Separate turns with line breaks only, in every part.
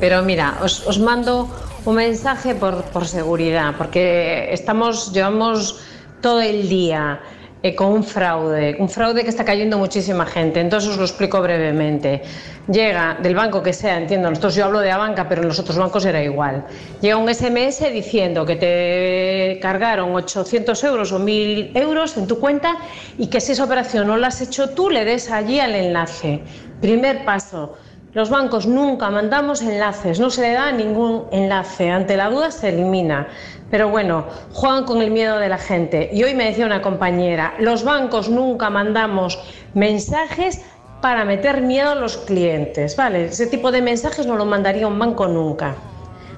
pero mira, os, mando un mensaje por, seguridad, porque estamos, llevamos todo el día eh, con un fraude, un fraude que está cayendo muchísima gente. Entonces os lo explico brevemente. Llega del banco que sea, entiendo, nosotros yo hablo de la banca, pero en los otros bancos era igual. Llega un SMS diciendo que te cargaron 800 euros o 1000 euros en tu cuenta y que si esa operación no la has hecho tú, le des allí al enlace. Primer paso los bancos nunca mandamos enlaces, no se le da ningún enlace, ante la duda se elimina. Pero bueno, juegan con el miedo de la gente. Y hoy me decía una compañera, los bancos nunca mandamos mensajes para meter miedo a los clientes. Vale, ese tipo de mensajes no lo mandaría un banco nunca.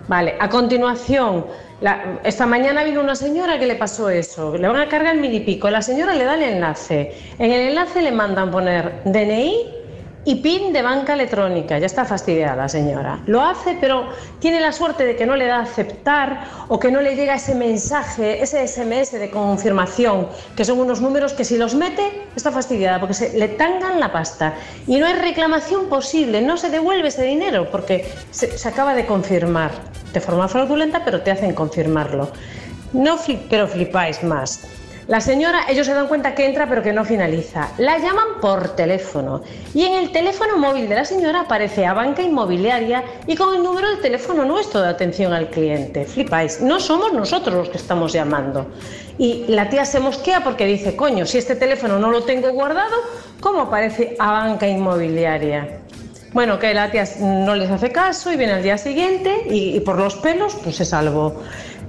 Vale, a continuación, esta mañana vino una señora que le pasó eso, le van a cargar el pico, la señora le da el enlace, en el enlace le mandan poner DNI y PIN de banca electrónica. Ya está fastidiada señora. Lo hace, pero tiene la suerte de que no le da a aceptar o que no le llega ese mensaje, ese SMS de confirmación, que son unos números que si los mete está fastidiada porque se le tangan la pasta. Y no hay reclamación posible, no se devuelve ese dinero porque se, acaba de confirmar. De forma fraudulenta, pero te hacen confirmarlo. No pero flipáis más. La señora, ellos se dan cuenta que entra pero que no finaliza. La llaman por teléfono y en el teléfono móvil de la señora aparece a banca inmobiliaria y con el número de teléfono nuestro de atención al cliente. Flipáis, no somos nosotros los que estamos llamando. Y la tía se mosquea porque dice, coño, si este teléfono no lo tengo guardado, ¿cómo aparece a banca inmobiliaria? Bueno, que la tía no les hace caso y viene al día siguiente y, y por los pelos pues se salvó.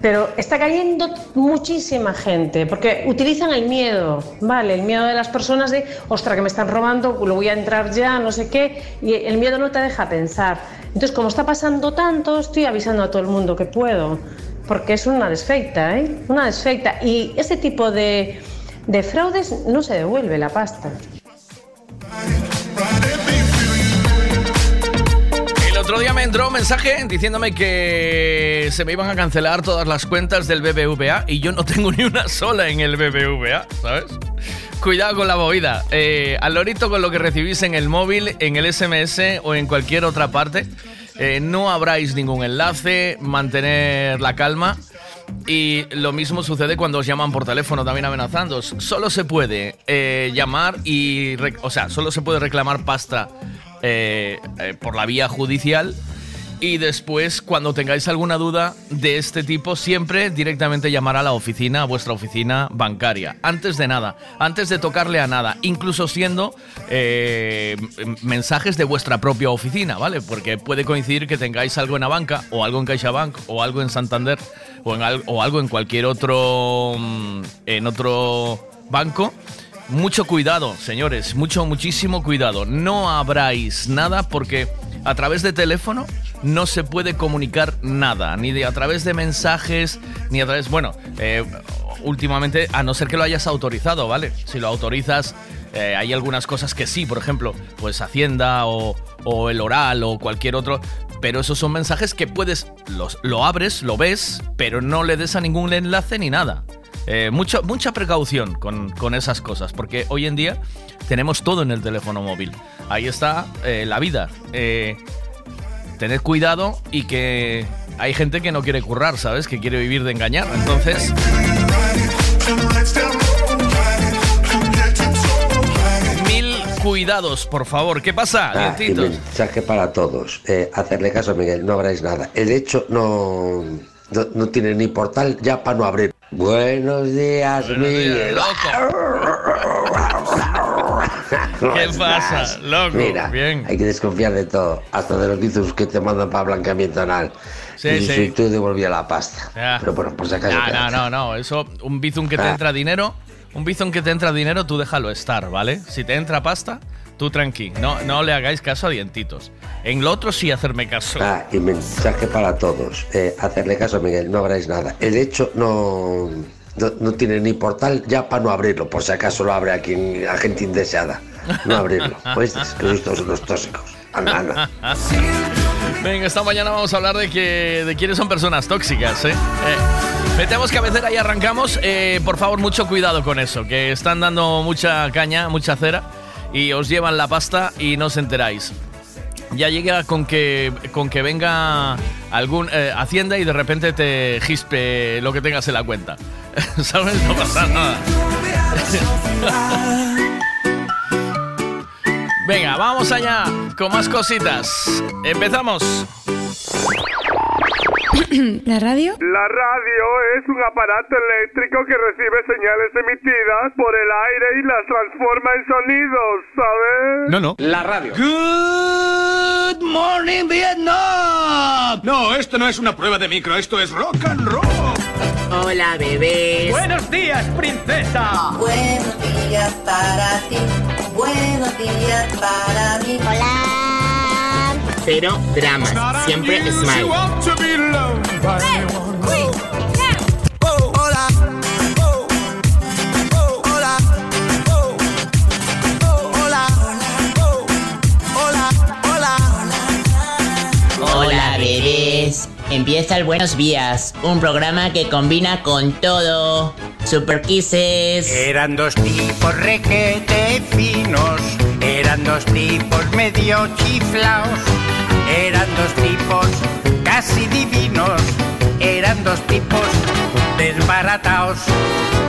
Pero está cayendo muchísima gente, porque utilizan el miedo, ¿vale? El miedo de las personas de, ostra, que me están robando, lo voy a entrar ya, no sé qué, y el miedo no te deja pensar. Entonces, como está pasando tanto, estoy avisando a todo el mundo que puedo, porque es una desfeita, ¿eh? Una desfeita. Y ese tipo de, de fraudes no se devuelve la pasta.
otro día me entró un mensaje diciéndome que se me iban a cancelar todas las cuentas del BBVA y yo no tengo ni una sola en el BBVA, ¿sabes? Cuidado con la movida. Eh, al lorito con lo que recibís en el móvil, en el SMS o en cualquier otra parte. Eh, no habráis ningún enlace, mantener la calma. Y lo mismo sucede cuando os llaman por teléfono también amenazando. Solo se puede eh, llamar y... O sea, solo se puede reclamar pasta eh, eh, por la vía judicial. Y después, cuando tengáis alguna duda de este tipo, siempre directamente llamar a la oficina, a vuestra oficina bancaria. Antes de nada, antes de tocarle a nada, incluso siendo eh, mensajes de vuestra propia oficina, ¿vale? Porque puede coincidir que tengáis algo en Abanca, o algo en CaixaBank, o algo en Santander, o, o algo en cualquier otro, mm, en otro banco mucho cuidado, señores, mucho, muchísimo cuidado. No abráis nada porque a través de teléfono no se puede comunicar nada, ni a través de mensajes, ni a través, bueno, eh, últimamente, a no ser que lo hayas autorizado, ¿vale? Si lo autorizas, eh, hay algunas cosas que sí, por ejemplo, pues Hacienda o, el oral o cualquier otro, pero esos son mensajes que puedes, los, lo abres, lo ves, pero no le des a ningún enlace ni nada. Eh, mucha precaución con, esas cosas, porque hoy en día tenemos todo en el teléfono móvil. Ahí está eh, la vida. Eh, tened cuidado y que hay gente que no quiere currar, ¿sabes? Que quiere vivir de engañar. Entonces... Mil Cuidados, por favor. ¿Qué pasa? Ah,
para todos. hacerle caso a Miguel, no habráis nada. El hecho no, no tiene ni portal ya para no abrir Buenos días, Miguel. loco.
¿Qué pasa, loco?
Mira, hay que desconfiar de todo, hasta de los bizus que te mandan para blanqueamiento anal.
y
tú devolvías la pasta. Pero bueno, por si acaso.
No, no, no, no, Eso, un bizum que te ah. entra dinero un bizón que te entra dinero, tú déjalo estar, ¿vale? Si te entra pasta, tú tranqui. No, no le hagáis caso a dientitos. En lo otro sí hacerme caso.
Ah, y mensaje para todos. Eh, hacerle caso a Miguel, no habráis nada. El hecho no, no, tiene ni portal ya para no abrirlo, por si acaso lo abre aquí quien, a gente indeseada. No abrirlo. Pues los son los tóxicos.
Venga, esta mañana vamos a hablar de que de quiénes son personas tóxicas, ¿eh? eh metemos cabecera y arrancamos. Eh, por favor, mucho cuidado con eso, que están dando mucha caña, mucha cera, y os llevan la pasta y no os enteráis. Ya llega con que, con que venga algún eh, Hacienda y de repente te gispe lo que tengas en la cuenta. ¿Sabes? No pasa nada. Venga, vamos allá con más cositas. Empezamos.
¿La radio? La radio es un aparato eléctrico que recibe señales emitidas por el aire
y las transforma en sonidos, ¿sabes? No, no. La radio.
Good morning, Vietnam.
No, esto no es una prueba de micro, esto es rock and roll. Hola,
bebés. Buenos días, princesa. Buenos días para ti. Buenos
días para mí. Hola. Pero dramas. Siempre
smile.
Hola bebés. Empieza el Buenos Días, un programa que combina con todo. Super Kisses.
Eran dos tipos requete eran dos tipos medio chiflaos, eran dos tipos casi divinos, eran dos tipos desbarataos.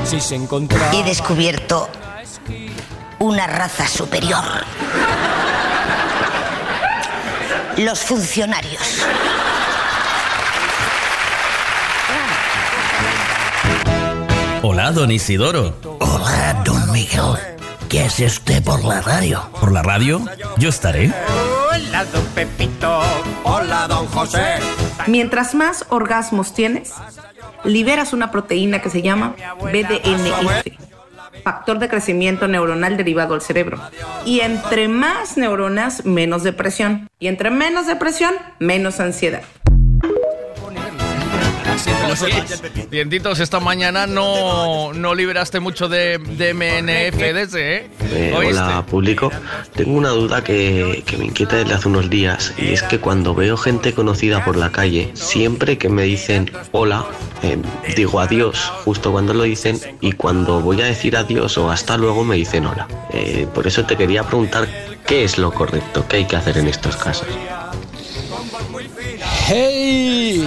Si se He descubierto una raza superior. Los funcionarios.
Hola, don Isidoro.
Hola, don Miguel. ¿Qué es usted por la radio?
¿Por la radio? Yo estaré.
Hola, don Pepito.
Hola, don José.
Mientras más orgasmos tienes, liberas una proteína que se llama BDNF, factor de crecimiento neuronal derivado al cerebro. Y entre más neuronas, menos depresión. Y entre menos depresión, menos ansiedad.
Dientitos, esta mañana no, liberaste mucho de, MNFDS, ¿eh?
hola, público. Tengo una duda que, me inquieta desde hace unos días y es que cuando veo gente conocida por la calle, siempre que me dicen hola, em, digo adiós justo cuando lo dicen y cuando voy a decir adiós o hasta luego me dicen hola. Eh, por eso te quería preguntar qué es lo correcto, qué hay que hacer en estos casos. ¡Hey!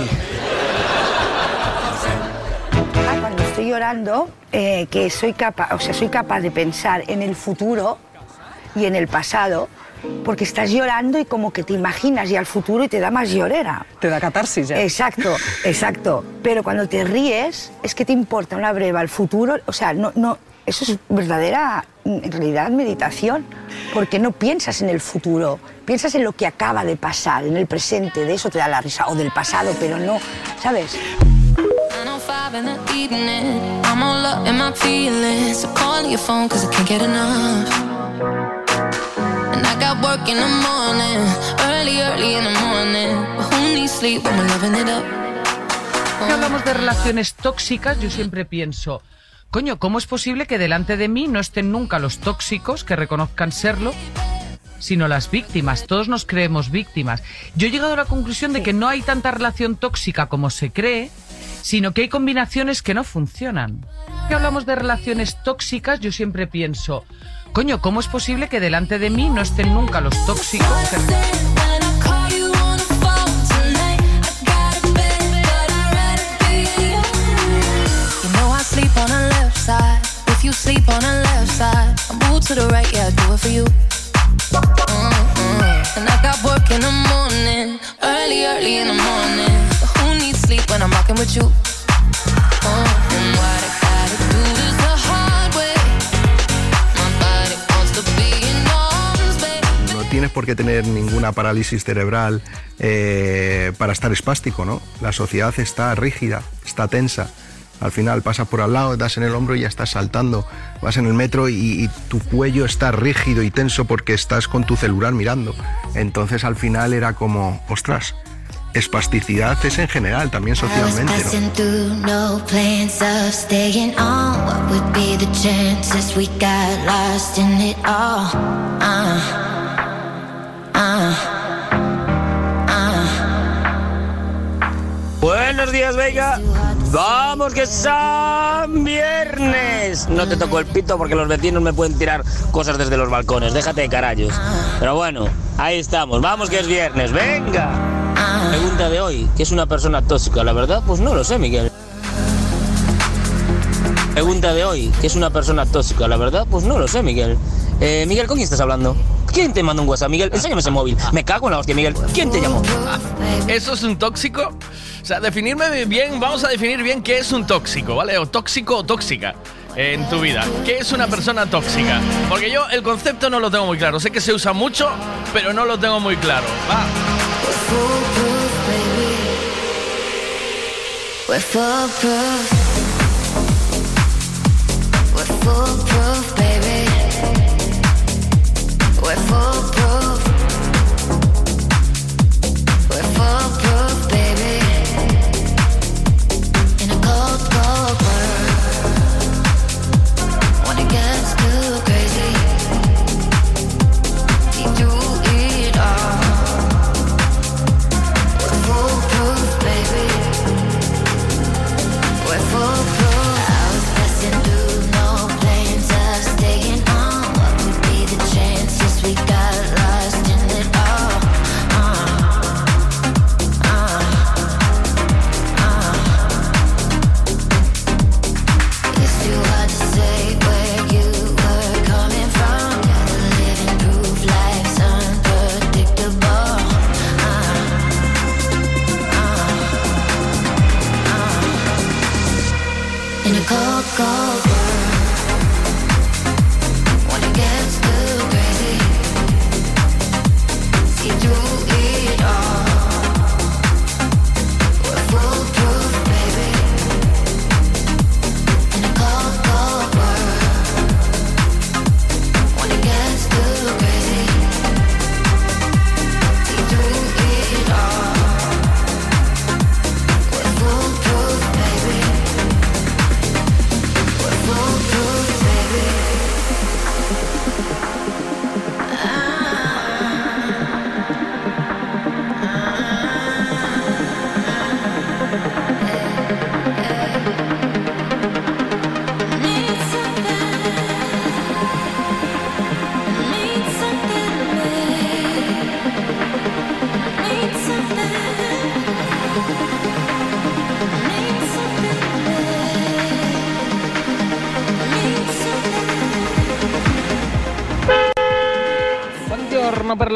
Eh, que soy capaz, o sea, soy capaz de pensar en el futuro y en el pasado, porque estás llorando y como que te imaginas ya el futuro y te da más llorera.
Te da catarsis ya.
Exacto, exacto. Pero cuando te ríes, es que te importa una breva al futuro, o sea, no, no, eso es verdadera, mm, en realidad, meditación, porque no piensas en el futuro, piensas en lo que acaba de pasar, en el presente, de eso te da la risa, o del pasado, pero no, ¿sabes? Oh Cuando
Hablamos de relaciones tóxicas, yo siempre pienso, coño, ¿cómo es posible que delante de mí no estén nunca los tóxicos que reconozcan serlo? sino las víctimas. Todos nos creemos víctimas. Yo he llegado a la conclusión de que no hay tanta relación tóxica como se cree, sino que hay combinaciones que no funcionan. Que hablamos de relaciones tóxicas, yo siempre pienso, coño, ¿cómo es posible que delante de mí no estén nunca los tóxicos?
sleep when I'm No tienes por qué tener ninguna parálisis cerebral eh, para estar espástico, ¿no? La sociedad está rígida, está tensa. Al final pasas por al lado, das en el hombro y ya estás saltando. Vas en el metro y, y, tu cuello está rígido y tenso porque estás con tu celular mirando. Entonces al final era como, ostras, espasticidad es en general, también socialmente. Uh, uh,
uh, Buenos días, Vega. Vamos, que es Viernes. No te toco el pito porque los vecinos me pueden tirar cosas desde los balcones. Déjate de carayos. Ah. Pero bueno, ahí estamos. Vamos, que es viernes. Venga. Ah. Pregunta de hoy. ¿Qué es una persona tóxica? La verdad, pues no lo sé, Miguel. Pregunta de hoy. ¿Qué es una persona tóxica? La verdad, pues no lo sé, Miguel. Eh, Miguel, ¿con quién estás hablando? ¿Quién te manda un WhatsApp, Miguel? Enséñame ese móvil. Me cago en la hostia, Miguel. ¿Quién te llamó?
¿Eso es un tóxico? O sea, definirme bien, vamos a definir bien qué es un tóxico, ¿vale? O tóxico o tóxica en tu vida. ¿Qué es una persona tóxica? Porque yo el concepto no lo tengo muy claro. Sé que se usa mucho, pero no lo tengo muy claro. We're foolproof.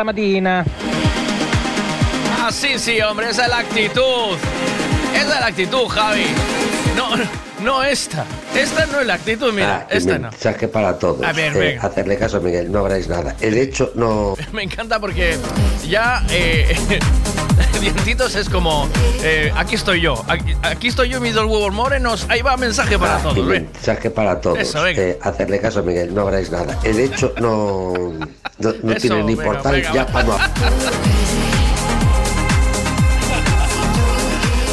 la
así Ah, sí, hombre, esa es la actitud. Esa es la actitud, Javi. No, no esta. Esta no es la actitud, mira.
Ah,
esta no. Mensaje
para todos. A ver, eh, Hacerle caso a Miguel, no habráis nada. El hecho no.
Me encanta porque ya eh, dientitos es como, eh, aquí estoy yo, aquí, estoy yo mis dos huevos morenos, ahí va mensaje para
ah,
todos.
Mensaje para todos. Eh, hacerle caso, Miguel, no habráis nada. El hecho no, no, tiene ni portal ya para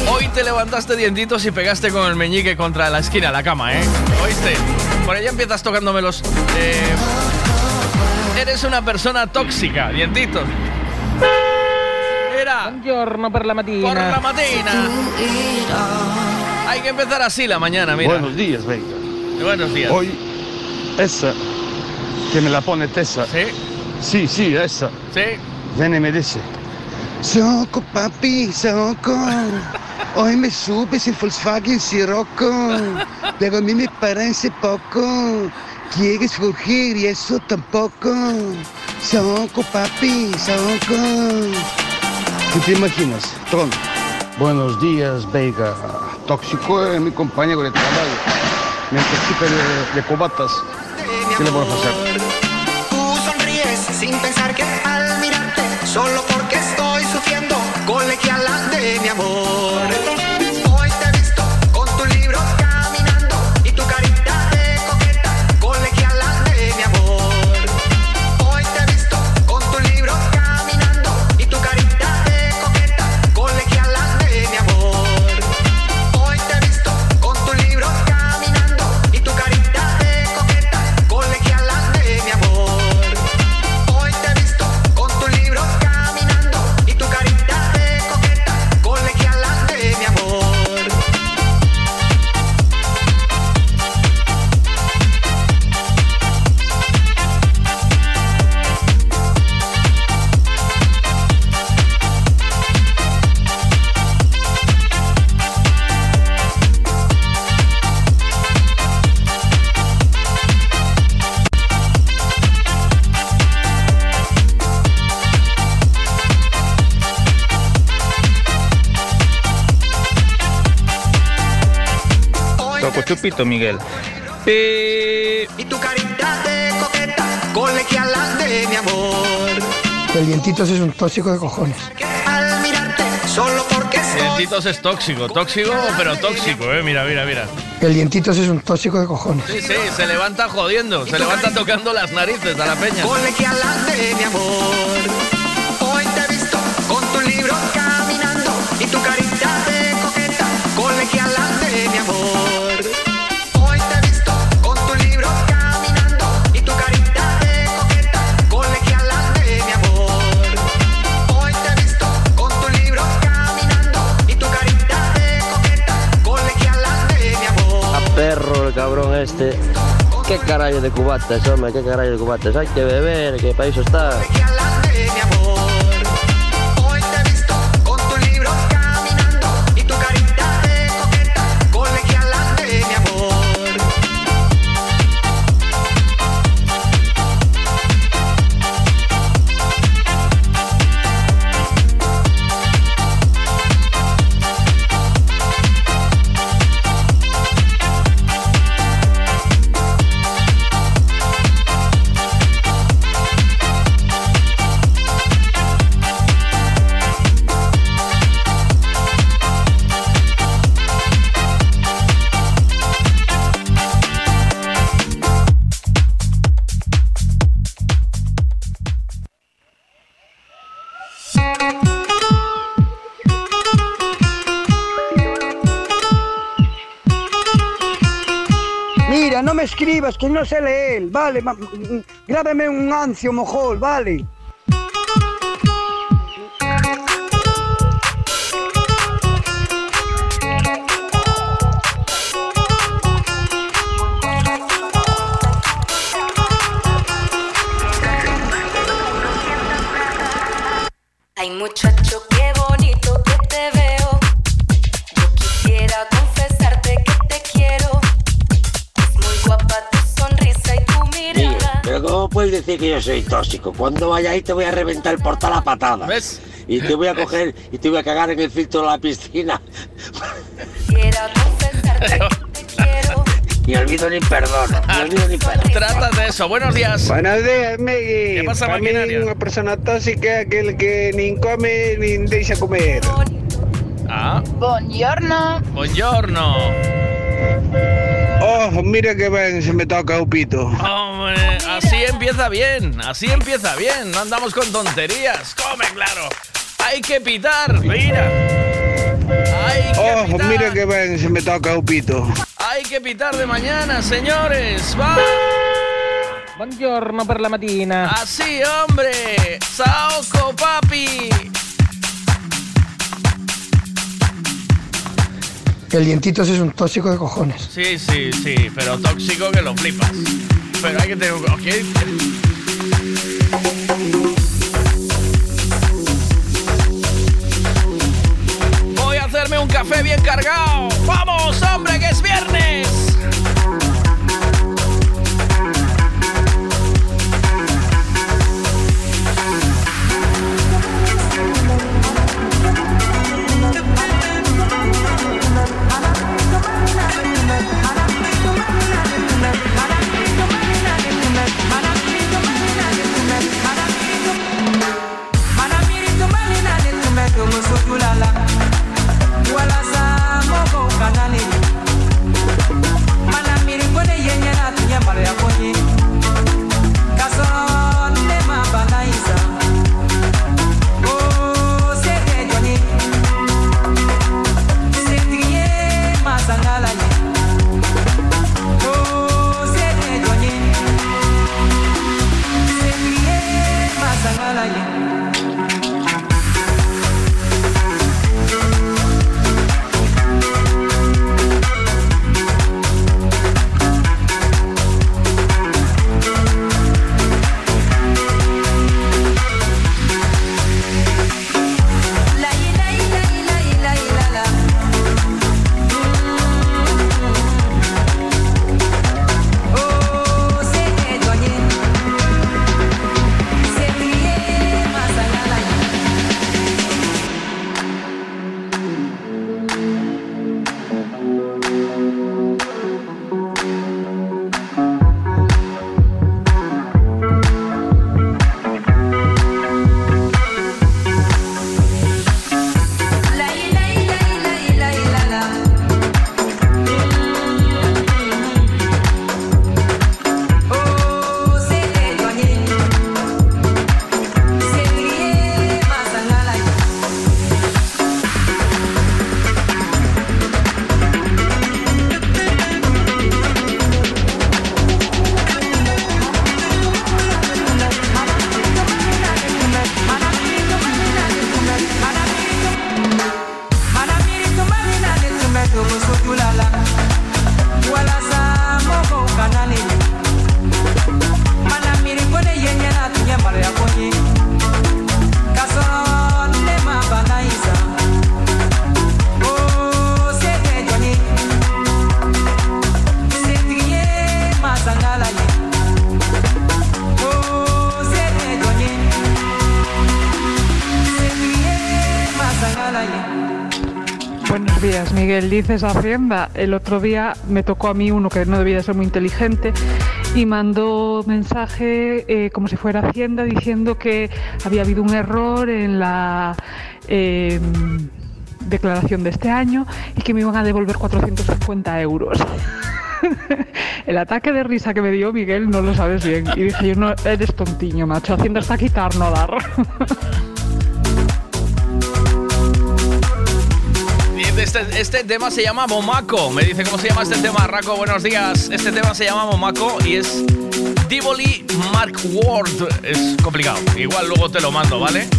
Hoy te levantaste dientitos y pegaste con el meñique contra la esquina, de la cama, ¿eh? ¿Oíste? Por allá empiezas tocándomelos. Eh, eres una persona tóxica, dientitos.
Buongiorno per la mattina. Por
la matina. Hay que empezar así la mañana, mira.
Buenos días, venga.
Buenos días.
Hoy, esa, que me la pone Tessa. Sí.
Sí,
sí, esa.
Sí.
Viene y me dice,
Soco, papi, Soco. Hoy me supe si Volkswagen Sirocco, pero a mí me parece poco. Quieres fugir y eso tampoco. Soco, papi, Soco.
¿Qué te imaginas? Tron.
Buenos días, Vega. Tóxico es mi compañero de trabajo. Me intoxica de, cobatas. ¿Qué le voy hacer? Tú sonríes sin pensar que al mirarte, solo porque estoy sufriendo, colegiala de mi amor.
pito Miguel. Eh,
y tu carita de coqueta, colegialas de mi amor.
el dientitos es un tóxico de cojones. Al mirarte,
solo porque es tóxico, tóxico, pero tóxico, eh. Mira, mira, mira.
dientitos es un tóxico de cojones.
Sí, sí, se levanta jodiendo, se levanta tocando las narices a la peña.
mi amor.
Este. ¿Qué carayos de cubatas, hombre? ¿Qué carajo de Hay que beber, ¿qué país está?
no sé leer, vale, grábeme un ancio, mojol, vale.
que yo soy tóxico. Cuando vaya te voy a reventar el portal a patada
¿Ves?
Y te voy a coger y te voy a cagar en el filtro de la piscina. Y olvido ni perdón. olvido
ni Trata de eso. Buenos días.
Buenos días, Meggy.
¿Qué pasa, Para una
persona tóxica aquel que ni come ni deja comer.
Ah. Buongiorno.
Buongiorno.
Oh, mira que ven, se me toca un pito. Hombre.
Así empieza bien, así empieza bien. No andamos con tonterías. Come, claro. Hay que pitar, mira.
Hay que oh, pitar. mira que ven, se me toca un
Hay que pitar de mañana, señores. ¡Va!
Buongiorno per la matina.
Así, hombre. Saoco, papi.
El dientito es un tóxico de cojones.
Sí, sí, sí, pero tóxico que lo flipas que Voy a hacerme un café bien cargado. ¡Vamos, hombre, que es viernes!
dices Hacienda, el otro día me tocó a mí uno que no debía ser muy inteligente y mandó mensaje eh, como si fuera Hacienda diciendo que había habido un error en la... Em, declaración de este año y que me iban a devolver 450 euros. el ataque de risa que me dio Miguel no lo sabes bien. Y dije, yo no eres tontiño, macho. Hacienda está quitar, no dar.
Este, este, tema se llama Momaco. Me dice cómo se llama este tema, Raco. Buenos días. Este tema se llama Momaco y es Divoli Mark Ward. Es complicado. Igual luego te lo mando, ¿vale?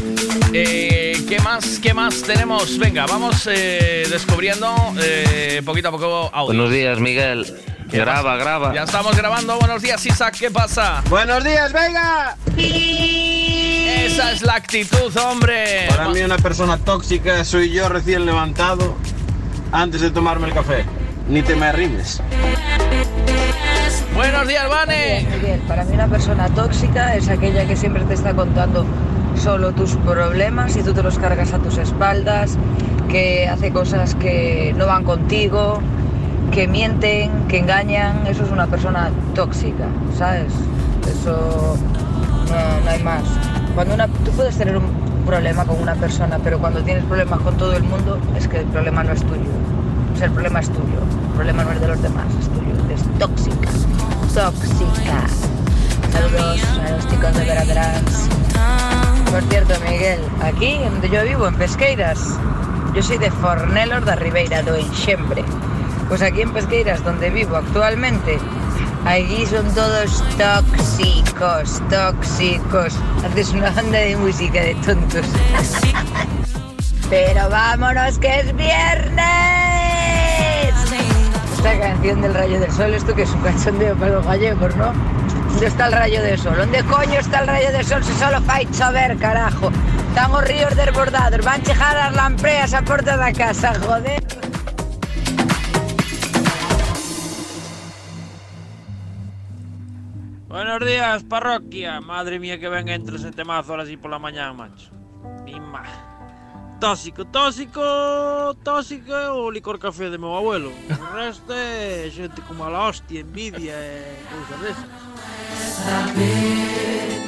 Eh, ¿Qué más? ¿Qué más tenemos? Venga, vamos eh, descubriendo eh, poquito a poco
audio. Buenos días, Miguel. Graba, graba.
Ya estamos grabando. Buenos días, Isaac. ¿Qué pasa?
Buenos días, venga.
Esa es la actitud, hombre.
Para mí una persona tóxica soy yo recién levantado antes de tomarme el café. Ni te me arrimes.
Buenos días, Vane.
Bien. para mí una persona tóxica es aquella que siempre te está contando solo tus problemas y tú te los cargas a tus espaldas, que hace cosas que no van contigo, que mienten, que engañan. Eso es una persona tóxica, ¿sabes? Eso no, no hay más. Cuando una, tú puedes tener un problema con una persona, pero cuando tienes problemas con todo el mundo es que el problema no es tuyo el problema es tuyo. El problema no es de los demás, es tuyo. Es tóxica. Tóxica. Saludos a los chicos de atrás Por cierto, Miguel, aquí donde yo vivo, en Pesqueiras, yo soy de Fornelos de Ribeira do Enxembre. Pues aquí en Pesqueiras, donde vivo actualmente, allí son todos tóxicos, tóxicos. Haces una banda de música de tontos. Pero vámonos que es viernes esta canción del rayo del sol, esto que es un cachondeo para los gallegos, ¿no? ¿Dónde está el rayo del sol? ¿Dónde coño está el rayo del sol si solo fai chover, carajo? Estamos ríos desbordados, van chejar las lampreas a puerta la casa, joder.
Buenos días, parroquia. Madre mía, que venga entre ese temazo ahora sí por la mañana, macho. Tóxico, tóxico, tóxico é o licor café de meu abuelo. O resto é gente com mala hostia, envidia e coisas dessas. saber,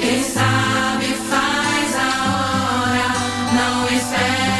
quem sabe faz a hora, não espera.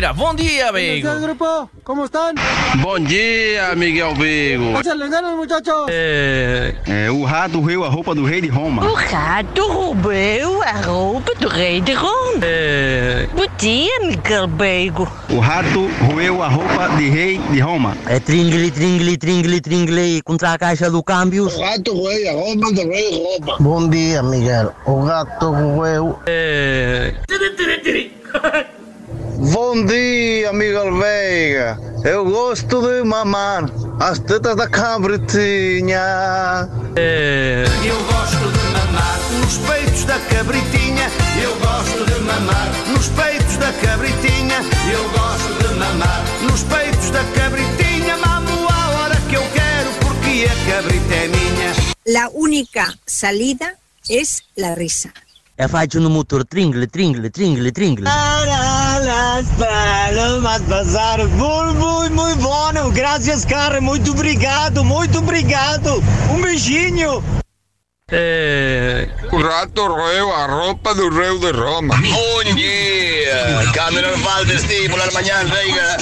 mira. Bom dia, Vigo.
grupo? ¿Cómo están? Bom dia, Miguel Vigo. Échale ganas, muchachos. É... Eh, é, eh, o rato roeu a roupa do rei de Roma. O rato roubou a roupa do rei de Roma. É... Bom dia, Miguel Vigo. O rato roeu a roupa do rei de Roma. É tringle, tringle, tringle, tringle, contra a caixa do câmbio. O rato roeu a roupa do rei de Roma. Bom dia, Miguel. O rato roeu... Eh. É... Bom dia, Miguel Veiga. Eu gosto de mamar as tetas da cabritinha.
É... Eu gosto de mamar nos peitos da cabritinha. Eu gosto de mamar nos peitos da cabritinha. Eu gosto de mamar nos peitos da cabritinha. Mamo a hora que eu quero porque a cabrita é minha.
A única salida é a risa.
É fato no motor tringle, tringle, tringle, tringle. Mas pelo, mas bazar, muito, muito bom, graças, cara, muito obrigado, muito obrigado, um beijinho. É... O rato roeu a roupa do rei de Roma. Bom dia! Camilo Valdes, tipo, la mañana, reiga.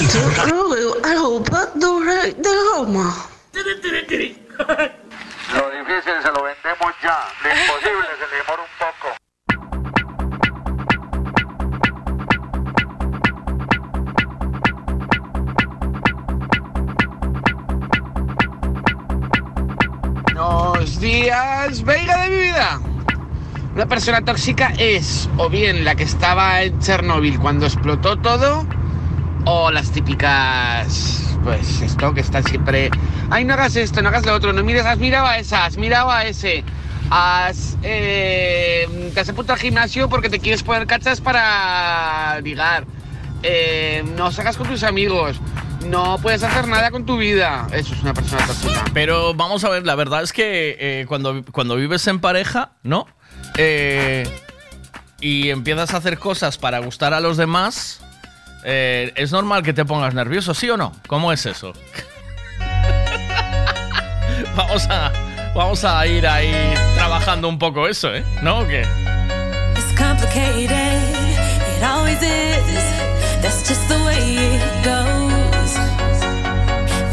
Roeu a roupa do rei de Roma. Lo difícil se lo vendemos ya. Lo imposible se le demora un Buenos días, Veiga de mi vida.
Una persona tóxica es o bien la que estaba en Chernóbil cuando explotó todo, o las típicas, pues esto que están siempre, ay no hagas esto, no hagas lo otro, no mires, has mirado a esa, has mirado a ese, has, eh, te has apuntado al gimnasio porque te quieres poner cachas para ligar, eh, no sacas con tus amigos, no puedes hacer nada con tu vida. Eso es una persona tóxica. Pero vamos a ver, la verdad es que eh, cuando, cuando vives en pareja, ¿no? Eh, y empiezas a hacer cosas para gustar a los demás, eh, es normal que te pongas nervioso, ¿sí o no? ¿Cómo es eso? vamos a vamos a ir ahí trabajando un poco eso, ¿eh? ¿No? ¿O qué?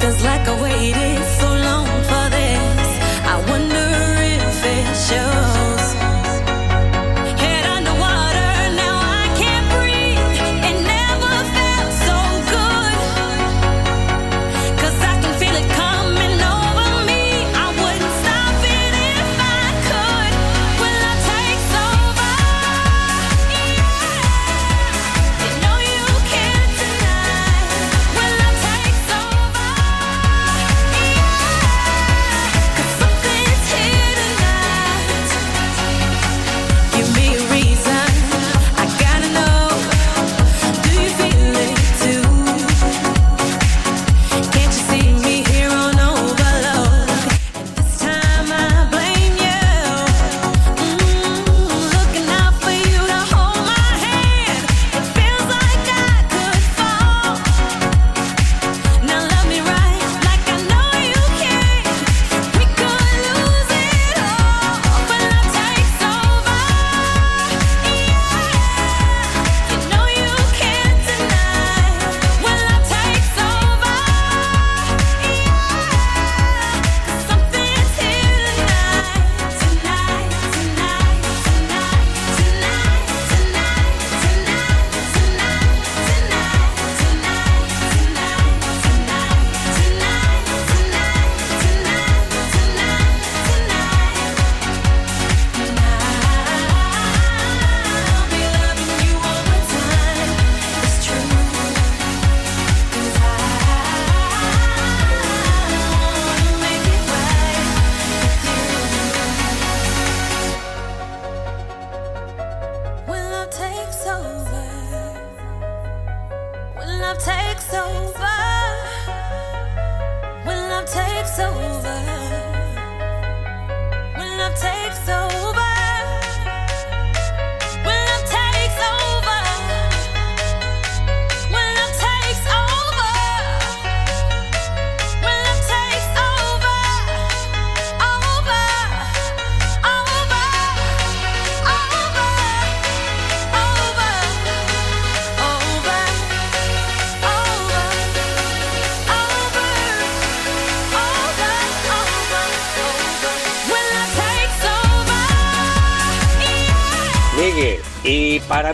just like I waited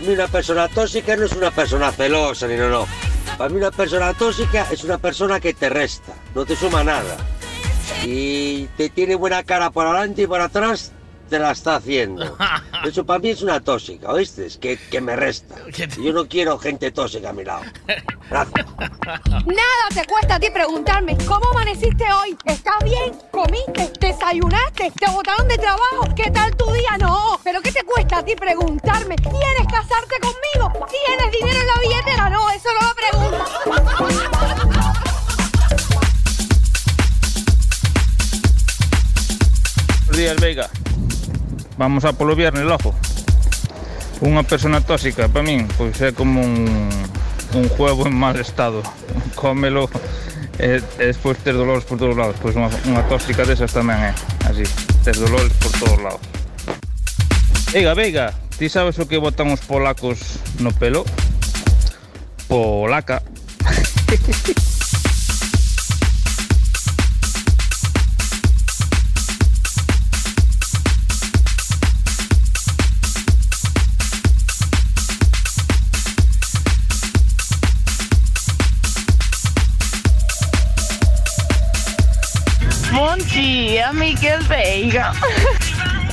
mí una persona tóxica no es una persona celosa, ni no, no. Para mí una persona tóxica es una persona que te resta, no te suma nada. Y te tiene buena cara por adelante y por atrás, te la está haciendo. Eso para mí es una tóxica, ¿oíste? que, me resta. Yo no quiero gente tóxica a mi lado. Gracias.
Nada te cuesta a ti preguntarme cómo amaneciste hoy. ¿Estás bien? ¿Comiste? ¿Desayunaste? ¿Te botaron de trabajo? ¿Qué tal tu día? No. ¿Pero qué te cuesta a ti preguntarme? ¿Quieres casarte conmigo? ¿Tienes dinero en la billetera? No, eso no lo
pregunto. Buenos Vamos a polo viernes, logo. Unha persona tóxica para min, pois é como un, un juego en mal estado. Cómelo e, e despois tes dolores por todos lados. Pois unha, unha tóxica desas tamén é, eh. así. Tes dolores por todos lados. Eiga, veiga, ti sabes o que botan os polacos no pelo? Polaca.
que Miguel Veiga.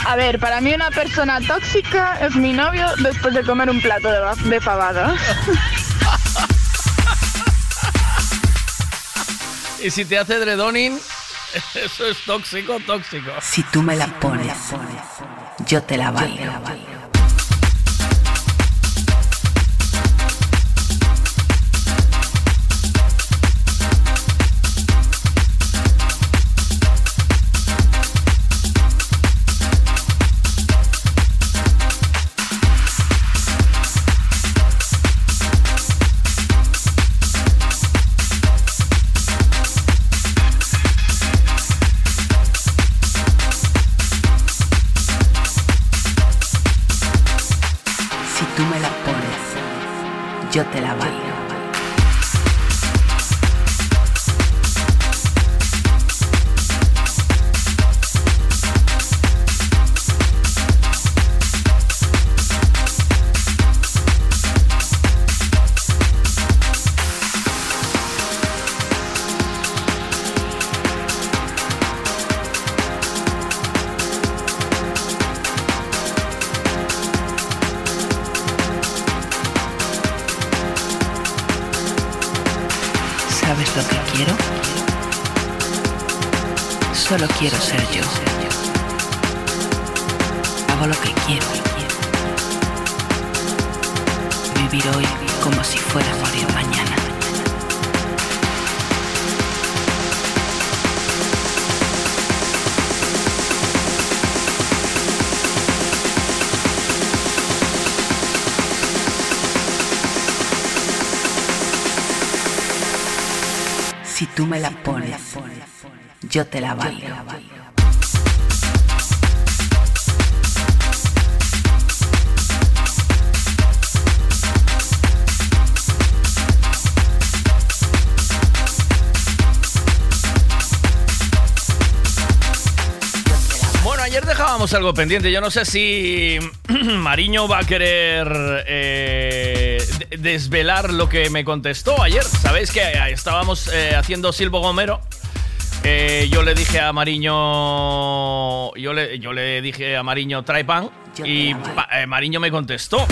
A ver, para mí una persona tóxica es mi novio después de comer un plato de, de
y si te hace dredoning, eso es tóxico, tóxico.
Si tú me la pones, yo te la bailo. te la va Yo te la valgo.
Bueno, ayer dejábamos algo pendiente. Yo no sé si Mariño va a querer eh, desvelar lo que me contestó ayer. Sabéis que eh, estábamos eh, haciendo Silvo Gomero yo le dije a Mariño. Yo le, yo le dije a Mariño, trae pan. y eh, Mariño me contestó.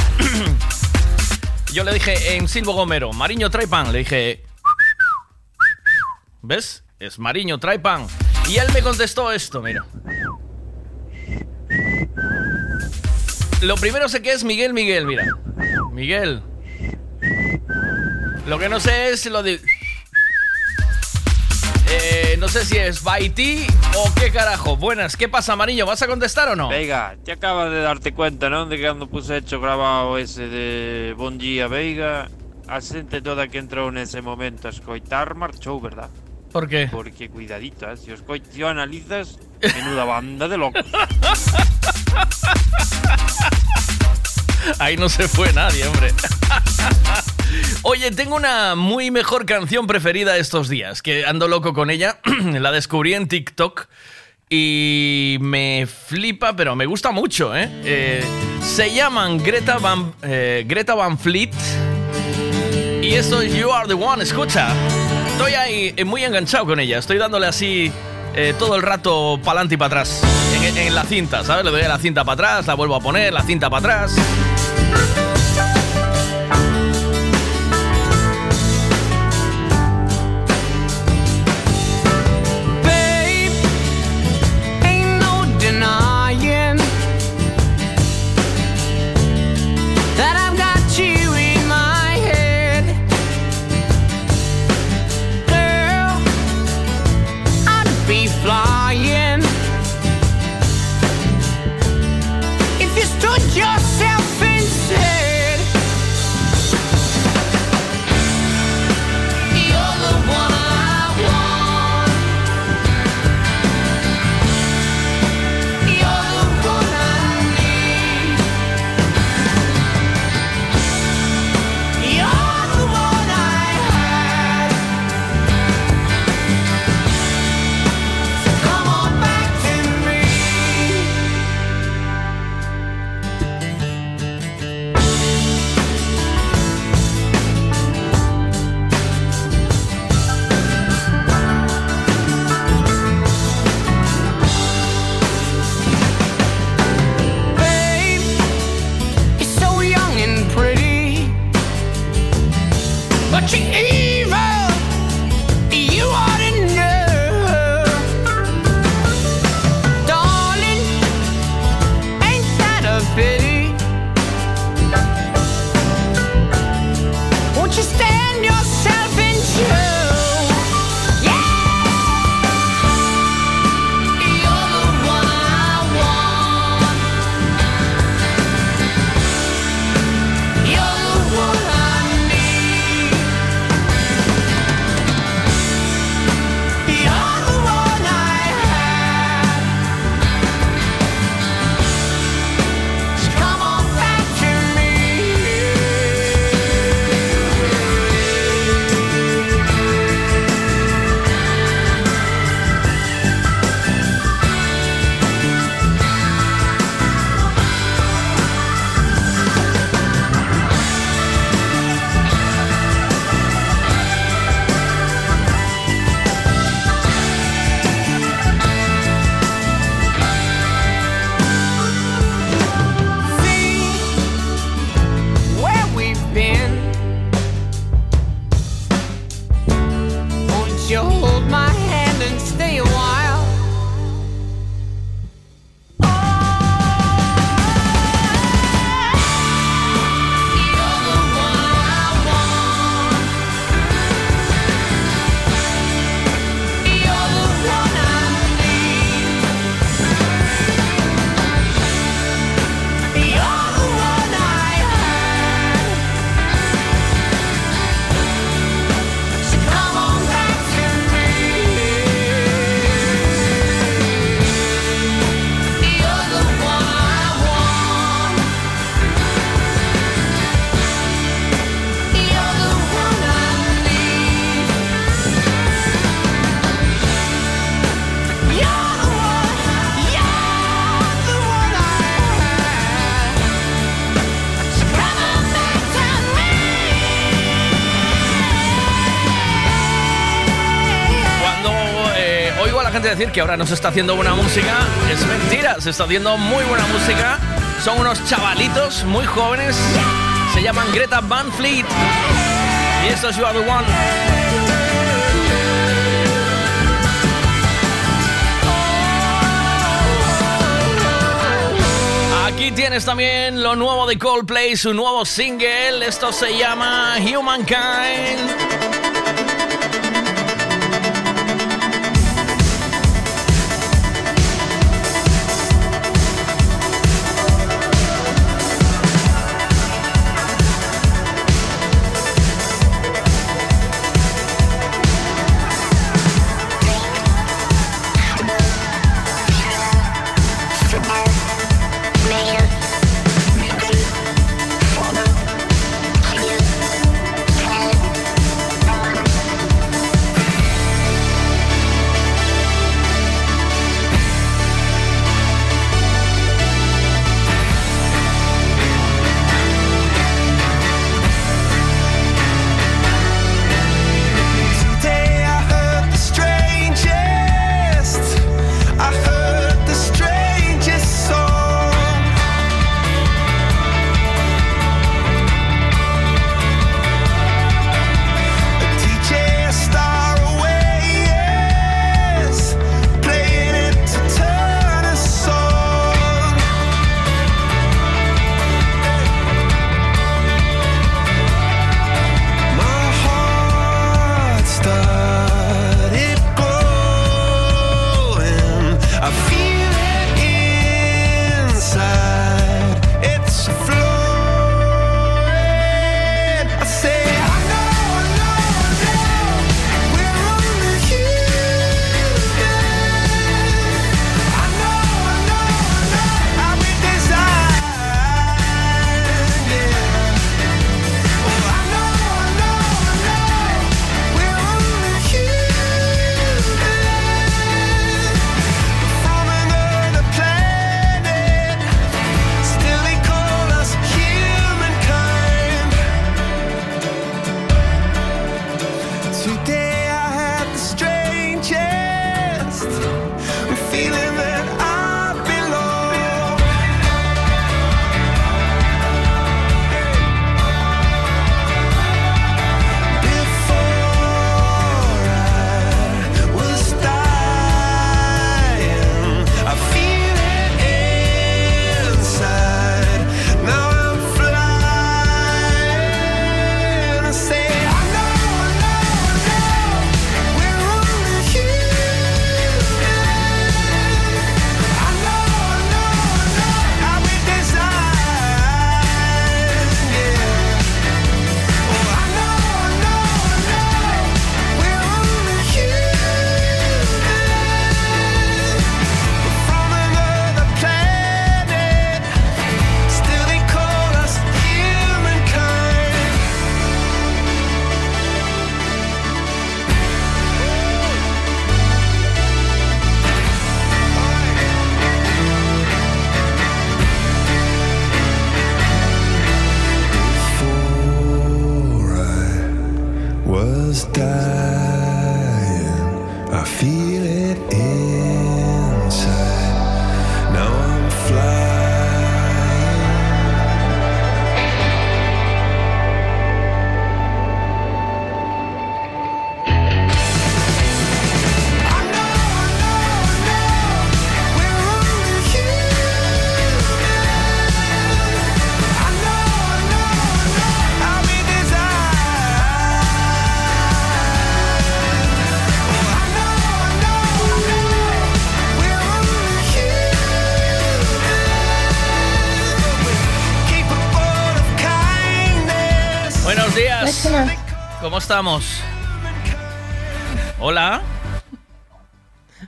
yo le dije en Silvo Gomero, Mariño, trae pan. Le dije. ¿Ves? Es Mariño, trae pan. Y él me contestó esto, mira. Lo primero sé que es Miguel Miguel, mira. Miguel. Lo que no sé es lo de. No sé si es T o qué carajo. Buenas, ¿qué pasa, amarillo? ¿Vas a contestar o no?
Vega te acabas de darte cuenta, ¿no? De que cuando puse hecho grabado ese de Bon Vega Veiga. asente toda que entró en ese momento a escoitar marchó, verdad?
Por qué?
Porque cuidadito, si os coito, analizas, menuda banda de locos.
Ahí no se fue nadie, hombre. Oye, tengo una muy mejor canción preferida estos días, que ando loco con ella. la descubrí en TikTok y me flipa, pero me gusta mucho, ¿eh? eh se llaman Greta Van, eh, Greta Van Fleet y esto es You Are The One, escucha. Estoy ahí eh, muy enganchado con ella, estoy dándole así todo el rato para adelante y para atrás. En, la cinta, ¿sabes? Le doy la cinta para atrás, la vuelvo a poner, la cinta para atrás. que ahora no se está haciendo buena música es mentira, se está haciendo muy buena música. Son unos chavalitos muy jóvenes, se llaman Greta Van Fleet y esto es You Are The One. Aquí tienes también lo nuevo de Coldplay, su nuevo single. Esto se llama Humankind. estamos? Hola.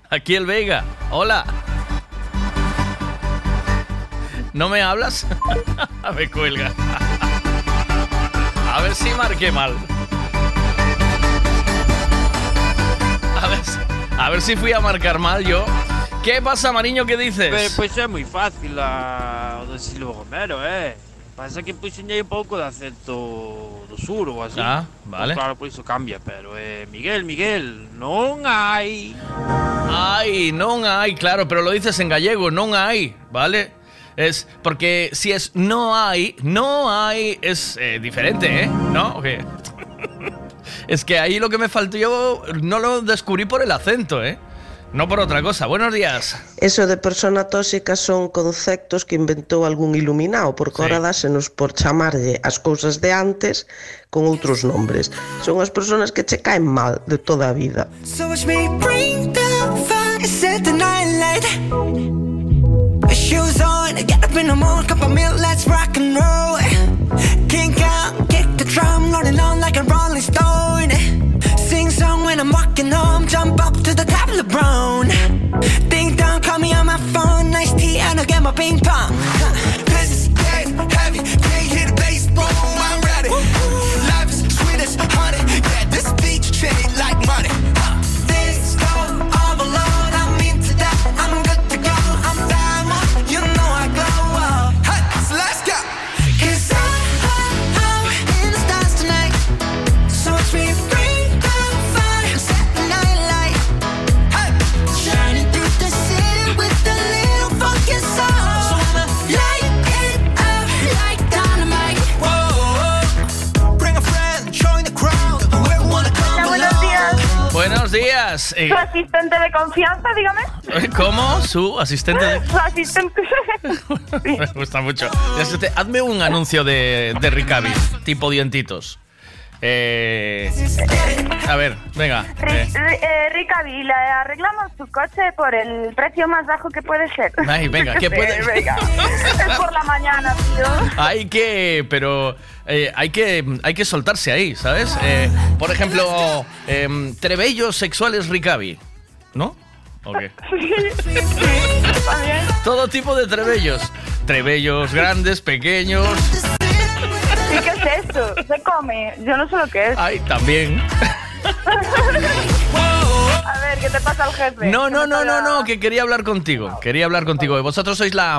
Aquí el Vega. Hola. ¿No me hablas? me cuelga. A ver si marqué mal. A ver, a ver si fui a marcar mal yo. ¿Qué pasa, Mariño? ¿Qué dices?
Pues, es muy fácil a decirlo Romero, ¿eh? Pasa que puse pues, un poco de acento sur o así. Ah. Pues claro, por pues eso cambia, pero eh, Miguel, Miguel, No hay Ay, no
hay, claro, pero lo dices en gallego, No hay, ¿vale? Es porque si es no hay, no hay es eh, diferente, ¿eh? ¿No? es que ahí lo que me faltó yo no lo descubrí por el acento, ¿eh? No por otra cosa. Buenos días.
Eso de persona tóxica son conceptos que inventou algún iluminado, porque sí. ahora dásenos por chamarlle as cousas de antes con outros nombres. Son as persoas que che caen mal de toda a vida. So watch me bring the fire, set the night light. Shoes on, get up in the morning, cup of milk, let's rock and roll. Kink out, kick the drum, rolling on like a rolling stone. Sing song when I'm walking home, jump up to the top of the brown. nice tea and I get my ping pong
confianza, dígame.
¿Cómo? ¿Su asistente? Su asistente. Me gusta mucho. Hazme un anuncio de, de Ricavi, tipo dientitos. Eh, a ver, venga. Eh.
eh le arreglamos tu coche por el precio más bajo que puede ser. Ay, venga, ¿qué puede Es por la mañana, tío.
Hay que, pero eh, hay, que, hay que soltarse ahí, ¿sabes? por ejemplo, Trebellos Sexuales Ricavi. ¿no? ¿O qué? Sí, sí, sí, Todo tipo de trebellos. Trebellos grandes, pequeños.
¿Y qué es esto? Se come. Yo no sé lo que es. Ay,
también.
A ver, ¿qué te pasa al
jefe? No, no, no, no, no, que quería hablar contigo. Quería hablar contigo. Vosotros sois la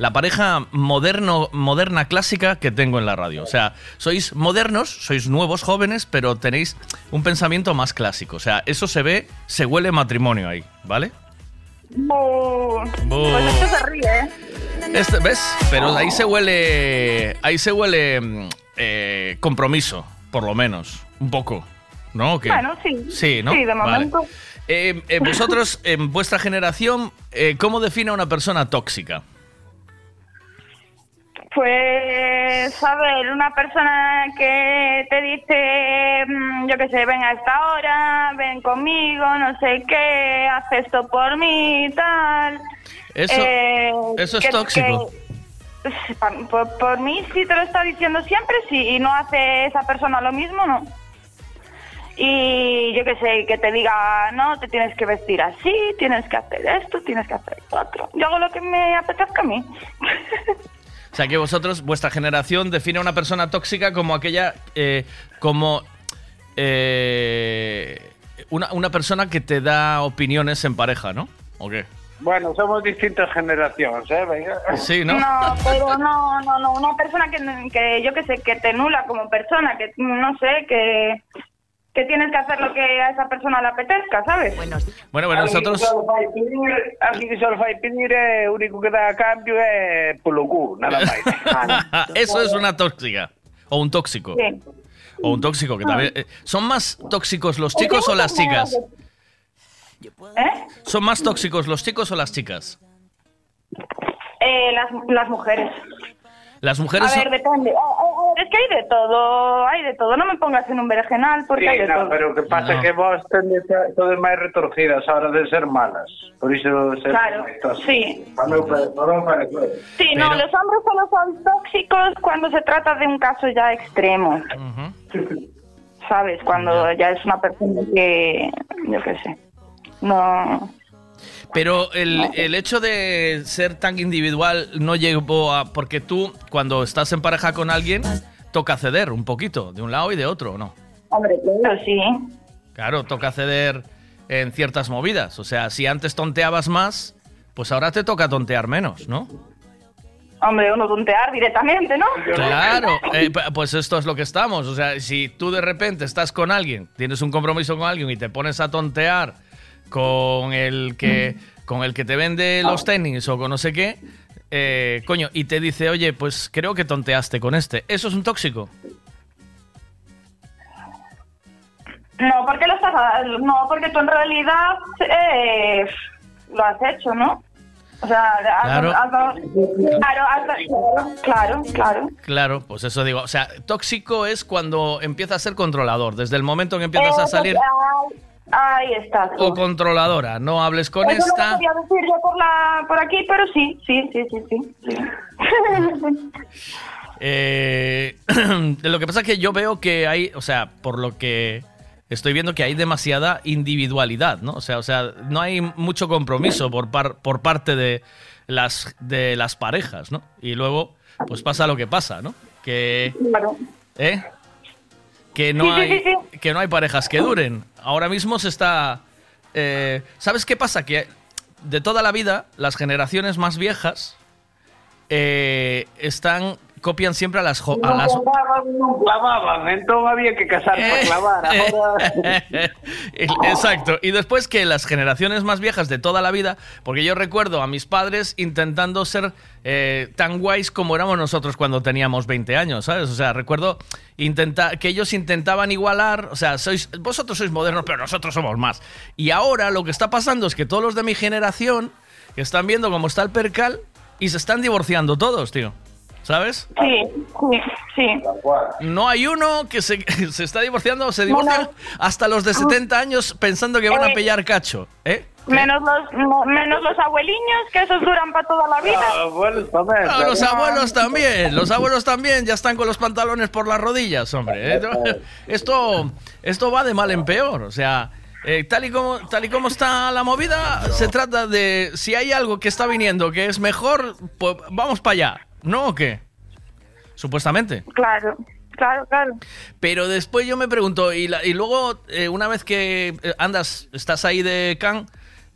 la pareja moderno, moderna clásica que tengo en la radio. O sea, sois modernos, sois nuevos, jóvenes, pero tenéis un pensamiento más clásico. O sea, eso se ve, se huele matrimonio ahí, ¿vale?
Bo. ¿eh? Este,
¿Ves? Pero ahí se huele. Ahí se huele eh, compromiso, por lo menos. Un poco. ¿No?
Bueno,
sí.
Sí, ¿no? Sí, de momento.
Eh, eh, vosotros, en vuestra generación, ¿cómo define una persona tóxica?
Pues, a ver, una persona que te dice, mm, yo qué sé, ven a esta hora, ven conmigo, no sé qué, hace esto por mí y tal.
Eso, eh, es tóxico.
por, mí, si te lo está diciendo siempre, sí, y no hace esa persona lo mismo, no. Y yo qué sé, que te diga, no, te tienes que vestir así, tienes que hacer esto, tienes que hacer otro. Yo hago lo que me apetezca a mí.
O sea que vosotros, vuestra generación define a una persona tóxica como aquella, eh, como eh, una, una persona que te da opiniones en pareja, ¿no? ¿O qué?
Bueno, somos distintas generaciones, ¿eh? Sí,
¿no? No, pero no, no, no. Una persona que, que yo que sé, que te nula como persona, que no sé, que que tienes que hacer lo que a esa persona le apetezca, ¿sabes? Bueno, bueno, nosotros... Aquí solo fai pedir,
el único que
da cambio es pulucú, nada
más. Eso es una tóxica, o un tóxico. O un tóxico, que también... Eh, ¿Son más tóxicos los chicos o las chicas? ¿Eh? ¿Son más tóxicos los chicos o las chicas?
Eh, las, las mujeres.
Las mujeres.
A ver, son... Oh, oh, oh, es que hay de todo, hay de todo. No me pongas en un vergenal porque hay de no, todo.
Pero que pasa que vos tenés todas más retorcidas ahora de ser malas. Por eso
ser Claro, sí. sí, no, los hombres solo son tóxicos cuando se trata de un caso ya extremo. ¿Sabes? Cuando ya. ya es una persona que. Yo qué sé. No.
Pero el, hecho de ser tan individual no llegó a. Porque tú, cuando estás en pareja con alguien, toca ceder un poquito, de un lado y de otro,
¿no? Hombre, claro, sí.
Claro, toca ceder en ciertas movidas. O sea, si antes tonteabas más, pues ahora te toca tontear menos, ¿no?
Hombre, uno tontear directamente, ¿no?
Claro, eh, pues esto es lo que estamos. O sea, si tú de repente estás con alguien, tienes un compromiso con alguien y te pones a tontear con el que, con el que te vende los tenis o con no sé qué, eh, coño, y te dice, oye, pues creo que tonteaste con este. ¿Eso es un tóxico?
No, porque lo estás, no, porque tú en realidad eh, lo has hecho, ¿no? O sea, claro. claro, claro,
claro. pues eso digo. O sea, tóxico es cuando empieza a ser controlador. Desde el momento en que empiezas a eh, salir.
Ahí está.
O controladora, no hables con esta.
Lo decir yo por, aquí, pero sí, sí, sí, sí, sí. Eh,
lo que pasa es que yo veo que hay, o sea, por lo que estoy viendo que hay demasiada individualidad, ¿no? O sea, o sea no hay mucho compromiso por, par, por parte de las, de las parejas, ¿no? Y luego, pues pasa lo que pasa, ¿no? Que...
¿Eh?
que no, hay, parejas que duren. Ahora mismo se está... Eh, ¿Sabes qué pasa? Que de toda la vida, las generaciones más viejas eh, están copian siempre a las...
a las... No clavaban, había que casar para clavar. Eh,
exacto, y después que las generaciones más viejas de toda la vida, porque yo recuerdo a mis padres intentando ser eh, tan guays como éramos nosotros cuando teníamos 20 años, ¿sabes? O sea, recuerdo que ellos intentaban igualar, o sea, sois, vosotros sois modernos, pero nosotros somos más. Y ahora lo que está pasando es que todos los de mi generación están viendo cómo está el percal y se están divorciando todos, tío. ¿Sabes?
Sí,
sí, No hay uno que se, está divorciando, se divorcia hasta los de 70 años pensando que van a eh, pillar cacho,
¿eh? Menos los, menos los abueliños, que esos duran para toda la vida. Los ah,
abuelos también. los abuelos también, ya están con los pantalones por las rodillas, hombre. ¿eh? Esto, esto va de mal en peor, o sea... tal, y como, tal y como está la movida, se trata de si hay algo que está viniendo que es mejor, pues vamos para allá. ¿No o qué? Supuestamente.
Claro. Claro, claro.
Pero después yo me pregunto, y, y luego, eh, una vez que eh, andas, estás ahí de Can,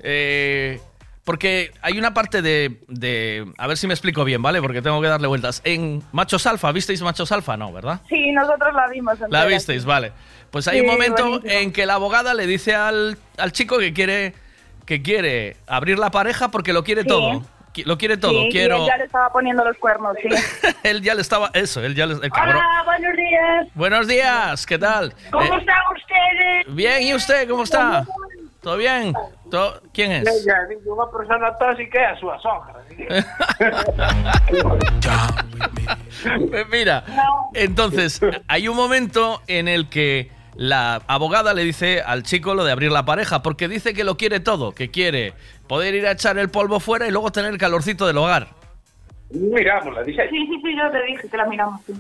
eh, porque hay una parte de, A ver si me explico bien, ¿vale? Porque tengo que darle vueltas. En Machos Alfa, ¿visteis Machos Alfa? No, ¿verdad?
Sí, nosotros la vimos.
La visteis, vale. Pues hay un momento en que la abogada le dice al, chico que quiere, que quiere abrir la pareja porque lo quiere todo. Lo quiere todo,
sí,
quiero.
él ya le estaba poniendo los cuernos,
sí. él ya le estaba. Eso, él ya le.
Hola, buenos días.
Buenos días, ¿qué tal?
¿Cómo eh, están ustedes?
Bien, ¿y usted cómo está? ¿Todo bien? ¿Quién es?
Una persona tóxica a su azúcar.
Eh, mira, entonces, hay un momento en el que la abogada le dice al chico lo de abrir la pareja, porque dice que lo quiere todo, que quiere poder ir a echar el polvo fuera y luego tener el calorcito del hogar.
Miramos, la
dije. Sí, sí, sí, yo te dije que la miramos. Sí.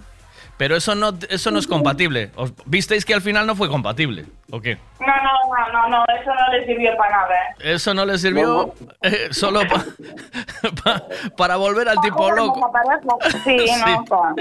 Pero eso no, eso no es compatible. ¿Visteis que al final no fue compatible? ¿O qué?
No, no, no, no, no eso no le sirvió para nada.
¿eh? Eso no le sirvió eh, solo para volver al tipo loco.
Sí, no,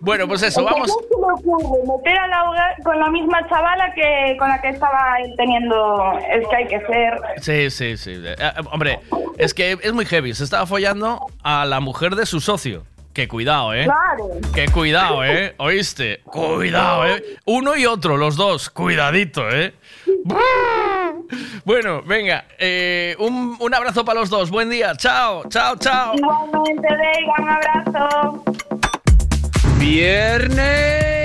Bueno, pues eso, vamos.
¿Cómo se me meter a con la misma chavala que con la que estaba teniendo? Es que hay que ser. Sí, sí, sí.
Eh, hombre, es que es muy heavy. Se estaba follando a la mujer de su socio. Que cuidado, ¿eh? Claro. Que cuidado, ¿eh? ¿Oíste? Cuidado, ¿eh? Uno y otro, los dos. Cuidadito, ¿eh? Bueno, venga, eh, un, abrazo para los dos. Buen día. Chao, chao, chao.
Igualmente, un abrazo.
Viernes.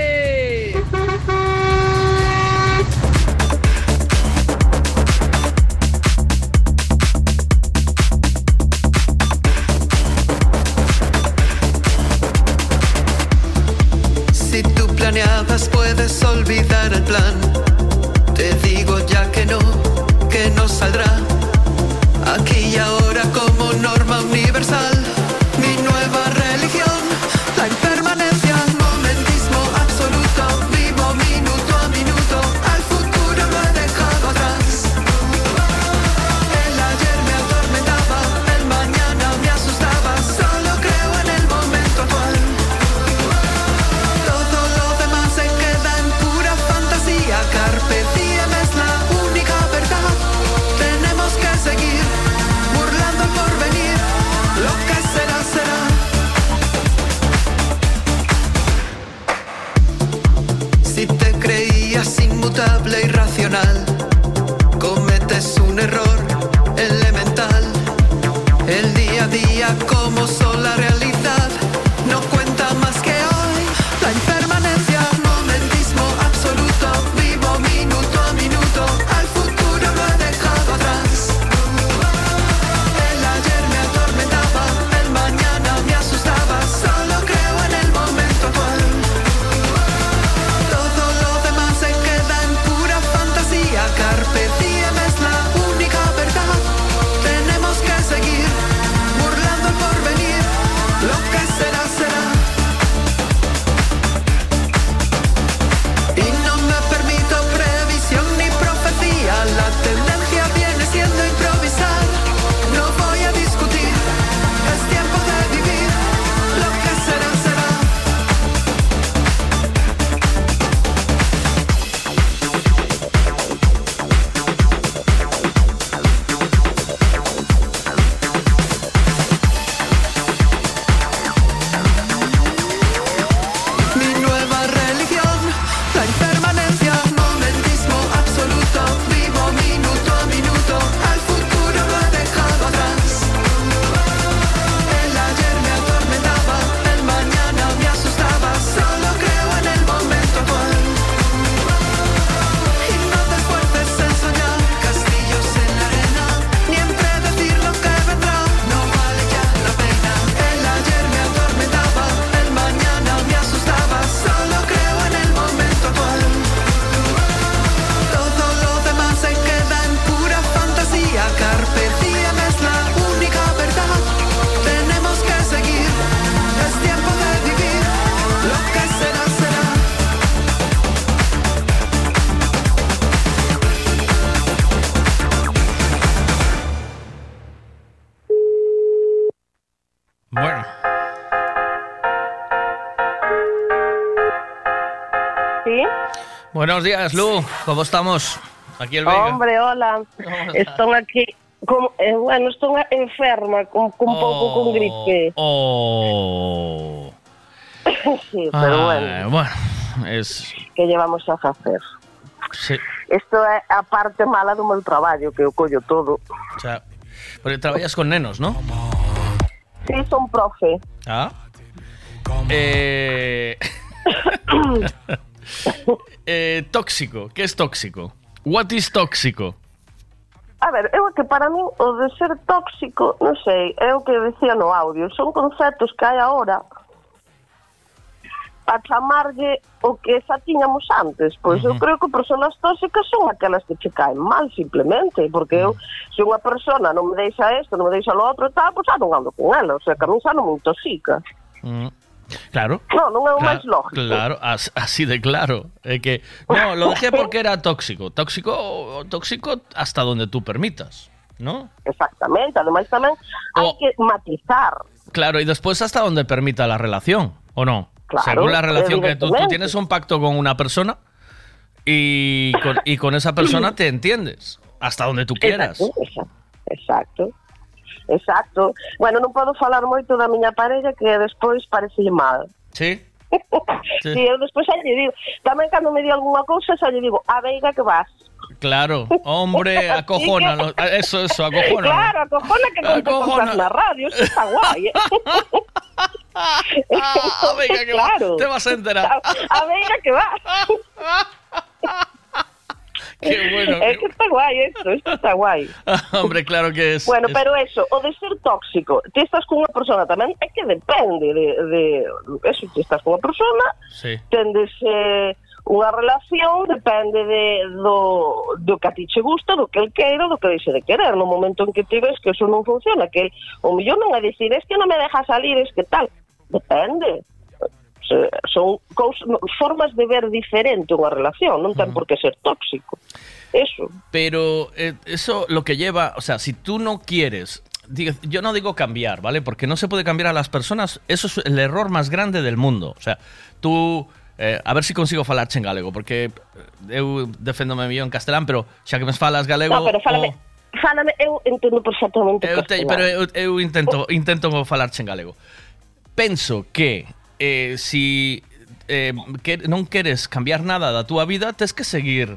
días, Lu. ¿Cómo estamos? Aquí el
Hombre, hola. Estoy aquí. Eh, bueno, estoy enferma, un poco con oh,
gripe.
Oh.
sí, pero ah, bueno. Bueno, es...
¿Qué llevamos a hacer? Sí. Esto es a parte mala de mi trabajo, que yo cojo todo. sea,
Porque trabajas con nenos, ¿no?
Sí, son profe.
Ah. Eh, eh, tóxico. Que es tóxico? What is tóxico?
A ver, eu que para min o de ser tóxico, non sei, é o que decía no audio, son conceptos que hai agora a chamarlle o que xa tiñamos antes. Pois uh -huh. eu creo que persoas tóxicas son aquelas que che caen mal simplemente, porque eu se unha persona non me deixa isto, non me deixa lo outro, tal, pois xa non ando con ela, o sea, que a mí xa non me intoxica.
Uh mm. -huh. Claro.
No, claro, lógico.
Claro, así de claro. que, no, lo dejé porque era tóxico. Tóxico, tóxico hasta donde tú permitas, ¿no?
Exactamente, Además, también hay que matizar.
Claro, y después hasta donde permita la relación, ¿o no? Claro, Según la relación que tú, tienes un pacto con una persona y con, esa persona te entiendes hasta donde tú quieras.
exacto. Exacto. Bueno, no puedo falar mucho da miña parella que después parece mal.
Sí? sí.
sí, después despois digo, También cuando me di algunha cousa xa lle digo, a veiga que vas.
Claro, hombre, acojona, ah, eso, eso,
acojona.
Claro,
acojona que conté en la radio, eso está guay ¿eh? ah,
a veiga que vas, te vas a enterar. A,
a veiga que vas.
Qué eh, bueno.
Es
que
está guai esto, esto está guai.
Hombre, claro que es.
Bueno,
es...
pero eso, o de ser tóxico, ti estás con una persona tamén, é que depende de, de eso, ti estás con cunha persona, sí. tendes eh, unha relación, depende de, do, do que a ti che gusta, do que el queira, do que deixe de querer. No momento en que ti ves que eso non funciona, que o millón non é dicir, es que non me deja salir, es que tal. Depende son cous, formas de ver diferente unha relación, non ten por que ser tóxico. eso.
Pero eh, eso lo que lleva, o sea, si tú no quieres yo no digo cambiar, ¿vale? Porque no se puede cambiar a las personas. Eso es el error más grande del mundo. O sea, tú... Eh, a ver si consigo falar eh, en galego, porque eu yo en castellán pero ya que me falas galego...
No, pero fálame, fálame entendo perfectamente
Pero
intento,
intento falar en galego. que si eh, que cambiar nada da tu vida, tienes que seguir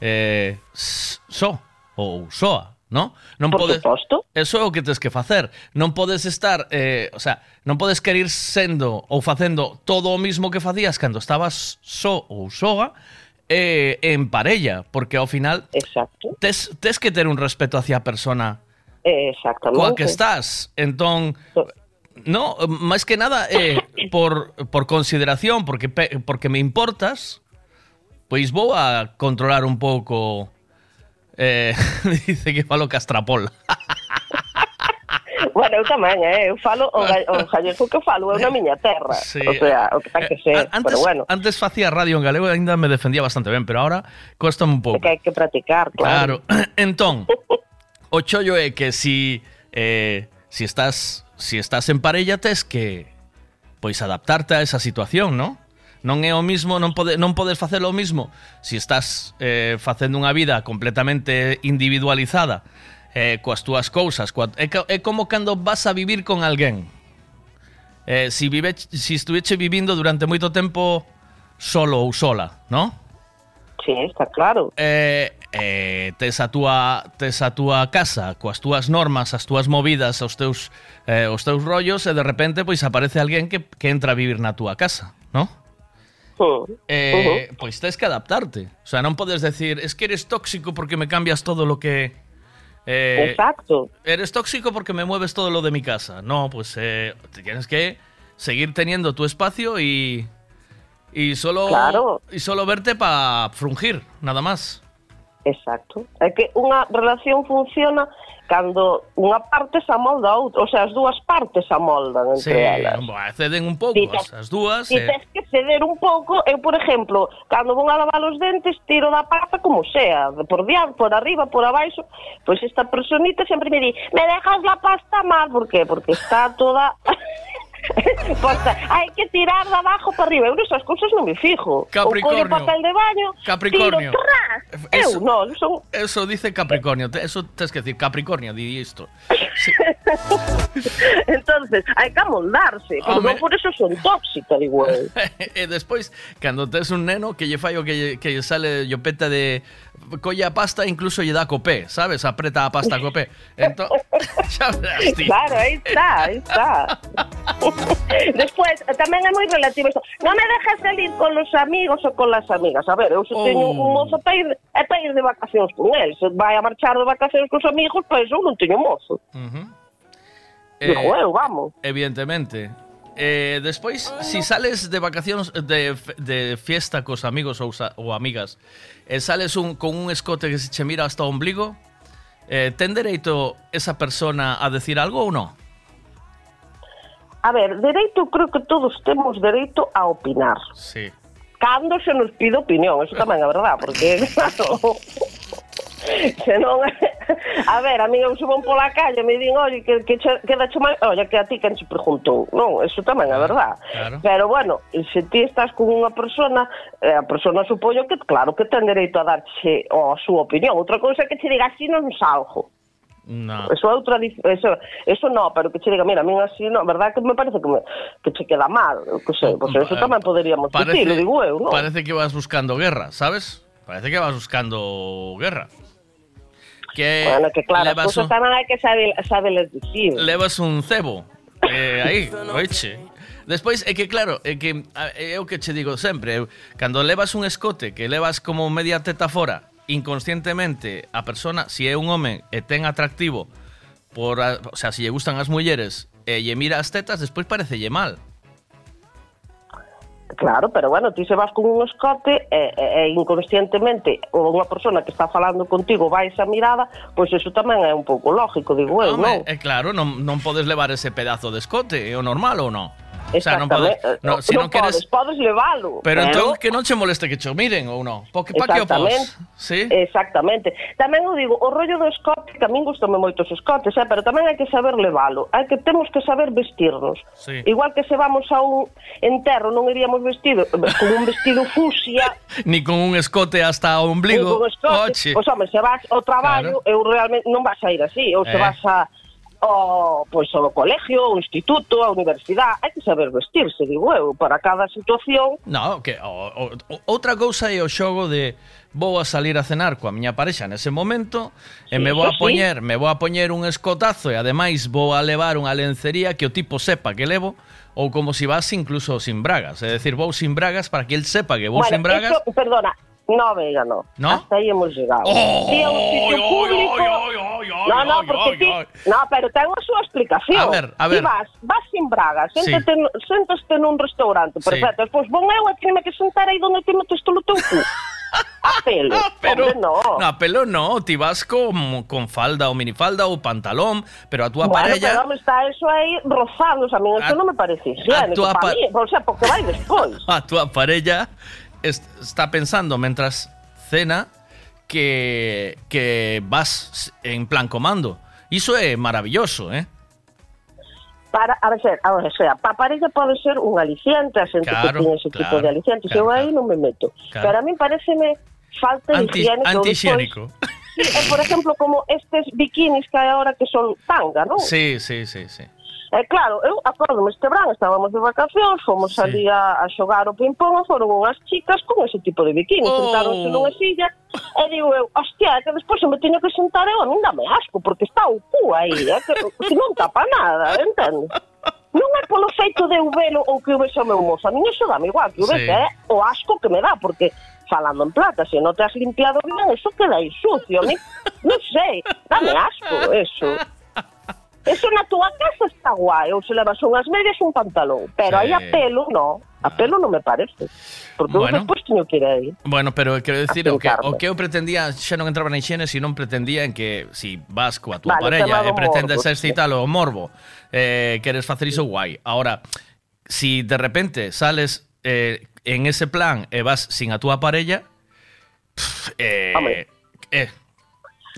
eh, só ou soa no?
Non Por podes, suposto.
Eso é o que tens que facer. Non podes estar, eh, o sea, non podes querer sendo ou facendo todo o mismo que facías cando estabas só ou soa eh, en parella, porque ao final Exacto. Tes, tes que ter un respeto hacia a persona
Exactamente.
coa que estás. Entón, so no, máis que nada eh, por, por consideración, porque, porque me importas, Pois vou a controlar un pouco eh, dice que falo castrapol.
bueno, eu tamén, eh? eu falo o, ga o gallego que falo, é na miña terra. Sí. O sea, o que tan que eh, sei, antes,
pero
bueno.
Antes facía radio en galego e ainda me defendía bastante ben, pero ahora cuesta un pouco.
Que hai que practicar, claro. Claro.
Entón, o chollo é que si eh, si estás si estás en parella tes que pois adaptarte a esa situación, ¿no? non é o mismo, non pode non podes facer o mismo se si estás eh, facendo unha vida completamente individualizada eh, coas túas cousas, coa, é, é como cando vas a vivir con alguén. Eh, si vive, si estuveche vivindo durante moito tempo solo ou sola,
¿no? Sí, está claro.
Eh, eh, tes a túa tes a túa casa coas túas normas, as túas movidas, os teus eh, os teus rollos e de repente pois aparece alguén que que entra a vivir na túa casa, ¿no? Eh, pues tienes que adaptarte. O sea, no puedes decir, es que eres tóxico porque me cambias todo lo que...
Eh, Exacto.
Eres tóxico porque me mueves todo lo de mi casa. No, pues eh, tienes que seguir teniendo tu espacio y,
solo y
solo verte para frungir, nada más.
Exacto. es que una relación funciona cando unha parte se amolda a outra, o sea, as dúas partes se amoldan entre sí, elas. Bo,
ceden un pouco si as, as dúas. Si
eh... tens que ceder un pouco, eu, por exemplo, cando vou a lavar os dentes, tiro da pata como sea, por diante, por arriba, por abaixo, pois pues esta personita sempre me di, me dejas la pasta mal, por qué? Porque está toda... Hay pues, hay que tirar de abajo para arriba. Esas esas no no me fijo.
Capricornio. de
baño, Capricornio. Eh, eso, Eso
dice Capricornio. Eso tienes que decir Capricornio, di esto
Entonces, Hay que amoldarse. Pero por eso son tóxicos igual eh,
después e despois, un neno que lle fallo que, sale de colla pasta incluso le da copé, sabes? Apreta a pasta copé. Claro,
ahí está, ahí está. después, también es muy relativo no me dejas salir con los amigos o con las amigas. A ver, eu se oh. mozo eh, para ir, de vacaciones con él, Se a marchar de vacaciones con sus amigos, pois pues eu non teño mozo. Uh vamos.
Evidentemente. Eh, después, si sales de vacaciones de, de fiesta cos amigos o amigas sales un, con un escote que se mira hasta o ombligo, eh, derecho esa persona a decir algo o no?
a ver, derecho, creo que todos tenemos derecho a opinar.
Sí.
Cando se nos pide opinión, eso también es verdad, porque claro, a ver, a mí eu subo la calle me dicen, oye, que, que, que hecho mal, oye, que a ti quen se preguntou. No, eso también es verdad. Claro. Pero bueno, si ti estás con una persona, eh, la persona supoño que, claro, que tiene derecho a darse a súa opinión. Otra cosa es que te diga, no, non salgo. No. Eso é outra eso, eso no, pero que che diga, mira, a min así, no, verdad que me parece que me, que che queda mal, que sei, pues eso eh, tamén poderíamos parece, dicir, digo eu, no?
Parece que vas buscando guerra, sabes? Parece que vas buscando guerra. Que
bueno, que claro, levas pues un... tamén hai que sabe les dicir.
Levas un cebo, eh, aí, oiche. Despois é que claro, é que é eh, o que che digo sempre, cando levas un escote que levas como media teta fora, inconscientemente a persona, se si é un home e ten atractivo, por, o sea, se si lle gustan as mulleres e lle mira as tetas, despois lle mal.
Claro, pero bueno, ti se vas con un escote e, e, e inconscientemente ou unha persona que está falando contigo vai esa mirada, pois eso tamén é un pouco lógico, digo eu, non? É
claro, non, non podes levar ese pedazo de escote, é o normal ou non? O
sea, non podes, no, si non, non queres podes, podes leválo.
Pero eh? entón que non che moleste que che miren ou non? Porque pa que o pos?
Sí? Exactamente. Tamén o digo, o rollo do escote, que a min gustame moito os escotes, eh? pero tamén hai que saber leválo. Hai que temos que saber vestirnos. Sí. Igual que se vamos a un enterro non iríamos vestido eh, con un vestido fusia,
ni con un escote hasta o ombligo. Ni con escote. Oche.
Pois home, se vas ao traballo, claro. eu realmente non vas a ir así, ou eh. se vas a o pois, o colegio, o instituto, a universidade, hai que saber vestirse, digo eu, para cada situación. No, que
o,
o,
outra cousa é o xogo de vou a salir a cenar coa miña parexa nese momento sí, e me vou a poñer, sí. me vou a poñer un escotazo e ademais vou a levar unha lencería que o tipo sepa que levo ou como se si vas incluso sin bragas, é dicir, vou sin bragas para que el sepa que vou bueno, sin bragas. Eso,
perdona, No, amiga, no. Hasta ahí hemos
llegado. Oh, sí, un
sitio oh, público. no, no, porque No, pero tengo su explicación.
A ver, a ver.
vas, vas sin bragas, sí. en un restaurante, perfecto. Sí. bueno, bom, me tengo que sentar ahí donde te tu estolotuco. A pelo. Ah, pero, Hombre, no.
a pelo no. Te vas con, con, falda o minifalda o pantalón, pero a tu bueno, parella... Bueno, está eso
ahí rozando, A mí eso no me parece A Mí, o sea, porque vai después. A tu
parella está pensando mientras cena que, que vas en plan comando. Y eso es maravilloso, ¿eh?
Para, a ver, a ver, o sea, para parella puede ser un aliciente, a xente que ese tipo de alicientes, Yo eu aí me meto. Para Pero a mí pareceme falta de Anti,
Antihigiénico. Eh,
por ejemplo, como estos bikinis que hay ahora que son tanga, ¿no?
Sí, sí, sí, sí.
Eh, claro, eu acordo este verán, estábamos de vacacións, fomos sí. ali a, a xogar o ping-pong e foron unhas chicas con ese tipo de biquíni, oh. sentaronse nunha silla e digo eu, hostia, que despois se me teño que sentar eu, a mín dame asco, porque está o cu aí, eh, que, que non tapa nada, entende? Non é polo feito de eu velo ou que eu vexo o meu mozo, a min iso dame igual, que eu vexo, sí. é o asco que me dá, porque falando en plata, se non te has limpiado bien, eso queda aí sucio, a mí, non sei, dame asco, eso. Eso na túa casa está guai, ou se levas unhas medias un pantalón, pero sí. aí a pelo no, a ah. pelo non me parece. Porque bueno, despois teño que ir aí.
Bueno, pero quero decir, o que, o
que eu
pretendía xa non entraba na si non pretendía en que si vas coa tua vale, parella e eh, pretendes morbo, excitar o morbo, eh, queres facer iso guai. Ahora, si de repente sales eh, en ese plan e eh, vas sin a túa parella, pff, eh, Hombre. eh,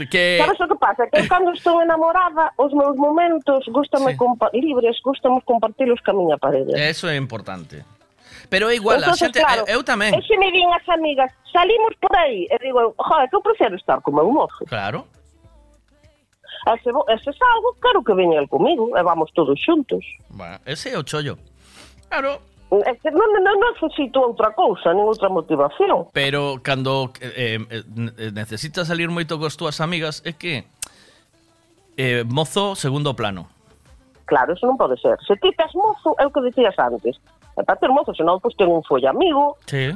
Que... ¿Sabes que pasa? Que cuando estoy enamorada, os meus momentos gustame sí. compa libres, gustame compartilos ca miña
Eso es importante. Pero igual, Entonces, a xente, claro, eu, e
me din as amigas, salimos por ahí e digo, joder, que eu estar como un mozo.
Claro.
ese es algo claro que venía el comigo, e vamos todos juntos
Bueno, ese é o chollo. Claro.
É que non, non necesito outra cousa, nin outra motivación.
Pero cando eh, eh, eh necesitas salir moito cos túas amigas, é que eh, mozo segundo plano.
Claro, eso non pode ser. Se ti tes mozo, é o que dicías antes. E para ter mozo, senón, pois, pues, ten un folle amigo.
Sí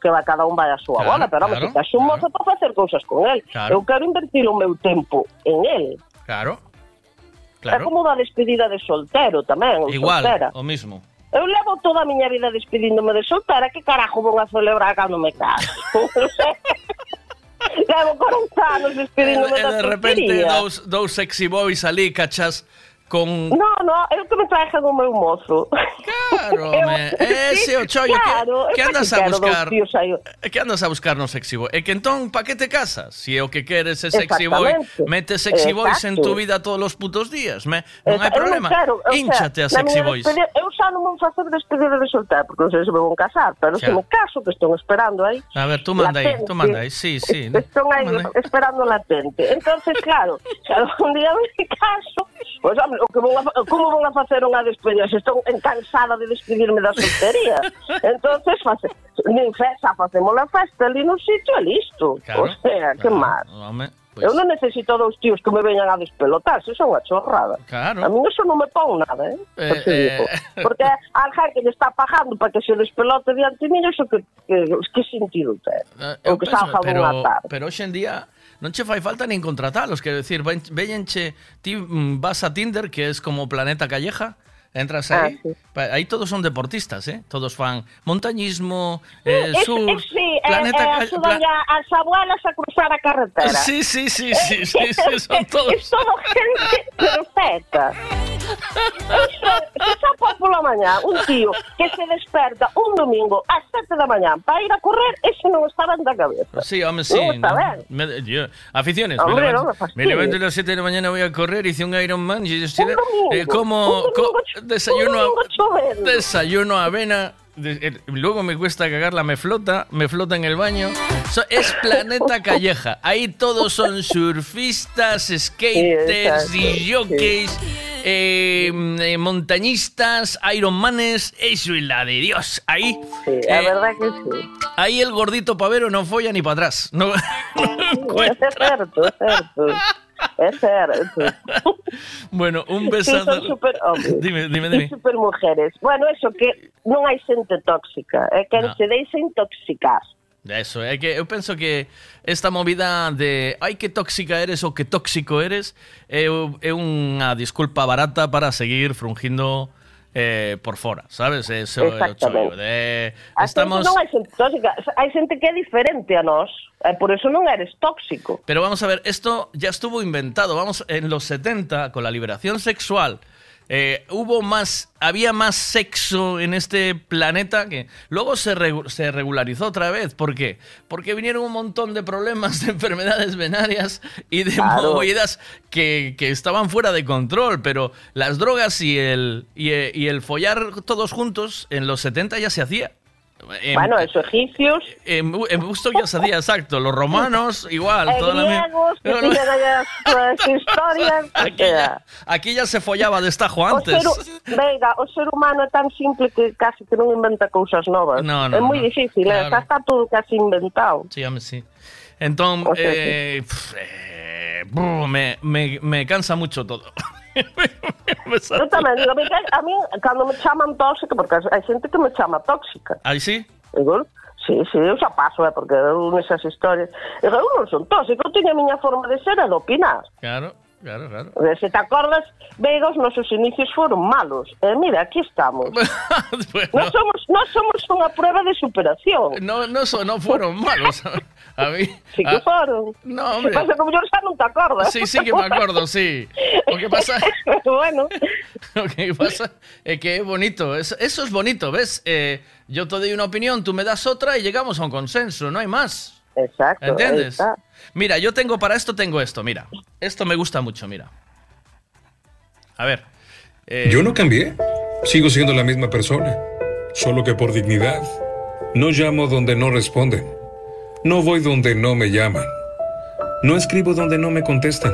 que va cada un vai a súa claro, bola, pero claro, vamos, claro. un mozo claro. Pois para facer cousas con el. Claro. Eu quero invertir o meu tempo en el.
Claro. Claro. É
como da despedida de soltero tamén,
Igual,
soltera. o
mismo.
Eu levo toda a miña vida despedíndome de soltar, a Que carajo vou a celebrar cando me caso Levo 40 anos despedíndome e,
e
de, de
repente dous, dous sexy boys ali cachas
No, no, es que me trago a meu moço.
Claro, me... ese o chollo claro, que, andas a buscar. Tío, eh, que andas a buscar no sexy boy. es que entonces, ¿para qué te casas? Si lo o que quieres es sexy boy, mete sexy boys en tu vida todos los putos días, me? no hay problema. Claro, Hinchate a sexy boys.
Eu me
voy
a hacer despedida de soltar, porque no sei se me a casar, pero es se me caso que están esperando ahí. A
ver, tú manda ahí tú manda sí,
sí. Están aí esperando latente. Entonces, claro, Si algún día me caso, pues, hombre, o que vou a, como vou a facer unha despedida? Se estou cansada de despedirme da soltería. entonces face, nin festa, facemos a festa ali no sitio e listo. Claro, o sea, claro, que máis? Pues... Eu non necesito dos tíos que me veñan a despelotar, se son unha chorrada. Claro. A mí eso non me pon nada, eh? eh, eh... Porque a alguén que lle está pagando para que se despelote diante mí, eso que, que, que sentido ten? Eh, o que salga penso, pero, tarde.
Pero hoxe en día no fai falta ni contratarlos, quiero decir, veyenche, ti mm, vas a Tinder, que es como Planeta Calleja, Entras ah, ahí. Ahí todos son deportistas, ¿eh? Todos fan. Montañismo, sí, eh, sur,
sí, eh, planeta... a las abuelas a cruzar a carretera.
Sí, sí, sí, eh, sí, sí, son
todos... Es gente perfecta. Se sabe por la mañana un tío que se despierta un domingo a 7 de la mañana para ir a correr, eso no estaba en la cabeza. Sí,
hombre,
sí. No, Me,
yo, aficiones, me levanto, a las 7 de la mañana voy a correr, hice un Ironman y yo estoy... Un eh, como, desayuno, desayuno avena. luego me cuesta cagarla, me flota, me flota en el baño. es Planeta Calleja. Ahí todos son surfistas, skaters, y jockeys, eh, eh, montañistas, ironmanes. Eso es la de Dios. Ahí. la
eh, verdad que sí.
Ahí el gordito pavero no folla ni para atrás. No, es
cierto, es cierto. Es era.
bueno, un besazo
Sí, super Dime, dime, mujeres. Bueno, eso que no hay gente tóxica, Es eh, que no. se deixa intoxicar. Eso,
yo
eh,
que yo pienso que esta movida de Ay, qué tóxica eres o qué tóxico eres eh, Es una disculpa barata para seguir frungiendo eh, por fuera, ¿sabes? Eso eh, Exactamente. De, ah, estamos... no hay,
gente que
es
diferente a nos, eh, por eso no eres tóxico.
Pero vamos a ver, esto ya estuvo inventado, vamos, en los 70, con la liberación sexual, eh, hubo más, había más sexo en este planeta que luego se, regularizó otra vez. ¿Por qué? Porque vinieron un montón de problemas de enfermedades venarias y de movidas que, estaban fuera de control, pero las drogas y el, y, eh, y el follar todos juntos en los 70 ya se hacía.
Em, bueno, esos egipcios.
En,
em, en
em, Busto ya sabía, exacto. Los romanos, igual. Griegos la
que allá sus historias.
Aquí ya, se follaba de estajo antes.
O ser, venga, o ser humano es tan simple que casi que no inventa cosas nuevas No, no, Es muy difícil, hasta ¿eh? tú está todo casi inventado.
Sí,
sí.
Entonces, sí. Eh, eh, me, me cansa mucho todo.
Eu tamén a mí, cando me chaman tóxica, porque hai xente que me chama tóxica.
Aí sí?
Igual, Sí, sí, eu xa paso, eh, porque eu esas historias... Eu non son tóxico, eu teño a miña forma de ser e de opinar.
Claro, claro, claro.
Se te acordas, veiga, os nosos inicios foron malos. E ¿eh? mira, aquí estamos. bueno. non, somos, non somos unha prueba de superación.
Non no, no, so, no foron malos. A mí.
Sí, que fueron.
No, hombre. Pasa
como yo no te acuerdas.
Sí, sí que me acuerdo, sí. Lo que pasa.
bueno.
Lo pasa es que es bonito. Eso, es bonito, ¿ves? Eh, yo te doy una opinión, tú me das otra y llegamos a un consenso, no hay más.
Exacto. ¿Entiendes?
Mira, yo tengo para esto, tengo esto, mira. Esto me gusta mucho, mira. A ver.
Eh, yo no cambié. Sigo siendo la misma persona. Solo que por dignidad. No llamo donde no responden. No voy donde no me llaman. No escribo donde no me contestan.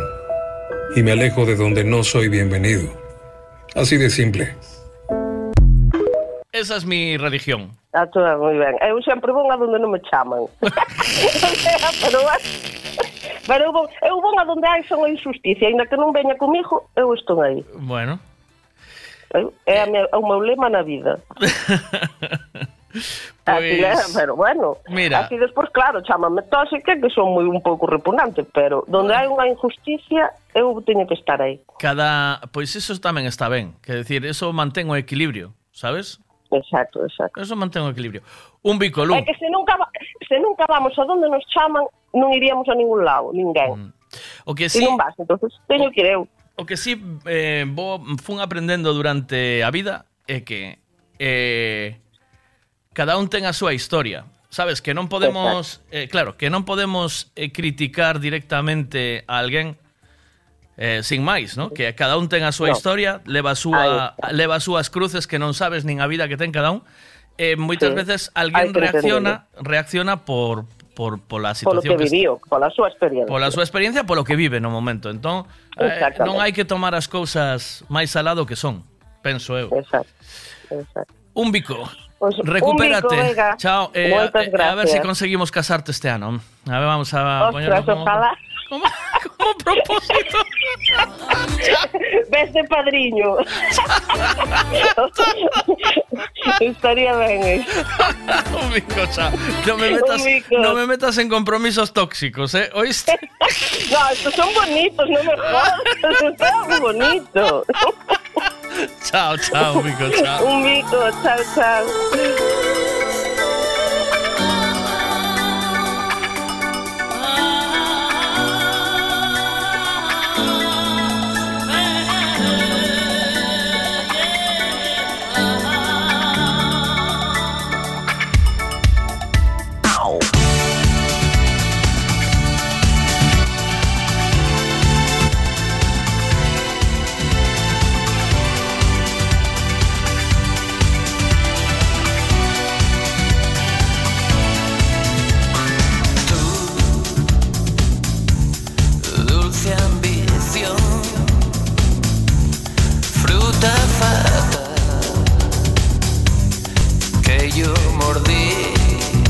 Y me alejo de donde no soy bienvenido. Así de simple.
Esa es mi religión.
Está ah, todo muy bien. Eh, yo siempre voy a donde no me llaman. pero, pero voy eh, a donde hay solo injusticia. Ainda que no venga conmigo, yo estoy ahí.
Bueno.
Eh, es un problema en la vida. Pues, Así ¿eh? pero bueno, Mira. así después, claro, chamame tóxica, que son muy un pouco repugnante, pero donde hai unha injusticia, eu teño que estar aí.
Cada, pois eso tamén está ben, que decir, eso mantén o equilibrio, sabes?
Exacto, exacto. Eso
mantén o equilibrio. Un bicolú. É
que se nunca, va, se nunca vamos a donde nos chaman, non iríamos a ningún lado, ninguén. Mm.
O que si...
E non vas, entonces teño que ir eu.
O que si eh, vou fun aprendendo durante a vida é que eh, cada un ten a súa historia. Sabes que non podemos, eh, claro, que non podemos eh, criticar directamente a alguén eh, sin máis, ¿no? Que cada un ten a súa no. historia, leva a súa leva as súas cruces que non sabes nin a vida que ten cada un. Eh, moitas sí. veces alguén reacciona reacciona por por pola situación
polo que, que viviu, pola
súa
experiencia.
Pola súa experiencia, polo que vive no momento. Entón, eh, non hai que tomar as cousas máis salado que son, penso eu. Exacto. Exacto. Un bico. Pues, Recupérate. Chao. Eh, eh, a, ver si conseguimos casarte este año. A ver, vamos a
Ostras,
¿Cómo, ¿Cómo propósito?
Vete padriño. Estaría bien.
Un no me, metas, no me metas en compromisos tóxicos, ¿eh? ¿Oíste?
no, estos son bonitos, no me jodas. Están bonitos.
chao, chao, Mico, chao. Un
Mico, chao, chao.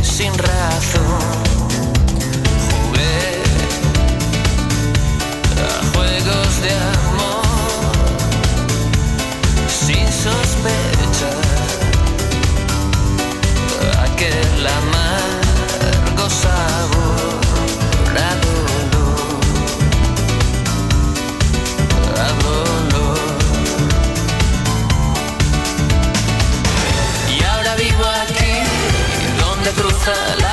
sin razón. the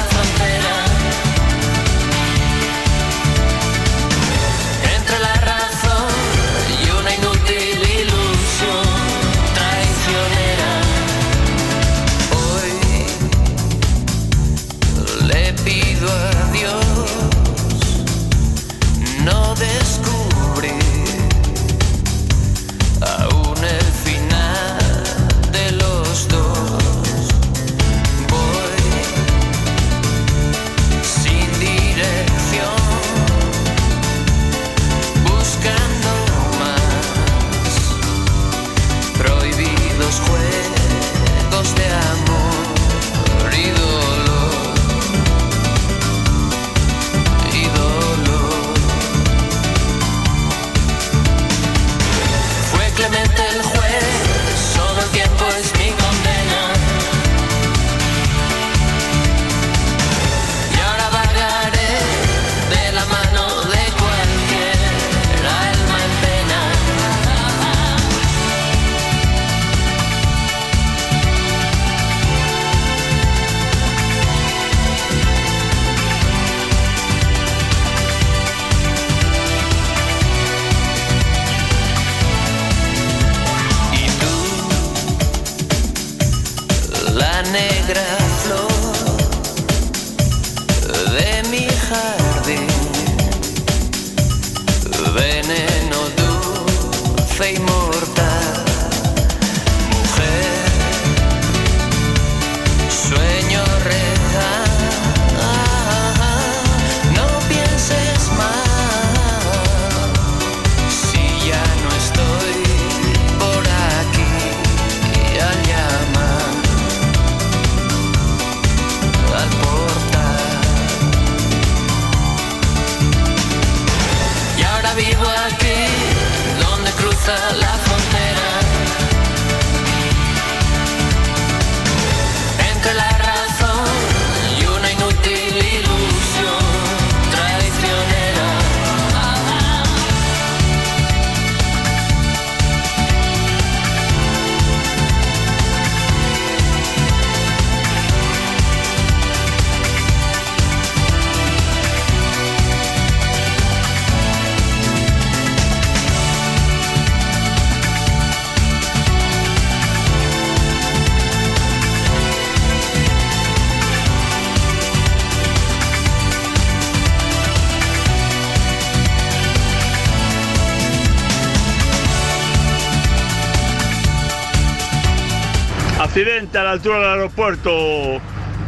accidente a la altura del aeropuerto,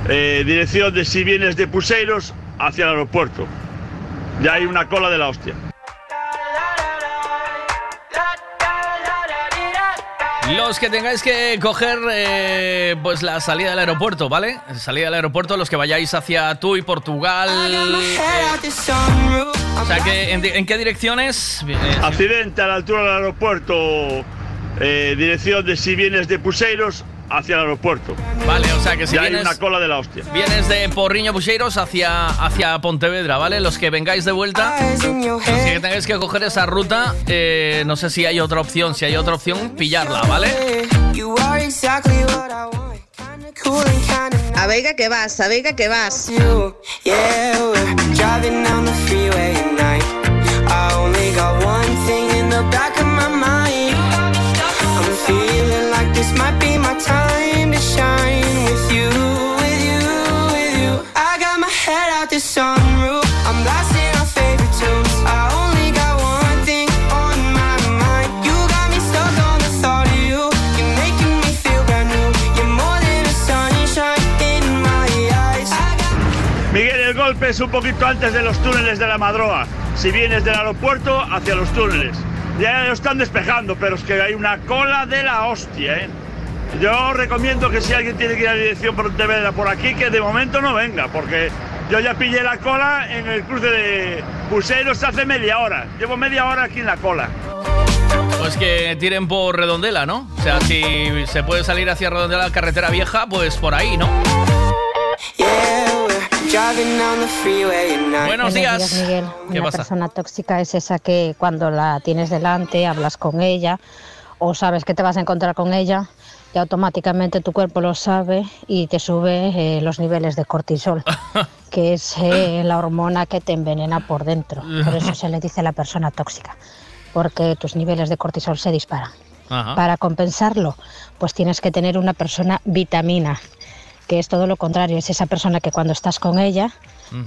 eh, dirección de si vienes de Puseiros hacia el aeropuerto. Ya hay una cola de la hostia.
Los que tengáis que coger eh, pues la salida del aeropuerto, ¿vale? Salida del aeropuerto, los que vayáis hacia y Portugal. Eh, o sea que en, qué direcciones?
Accidente a la altura del aeropuerto. dirección de si vienes de Puseiros hacia el aeropuerto.
Vale, o sea que si
vienes,
hay
una cola de la hostia.
Vienes de Porriño Bucheiros hacia, hacia Pontevedra, ¿vale? Los que vengáis de vuelta, si que que coger esa ruta, eh, no sé si hay otra opción. Si hay otra opción, pillarla, ¿vale?
A Vega que vas, a Vega que vas.
un poquito antes de los túneles de la Madroa, si vienes del aeropuerto hacia los túneles. Ya lo están despejando, pero es que hay una cola de la hostia, ¿eh? Yo recomiendo que si alguien tiene que ir a la dirección Pontevedra por aquí, que de momento no venga, porque yo ya pillé la cola en el cruce de Buseros hace media hora. Llevo media hora aquí en la cola.
Pues que tiren por Redondela, ¿no? O sea, si se puede salir hacia Redondela, carretera vieja, pues por ahí, ¿no?
Buenos días. Una persona tóxica es esa que cuando la tienes delante, hablas con ella o sabes que te vas a encontrar con ella y automáticamente tu cuerpo lo sabe y te sube eh, los niveles de cortisol, que es eh, la hormona que te envenena por dentro. Por eso se le dice la persona tóxica, porque tus niveles de cortisol se disparan. Para compensarlo, pues tienes que tener una persona vitamina que es todo lo contrario, es esa persona que cuando estás con ella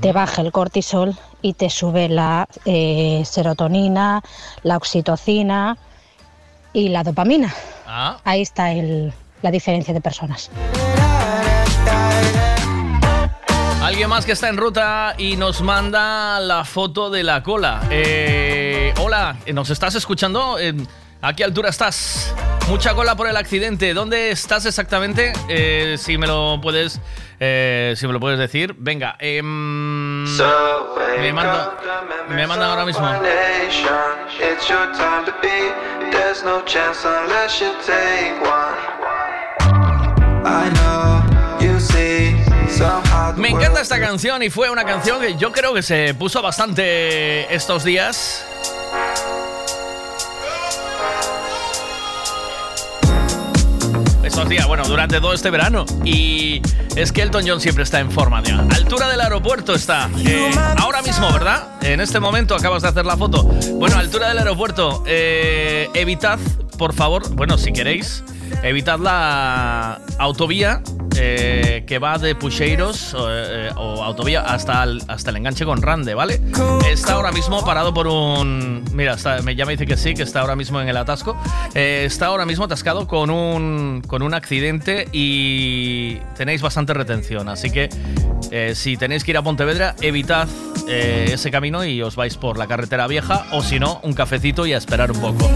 te baja el cortisol y te sube la eh, serotonina, la oxitocina y la dopamina. Ah. Ahí está la diferencia de personas.
Alguien más que está en ruta y nos manda la foto de la cola. Eh, hola, ¿nos estás escuchando? ¿A qué altura estás? Mucha cola por el accidente. ¿Dónde estás exactamente? Eh, si me lo puedes. Eh, si me lo puedes decir. Venga, em, me manda. Me manda ahora mismo. Me encanta esta canción y fue una canción que yo creo que se puso bastante estos días. Esos días, bueno, durante todo este verano. Y es que Elton John siempre está en forma, tío. Altura del aeropuerto está. Eh, ahora mismo, ¿verdad? En este momento acabas de hacer la foto. Bueno, altura del aeropuerto. Eh, evitad, por favor, bueno, si queréis, Evitad la autovía eh, que va de Pucheiros eh, o autovía hasta el, hasta el enganche con Rande, ¿vale? Está ahora mismo parado por un... Mira, ya me dice que sí, que está ahora mismo en el atasco. Eh, está ahora mismo atascado con un, con un accidente y tenéis bastante retención, así que si tenéis que ir a Pontevedra, evitad ese camino y os vais por la carretera vieja o si no, un cafecito y a esperar un poco.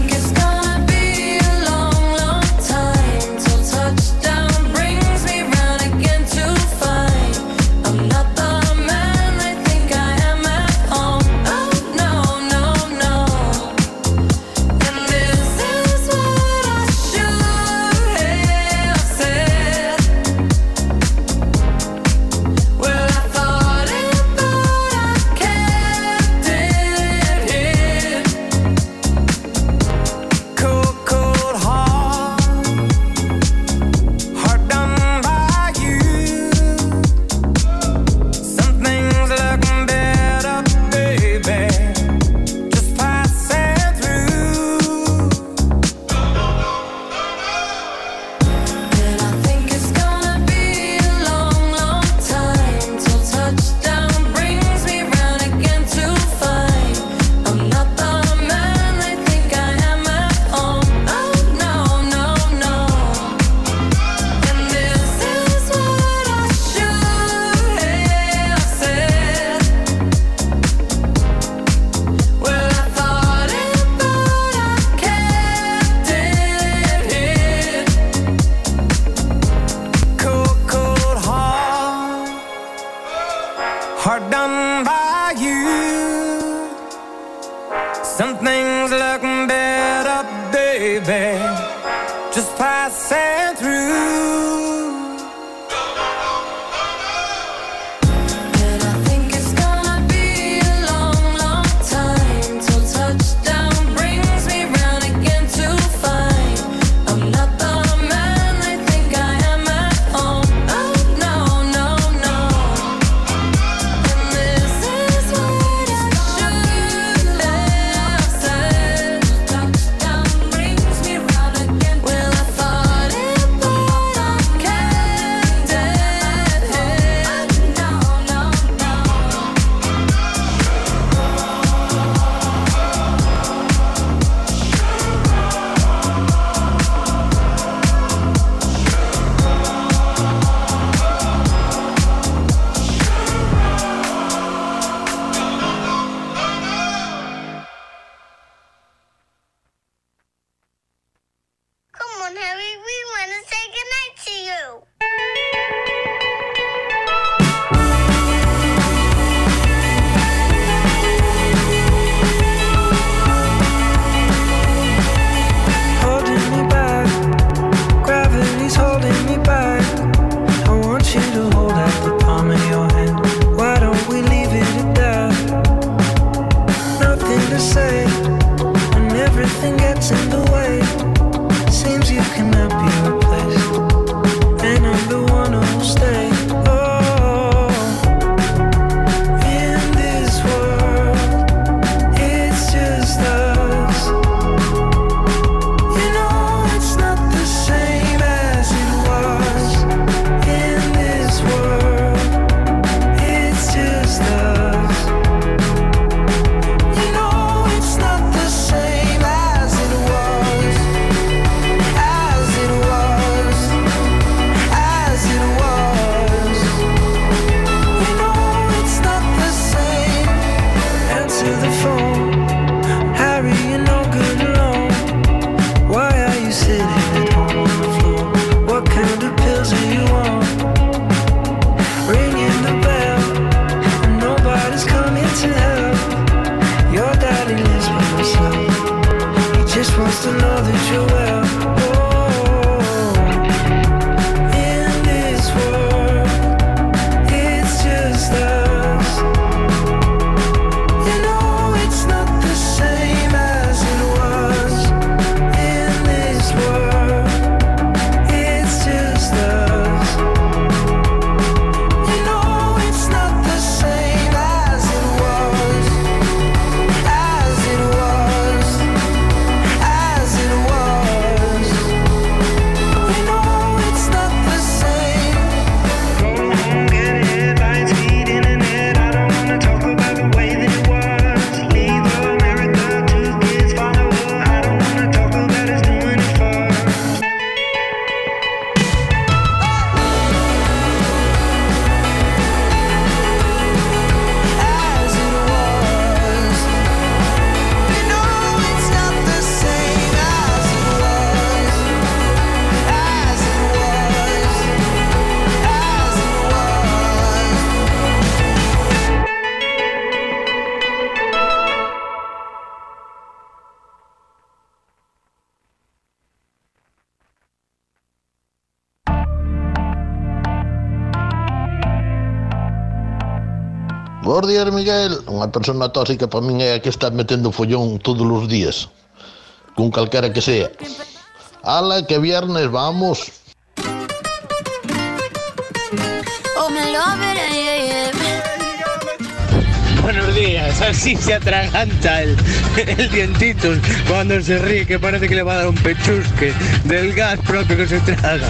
unha persona tóxica para mí hay que está metiendo follón todos los días con calcara que sea ala que viernes vamos oh,
Buenos días, así se atraganta el, el cuando se ríe que parece que le va a dar un pechusque del gas propio que se traga.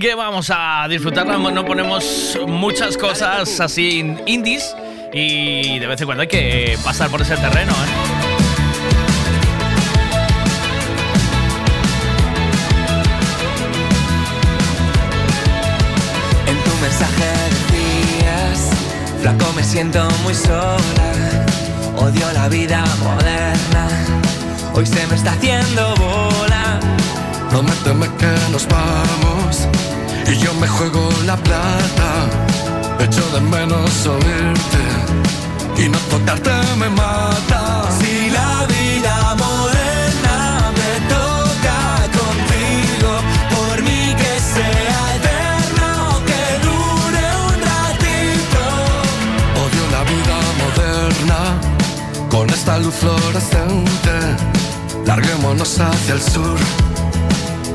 que vamos a disfrutarla. No ponemos muchas cosas así indies y de vez en cuando hay que pasar por ese terreno. ¿eh?
en tu mensaje ¿eh? Flaco me siento muy sola, odio la vida moderna, hoy se me está haciendo bola
Prométeme que nos vamos y yo me juego la plata. Echo de menos oírte y no tocarte me mata.
Si la vida moderna me toca contigo, por mí que sea eterna o que dure un ratito.
Odio la vida moderna con esta luz fluorescente. Larguémonos hacia el sur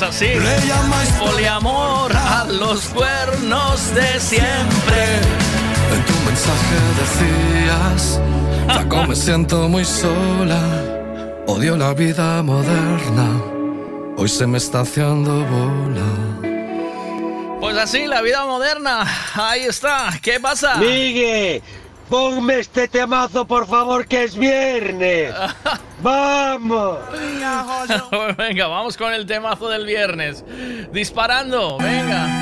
es así.
Poliamor a los cuernos de siempre.
En tu mensaje decías, Taco me siento muy sola, odio la vida moderna, hoy se me está haciendo bola.
Pues así, la vida moderna, ahí está, ¿qué pasa?
Migue, ponme este temazo por favor que es viernes. ¡Vamos!
Venga, vamos con el temazo del viernes. Disparando, venga.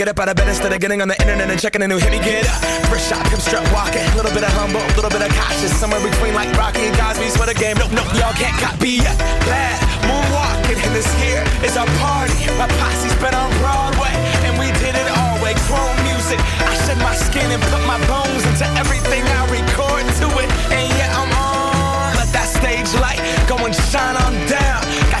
get up out of bed instead of getting on the internet and checking a new hit. Me get up, first shot, come strut walking. A little bit of humble, a little bit of cautious. Somewhere between like Rocky and Cosby's for the game. Nope, nope, y'all can't copy yet. Bad moonwalking, and this here is our party. My posse's been on Broadway, and we did it all way. Chrome music, I shed my skin and put my bones into everything I record to it. And yeah, I'm on. Let that stage light go and shine on down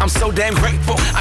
I'm so damn grateful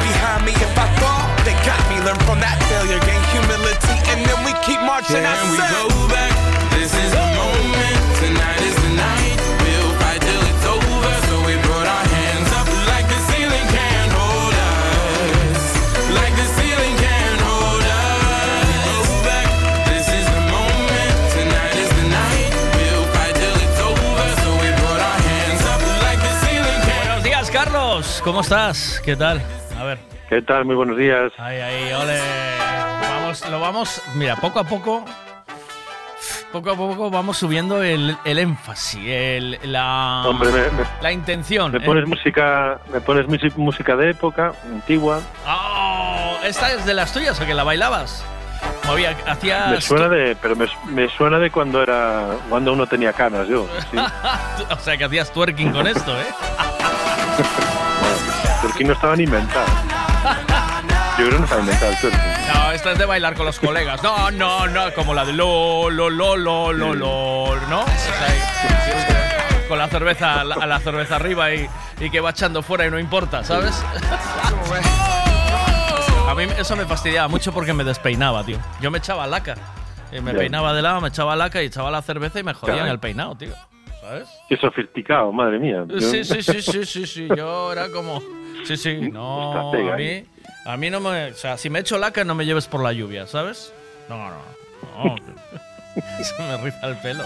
behind me if I fall. They got me, learn from that failure, gain humility, and then we keep marching. Yeah. and we go back. This is the moment. Tonight is the night. We'll fight till it's over. So we put our hands up like the ceiling can't hold us. Like the ceiling can't hold us. We go back. This is the moment. Tonight is the night. We'll fight till it's over. So we put our hands up like the ceiling can't. Buenos días, Carlos. ¿Cómo estás? ¿Qué tal?
¿Qué tal? Muy buenos días.
Ay, ay, ole. Vamos, lo vamos, mira, poco a poco, poco a poco vamos subiendo el, énfasis, el, la, intención.
Me ¿eh? pones, música, me pones música de época, antigua.
Oh, ¿Esta es de las tuyas o que la bailabas?
Me suena de, pero me, suena de cuando era, cuando uno tenía canas, yo.
o sea que hacías twerking con esto, ¿eh?
twerking no estaba ni inventado.
No, esta es de bailar con los colegas. No, no,
no,
como la de lo, lo, lo, lo, lo, lo, ¿no? con la cerveza, a la cerveza arriba y, que va echando fuera y no importa, ¿sabes? a mí eso me fastidiaba mucho porque me despeinaba, tío. Yo me echaba laca. Eh, me peinaba de lado, me echaba laca y echaba la cerveza y me jodían el peinado, tío.
¿Sabes? Qué sofisticado, madre mía.
Sí, sí, sí, sí, sí, sí. Yo era como. Sí, sí, no. A mí, a mí no me. O sea, si me echo laca, no me lleves por la lluvia, ¿sabes? No, no, no. me rifa el pelo.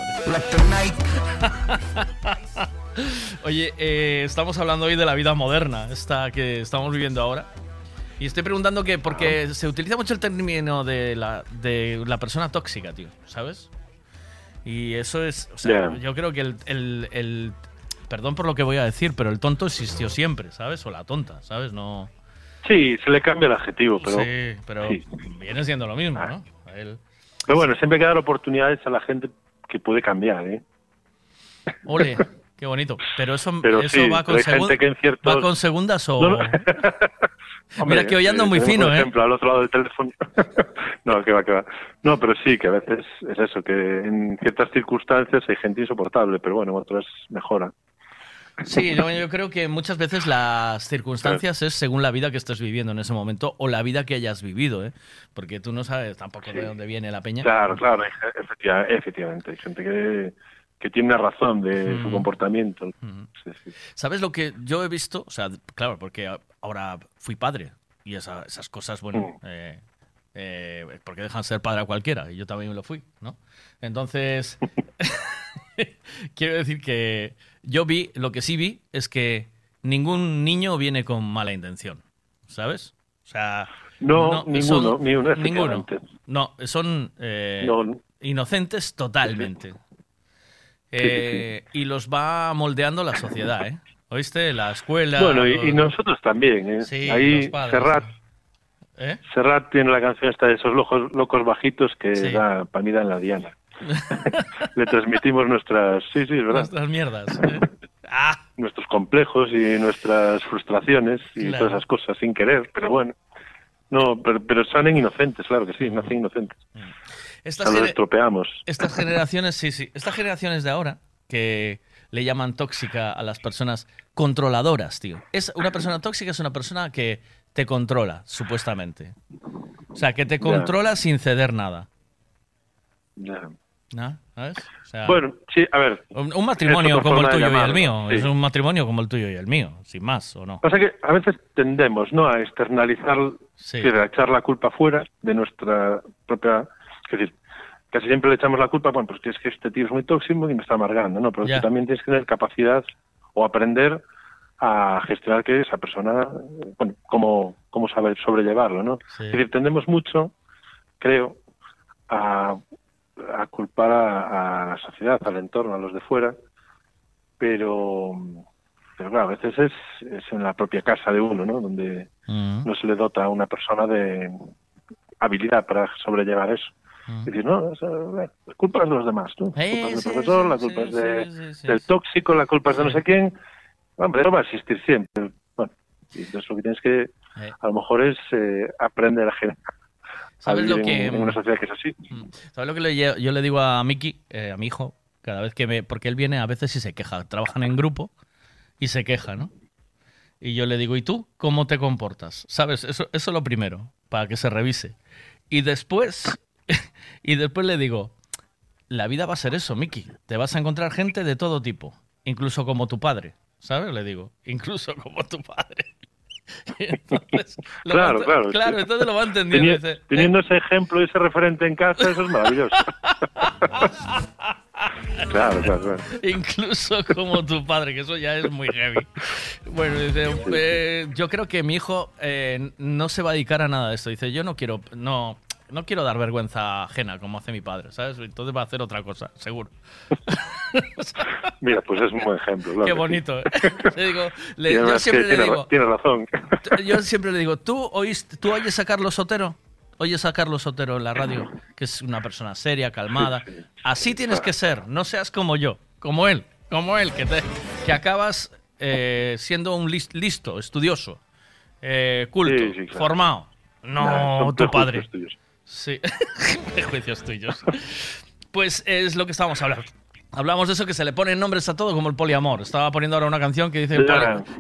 Oye, eh, estamos hablando hoy de la vida moderna, esta que estamos viviendo ahora. Y estoy preguntando que, porque se utiliza mucho el término de la, de la persona tóxica, tío, ¿sabes? Y eso es, o sea, yo creo que el, el, perdón por lo que voy a decir, pero el tonto existió siempre, ¿sabes? O la tonta, ¿sabes? No,
Sí, se le cambia el adjetivo, pero.
Sí, pero viene siendo lo mismo, ¿no? Ah. Pero
bueno, siempre hay que dar oportunidades a la gente que puede cambiar, ¿eh?
Ole, qué bonito. Pero eso, va, con segunda va, con segundas o. Mira que hoy ando muy fino, por ¿eh?
ejemplo,
al
otro lado del teléfono. no, que va, que va. No, pero sí, que a veces es eso, que en ciertas circunstancias hay gente insoportable, pero bueno, otras mejora.
Sí, yo creo que muchas veces las circunstancias es según la vida que estés viviendo en ese momento o la vida que hayas vivido, ¿eh? porque tú no sabes tampoco de dónde viene la peña.
Claro, claro, efectivamente. Hay gente que, tiene razón de su mm. comportamiento.
¿Sabes lo que yo he visto? O sea, claro, porque ahora fui padre y esas cosas, bueno, mm. eh, eh, porque dejan ser padre a cualquiera, y yo también lo fui, ¿no? Entonces, quiero decir que yo vi, lo que sí vi es que ningún niño viene con mala intención, ¿sabes? O sea...
No, ninguno, ni uno,
ninguno. No, son eh, inocentes totalmente. Eh, y los va moldeando la sociedad, ¿eh? ¿Oíste? La escuela...
Bueno, y, nosotros también, ¿eh? Ahí padres, ¿Eh? Serrat, tiene la canción esta de esos locos, locos bajitos que da panida en la diana. le transmitimos nuestras,
sí, sí, Nuestras mierdas. ¿eh?
Ah. Nuestros complejos y nuestras frustraciones y todas esas cosas sin querer, pero bueno. No, pero, pero salen inocentes, claro que sí, nacen inocentes. Mm. Estas
Estas generaciones, sí, sí. Estas generaciones de ahora que le llaman tóxica a las personas controladoras, tío. Es una persona tóxica es una persona que te controla, supuestamente. O sea, que te controla sin ceder nada
bueno, sí, a ver.
Un, matrimonio como el tuyo y el mío. Es un matrimonio como el tuyo y el mío, sin más, ¿o no?
Pasa que a veces tendemos, ¿no? A externalizar, a echar la culpa fuera de nuestra propia. Es decir, casi siempre le echamos la culpa, bueno, pues tienes que este tío es muy tóxico y me está amargando, ¿no? Pero tú también tienes que tener capacidad o aprender a gestionar que esa persona, bueno, cómo, saber sobrellevarlo, ¿no? Es decir, tendemos mucho, creo, a a culpar a, la sociedad, al entorno, a los de fuera, pero, pero claro, a veces es, es en la propia casa de uno, ¿no? Donde mm. no se le dota a una persona de habilidad para sobrellevar eso. Mm. Decir, no, culpa de los demás, ¿no? La culpa es del profesor, la culpa es del tóxico, la culpa es de no sé quién. Hombre, no va a existir siempre. Bueno, entonces lo que tienes que, a lo mejor es eh, aprender a generar
¿Sabes lo que, en una
sociedad que es así. Mm. ¿Sabes lo que
yo le digo a Miki, eh, a mi hijo, cada vez que me. Porque él viene a veces y se queja. Trabajan en grupo y se queja, ¿no? Y yo le digo, ¿y tú cómo te comportas? ¿Sabes? Eso, eso es lo primero, para que se revise. Y después, y después le digo, la vida va a ser eso, Miki. Te vas a encontrar gente de todo tipo, incluso como tu padre, ¿sabes? Le digo, incluso como tu padre.
claro, claro,
claro. entonces lo va entendiendo.
Eh. teniendo ese ejemplo y ese referente en casa, eso es maravilloso.
Incluso como tu padre, que eso ya es muy heavy. Bueno, dice, eh, yo creo que mi hijo eh, no se va a dedicar a nada de esto. Dice, yo no quiero, no, no quiero dar vergüenza ajena como hace mi padre, ¿sabes? Entonces va a hacer otra cosa, seguro.
Mira, pues es un buen ejemplo.
Qué bonito.
¿eh? yo siempre le digo, razón.
Yo siempre le digo, ¿tú, oíste, ¿tú oyes a Carlos Sotero? Oyes a Carlos Sotero en la radio, que es una persona seria, calmada. Así tienes que ser, no seas como yo, como él, como él, que, te, que acabas eh, siendo un listo, estudioso, eh, culto, formado. No, tu padre. Sí, prejuicios tuyos. Pues es lo que estábamos hablando. Hablamos de eso que se le ponen nombres a todo, como el poliamor. Estaba poniendo ahora una canción que dice: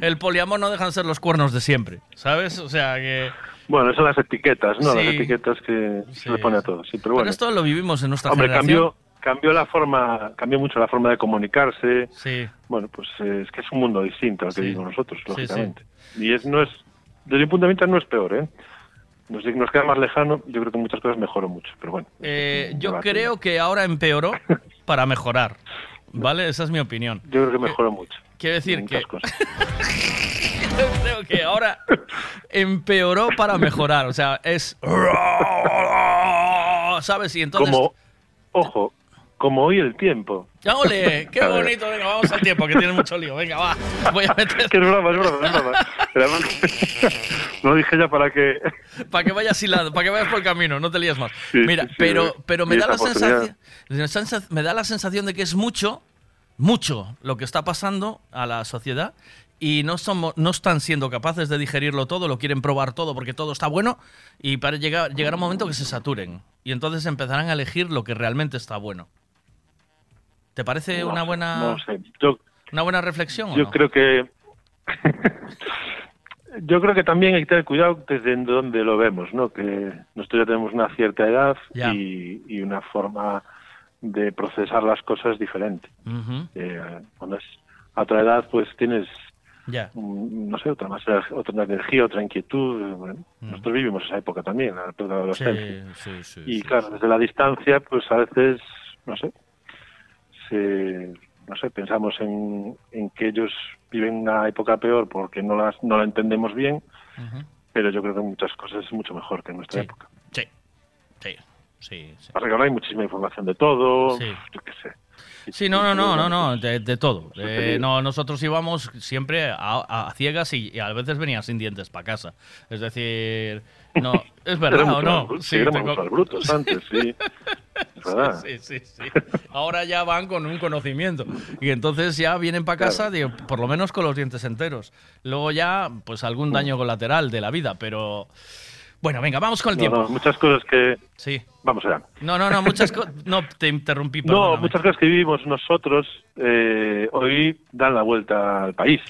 El poliamor no dejan de ser los cuernos de siempre. ¿Sabes? O sea que.
Bueno, son las etiquetas, ¿no? las etiquetas que se le pone a todo. Sí, pero bueno.
esto lo vivimos en nuestra Hombre, Cambió,
cambió la forma, cambió mucho la forma de comunicarse. Sí. Bueno, pues eh, es que es un mundo distinto al que vivimos nosotros, lógicamente. Y es, no es, desde mi punto de vista no es peor, ¿eh? Pues nos, queda más lejano, yo creo que muchas cosas mejoró mucho, pero bueno.
Eh, yo creo que ahora empeoró para mejorar, ¿vale? Esa es mi opinión.
Yo creo que mejoró eh, mucho.
Quiero decir que... yo creo que ahora empeoró para mejorar, o sea, es... ¿Sabes? Y entonces...
Como, ojo, como hoy el tiempo.
Ya, qué bonito, venga, vamos al tiempo, que tiene mucho lío, venga, va, voy
a meter... que es broma, es broma, es broma. no dije ya para que...
para que vayas hilado, para que vayas por el camino, no te líes más. Mira, pero, eh, pero me, da la sensación, me da la sensación de que es mucho, mucho lo que está pasando a la sociedad y no, somos, no están siendo capaces de digerirlo todo, lo quieren probar todo porque todo está bueno y para llegar, llegar a un momento que se saturen y entonces empezarán a elegir lo que realmente está bueno. ¿Te parece una buena una buena reflexión?
Yo creo que yo creo que también hay que tener cuidado desde donde lo vemos, ¿no? Que nosotros ya tenemos una cierta edad y, una forma de procesar las cosas diferente. Eh, cuando a otra edad, pues tienes no sé, otra más otra energía, otra inquietud. Nosotros vivimos esa época también, la y claro, desde la distancia, pues a veces, no sé, eh, no sé, pensamos en, que ellos viven una época peor porque no, las, no la entendemos bien, pero yo creo que muchas cosas es mucho mejor que en nuestra época. Sí,
sí, sí.
sí. Ahora hay muchísima información de todo, sí.
Sí, no, no, no, no, no, de, todo. Eh, no, nosotros íbamos siempre a, ciegas y, a veces venía sin dientes para casa. Es decir, no, es verdad o no.
sí, éramos tengo... brutos antes, sí. Ah. Sí, sí, sí,
Ahora ya van con un conocimiento. Y entonces ya vienen para casa, digo, por lo menos con los dientes enteros. Luego ya, pues algún mm. daño colateral de la vida, pero... Bueno, venga, vamos con el tiempo.
muchas cosas que...
Sí.
Vamos allá.
No, no, no, muchas cosas... No, te interrumpí. Perdóname. No,
muchas cosas que vivimos nosotros eh, hoy dan la vuelta al país.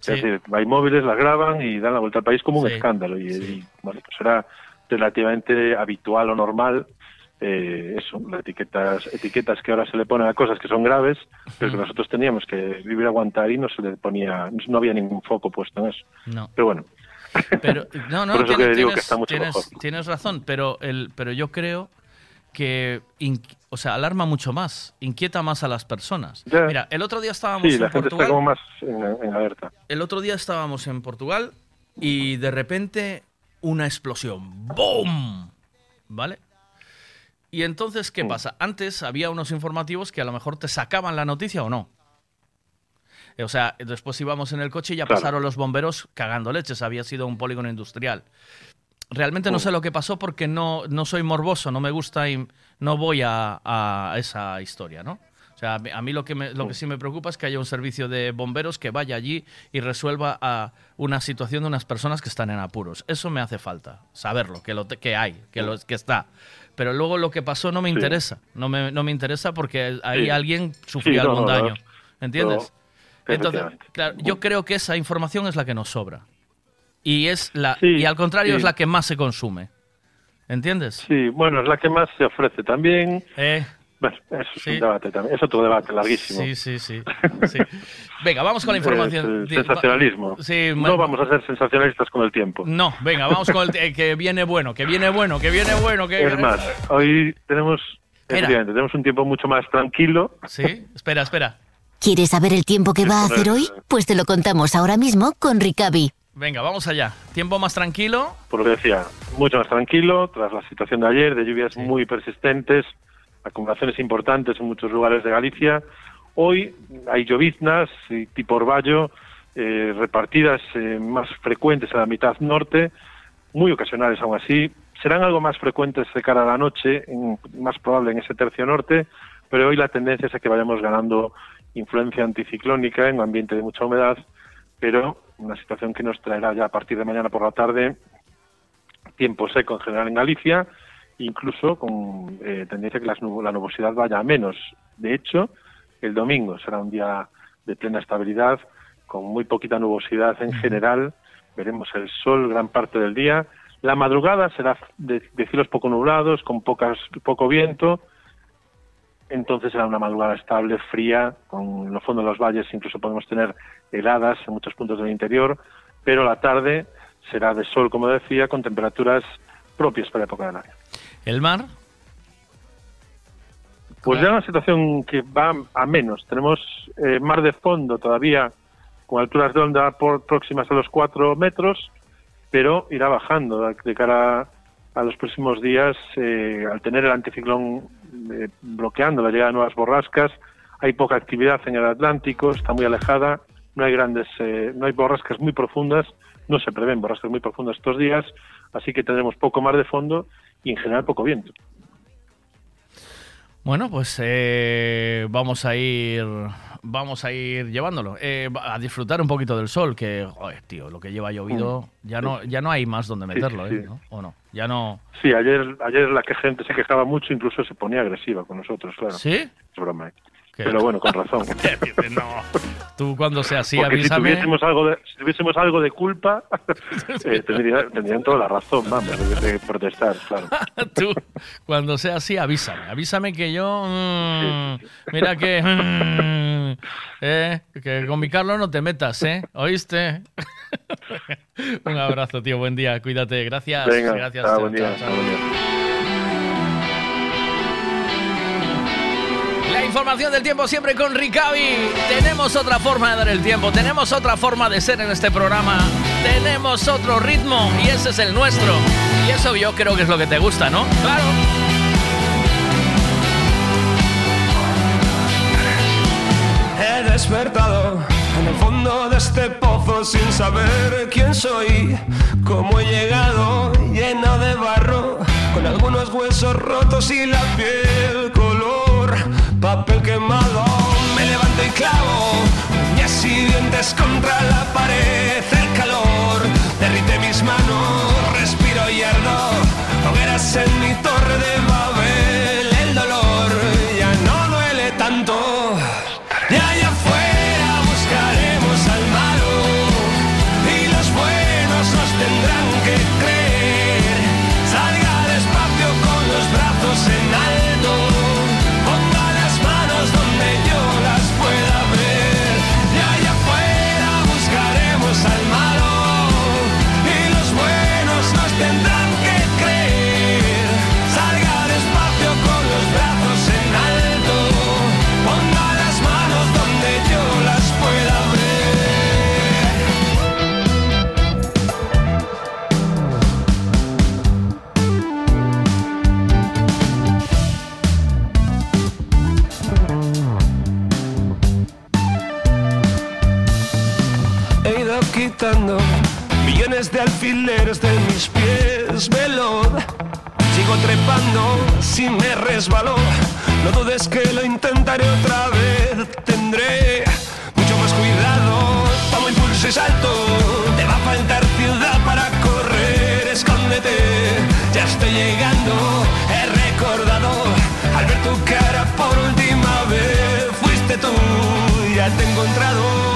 Es decir, hay móviles, las graban y dan la vuelta al país como un escándalo. Y, y, bueno, pues era relativamente habitual o normal eh, eso, etiquetas, etiquetas que ahora se le ponen a cosas que son graves, pero que nosotros teníamos que vivir aguantar y no se le ponía, no había ningún foco puesto en
eso.
Pero bueno. Por eso tienes,
digo que está mucho Tienes razón, pero, el, pero yo creo que o sea, alarma mucho más, inquieta más a las personas. Mira, el otro día estábamos
en Portugal.
El otro día estábamos en Portugal y de repente una explosión. ¡Boom! ¿Vale? Y entonces, ¿qué mm. pasa? Antes había unos informativos que a lo mejor te sacaban la noticia o no. Eh, o sea, después íbamos en el coche y ya pasaron los bomberos cagando leches. Había sido un polígono industrial. Realmente no mm. sé lo que pasó porque no, no soy morboso, no me gusta y no voy a, esa historia, ¿no? O sea, a mí lo que, lo que mm. sí me preocupa es que haya un servicio de bomberos que vaya allí y resuelva una situación de unas personas que están en apuros. Eso me hace falta, saberlo, que, lo, que hay, que, lo, que está pero luego lo que pasó no me interesa. No, me, no me interesa porque ahí alguien sufrió algún daño. ¿Entiendes? Entonces, claro, yo creo que esa información es la que nos sobra. Y, es la, y al contrario es la que más se consume. ¿Entiendes?
Sí, bueno, es la que más se ofrece también. Eh eso es un debate también. Es otro debate larguísimo. Sí, sí, sí.
Venga, vamos con la pues, información.
Eh, sensacionalismo. no vamos a ser sensacionalistas con el tiempo.
No, venga, vamos con el que viene bueno, que viene bueno, que viene bueno. Que
es más, hoy tenemos,
tenemos
un tiempo mucho más tranquilo.
Sí, espera, espera.
¿Quieres saber el tiempo que va a hacer hoy? Pues te lo contamos ahora mismo con Ricavi.
Venga, vamos allá. Tiempo más tranquilo.
Por lo que decía, mucho más tranquilo, tras la situación de ayer, de lluvias muy persistentes, acumulaciones importantes en muchos lugares de Galicia. Hoy hay lloviznas y tipo orvallo eh, repartidas eh, más frecuentes a la mitad norte, muy ocasionales aún así. Serán algo más frecuentes de cara a la noche, más probable en ese tercio norte, pero hoy la tendencia es a que vayamos ganando influencia anticiclónica en un ambiente de mucha humedad, pero una situación que nos traerá ya a partir de mañana por la tarde tiempo seco en general en Galicia, incluso con eh, tendencia a que la nubosidad vaya a menos. De hecho, el domingo será un día de plena estabilidad, con muy poquita nubosidad en general. Veremos el sol gran parte del día. La madrugada será de, cielos poco nublados, con pocas, poco viento. Entonces será una madrugada estable, fría, con en los fondos de los valles incluso podemos tener heladas en muchos puntos del interior, pero la tarde será de sol, como decía, con temperaturas propias para la época del año.
¿El mar?
Pues ya ya una situación que va a menos. Tenemos eh, mar de fondo todavía con alturas de onda por, próximas a los 4 metros, pero irá bajando de cara a los próximos días eh, al tener el anticiclón eh, bloqueando la llegada de nuevas borrascas. Hay poca actividad en el Atlántico, está muy alejada, no hay grandes, no hay borrascas muy profundas, no se prevén borrascas muy profundas estos días, así que tendremos poco mar de fondo y en general poco viento.
Bueno, pues eh, vamos a ir vamos a ir llevándolo eh, a disfrutar un poquito del sol que tío lo que lleva llovido mm. ya no ya no hay más donde meterlo ¿eh? o no ya no
sí ayer ayer la que gente se quejaba mucho incluso se ponía agresiva con nosotros claro
sí
broma ¿eh? Pero bueno, con razón.
no, tú cuando sea así, avísame.
Si tuviésemos, algo de, si tuviésemos algo de culpa, eh, tendrían, toda la razón, vamos, de, protestar, claro.
tú, cuando sea así, avísame. Avísame que yo. Mm, mira que. Mm, eh, que con mi Carlos no te metas, ¿eh? ¿Oíste? Un abrazo, tío. Buen día. Cuídate. Gracias.
Venga,
gracias.
Chao, buen día.
Información del tiempo siempre con Ricavi. Tenemos otra forma de dar el tiempo, tenemos otra forma de ser en este programa, tenemos otro ritmo y ese es el nuestro. Y eso yo creo que es lo que te gusta, ¿no?
Claro.
He despertado en el fondo de este pozo sin saber quién soy, cómo he llegado lleno de barro, con algunos huesos rotos y la piel color papel quemado, me levanto y clavo y dientes contra la pared, el calor derrite mis manos, respiro y ardo, hogueras en mi torre de millones de alfileres de mis pies, velo Sigo trepando, si me resbaló, no dudes que lo intentaré otra vez. Tendré mucho más cuidado, tomo impulso y salto. Te va a faltar ciudad para correr, escóndete. Ya estoy llegando, he recordado al ver tu cara por última vez. Fuiste tú, ya te he encontrado.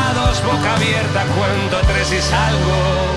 boca abierta cuando tres y salgo.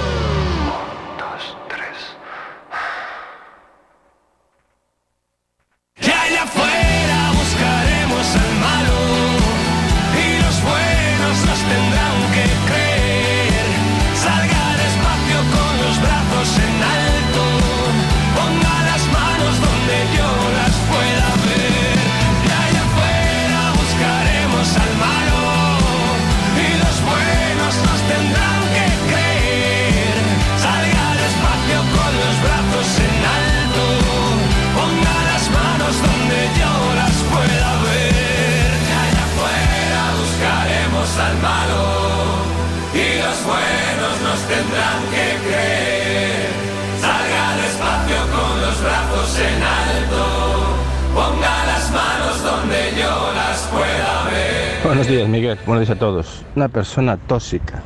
Buenos días, Miguel. Buenos días a todos. Una persona tóxica.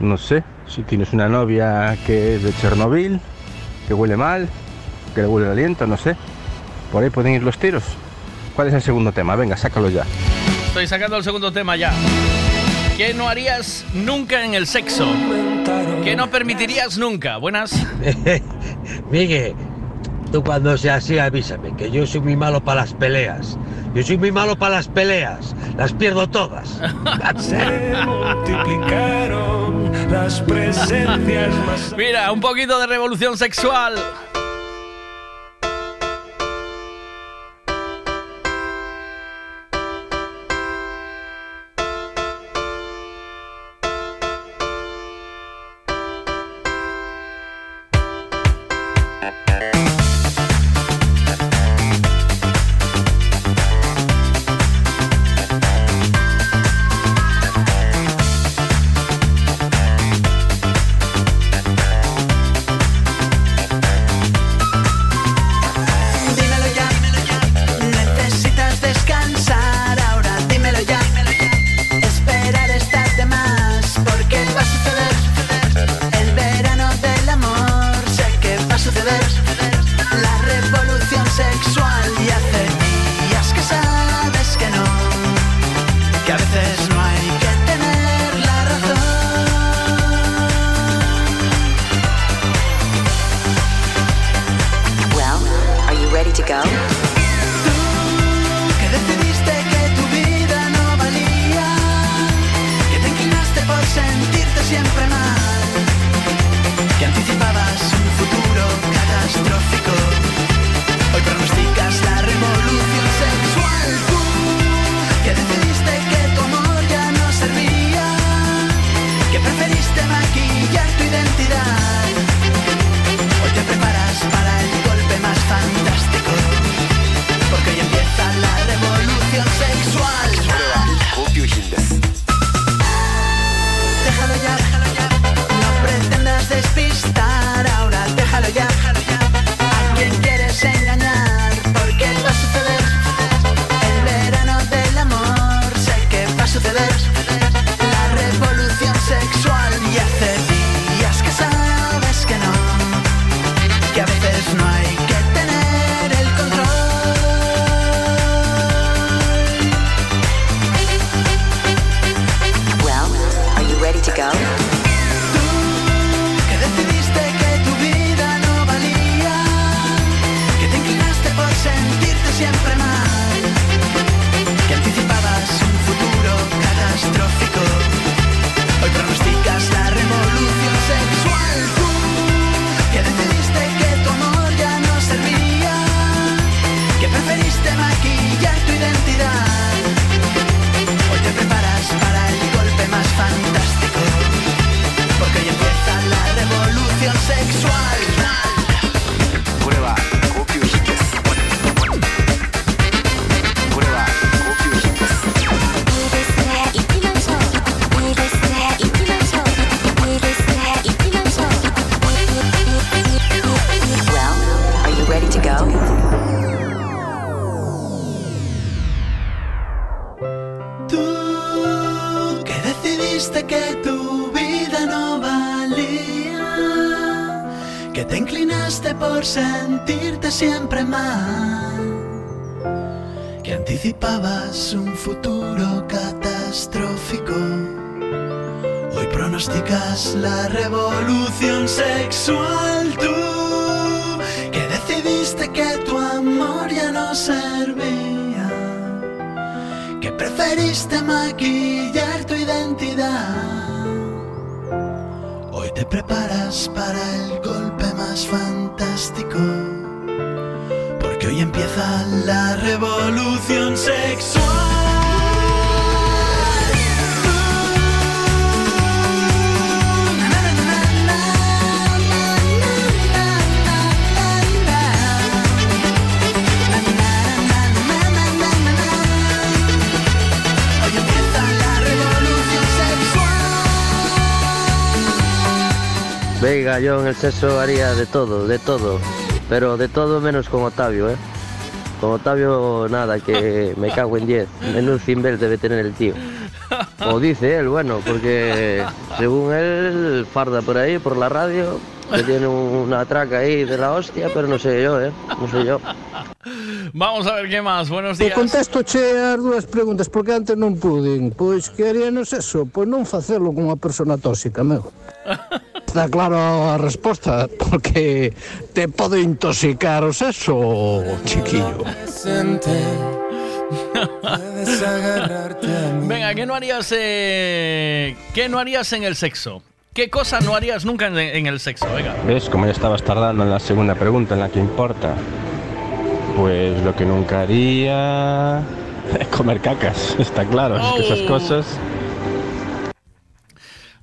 No sé si tienes una novia que es de Chernobyl, que huele mal, que le huele el aliento, no sé. Por ahí pueden ir los tiros. ¿Cuál es el segundo tema? Venga, sácalo ya.
Estoy sacando el segundo tema ya. ¿Qué no harías nunca en el sexo? ¿Qué no permitirías nunca? Buenas.
Miguel, Tú cuando sea así avísame, que yo soy muy malo para las peleas. Yo soy muy malo para las peleas. Las pierdo todas. Se multiplicaron
las presencias Mira, un poquito de revolución sexual.
Porque hoy empieza la revolución sexual.
Venga, yo en el sexo haría de todo, de todo. Pero de todo menos con Otavio, ¿eh? Con Otavio nada, que me cago en 10. un cimbel debe tener el tío. O dice él, bueno, porque según él farda por ahí, por la radio, que tiene una traca ahí de la hostia, pero no sé yo, ¿eh? No sé yo.
Vamos a ver qué más, buenos días.
Te contesto che as dos preguntas, porque antes non ¿qué Pois que haríanos eso? pues no hacerlo con una persona tóxica, meu. Está claro la respuesta porque te puedo intoxicar eso chiquillo.
Venga, ¿qué no harías? Eh, ¿Qué no harías en el sexo? ¿Qué cosa no harías nunca en, el sexo? Venga.
¿Ves como ya estabas tardando en la segunda pregunta, en la que importa? Pues lo que nunca haría. Es comer cacas, está claro. esas oh. cosas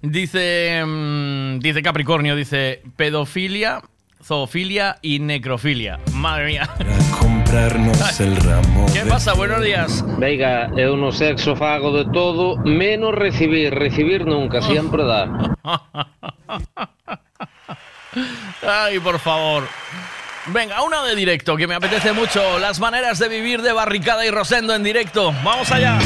Dice, mm, dice Capricornio, dice pedofilia, zoofilia y necrofilia. Madre mía. comprarnos el ramo. ¿Qué pasa? Buenos días.
Venga, es un sexo fago de todo, menos recibir. Recibir nunca, siempre da.
Ay, por favor. Venga, una de directo que me apetece mucho. Las maneras de vivir de Barricada y Rosendo en directo. Vamos allá.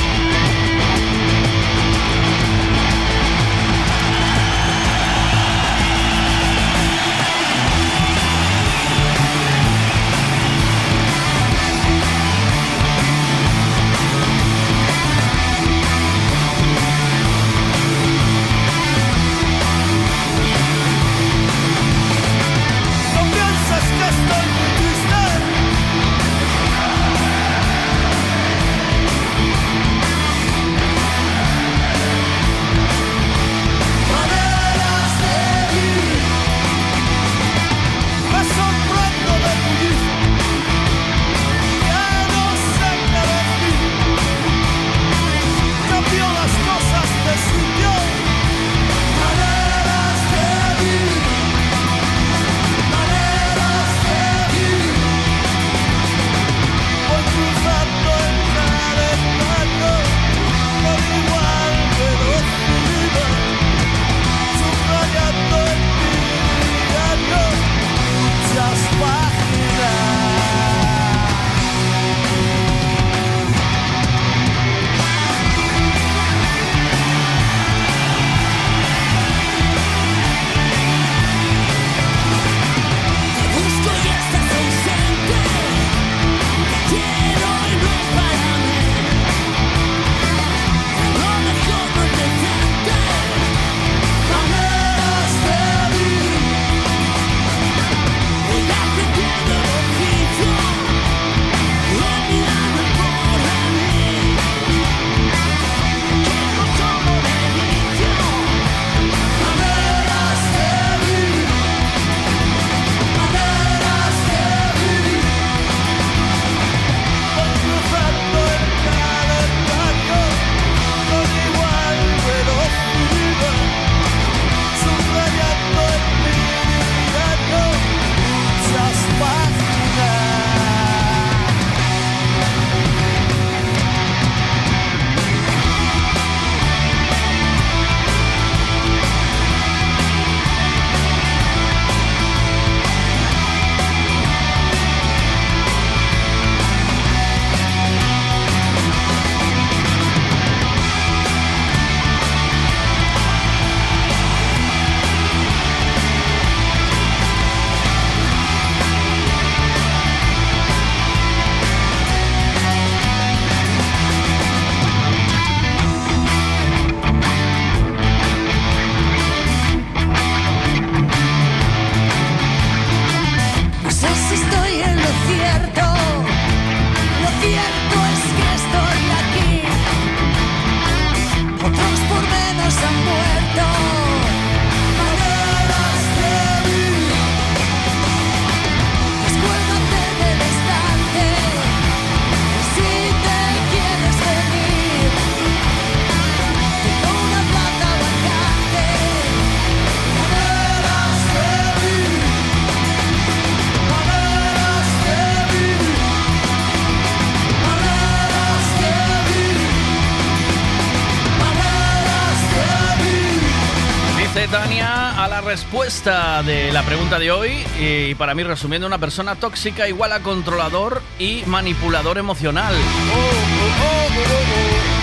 para mí, resumiendo, una persona tóxica igual a controlador y manipulador emocional.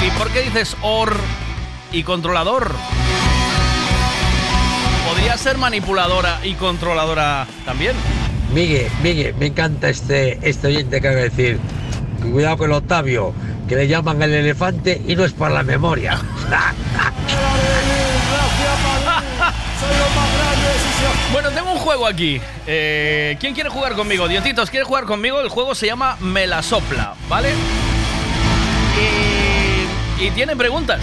¿Y por qué dices or y controlador? Podría ser manipuladora y controladora también.
Miguel, Miguel, me encanta este, este oyente que va a decir. Cuidado con el Octavio, que le llaman el elefante y no es para la memoria.
juego aquí. Eh, ¿Quién quiere jugar conmigo? Diositos, ¿quiere jugar conmigo? El juego se llama Me sopla, ¿vale? Y, tiene preguntas.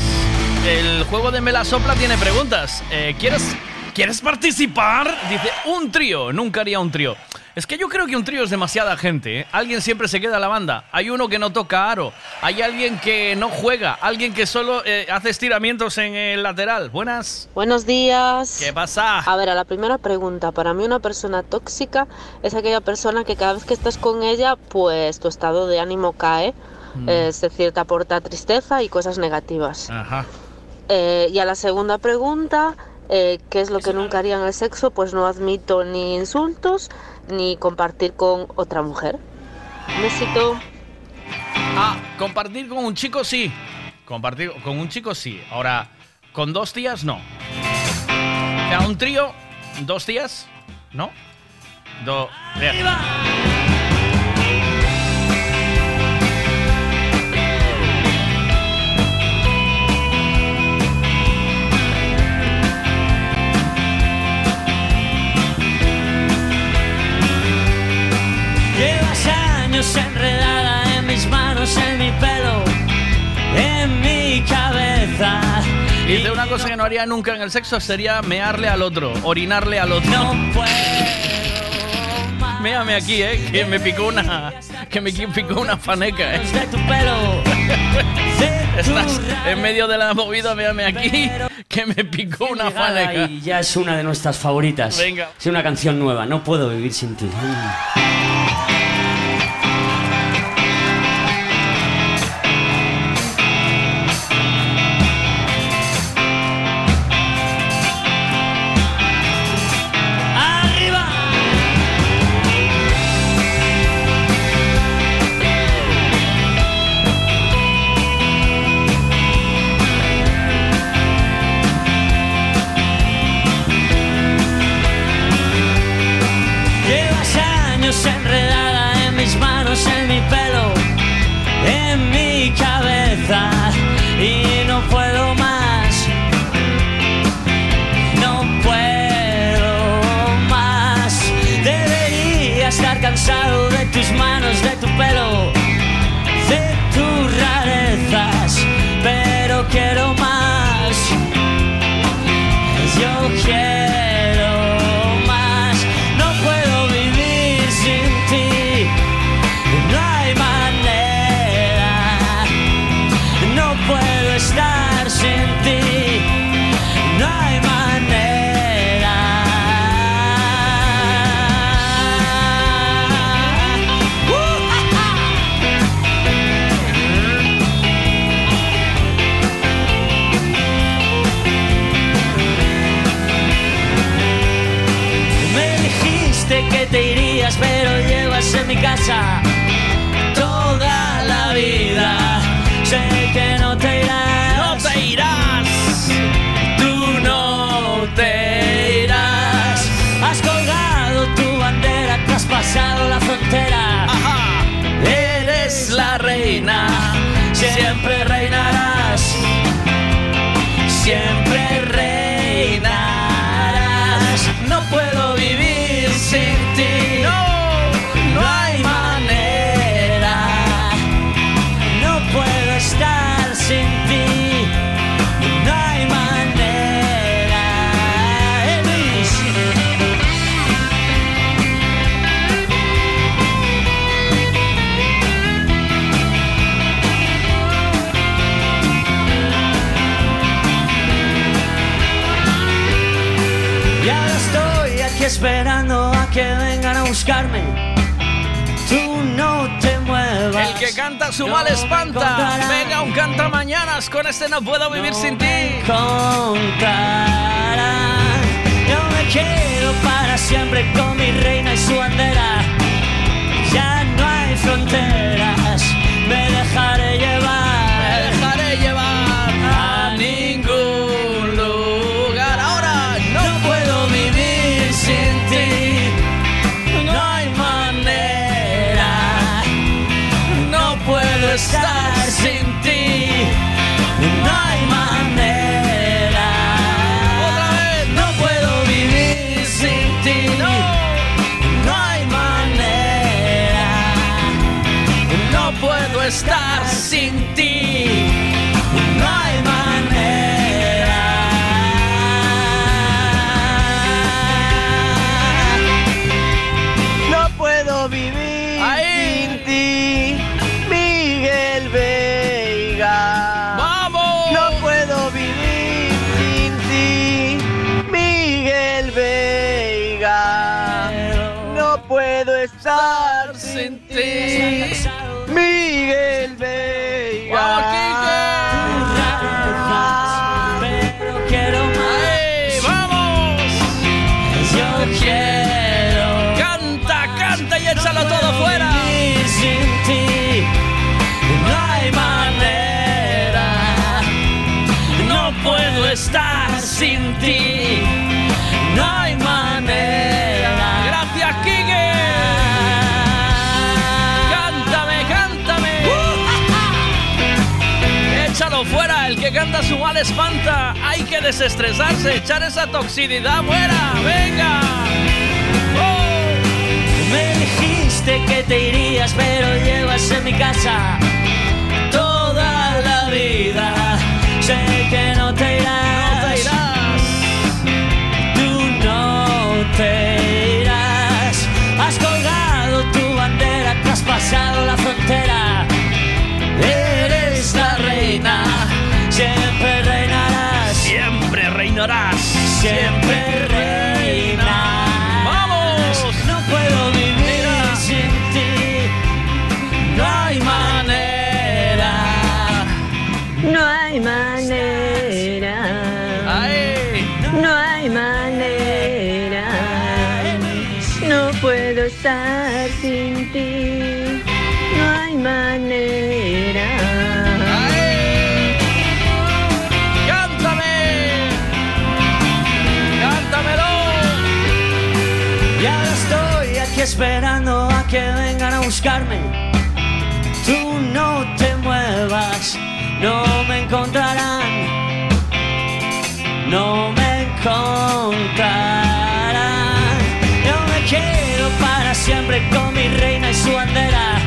El juego de Me sopla tiene preguntas. Eh, ¿Quieres ¿Quieres participar? Dice, un trío. Nunca haría un trío. Es que yo creo que un trío es demasiada gente. ¿eh? Alguien siempre se queda a la banda. Hay uno que no toca aro. Hay alguien que no juega. Alguien que solo eh, hace estiramientos en el lateral. Buenas.
Buenos días.
¿Qué pasa?
A ver, a la primera pregunta. Para mí una persona tóxica es aquella persona que cada vez que estás con ella, pues tu estado de ánimo cae. Mm. Eh, es decir, te aporta tristeza y cosas negativas. Ajá. Eh, y a la segunda pregunta, ¿qué es lo que nunca haría en el sexo? Pues no admito ni insultos ni compartir con otra mujer. Necesito…
Ah, compartir con un chico sí. Compartir con un chico sí. Ahora, con dos tías no. O sea, un trío, dos tías, ¿no? Dos. enredada en mis manos, en mi pelo, en mi cabeza. Y de una cosa que no haría nunca en el sexo sería mearle al otro, orinarle al otro. No puedo. Más Méame aquí, eh, que me picó una, que me picó una faneca, eh. De tu pelo, Estás en medio de la movida, méame aquí, que me picó una faneca.
Y ya es una de nuestras favoritas.
Venga. Es
una canción nueva, no puedo vivir sin ti.
esperando a que vengan a buscarme. Tú no te muevas.
El que canta su mal espanta. Venga, un canta mañanas. Con este no puedo vivir sin ti. Contarás.
Yo me quedo para siempre con mi reina y su bandera. Ya no hay fronteras. Me dejaré llevar. estar sin ti. No hay manera.
Otra vez.
No puedo vivir sin ti. No. no hay manera. No puedo estar sin ti. sin ti no hay manera.
Gracias, Kike Cántame, cántame. Échalo fuera, el que canta su mal espanta. Hay que desestresarse, echar esa toxicidad fuera. Venga.
Oh. Me dijiste que te irías, pero llevas en mi casa toda la vida. Sé que no te irás Has colgado tu bandera, traspasado la frontera. Eres la reina, siempre reinarás.
Siempre reinarás.
siempre.
sin ti, no hay manera. ¡Cántame!
¡Cántamelo!
Ya estoy aquí esperando a que vengan a buscarme. Tú no te muevas, no me encontrarán. No me encontrarán. su bandera,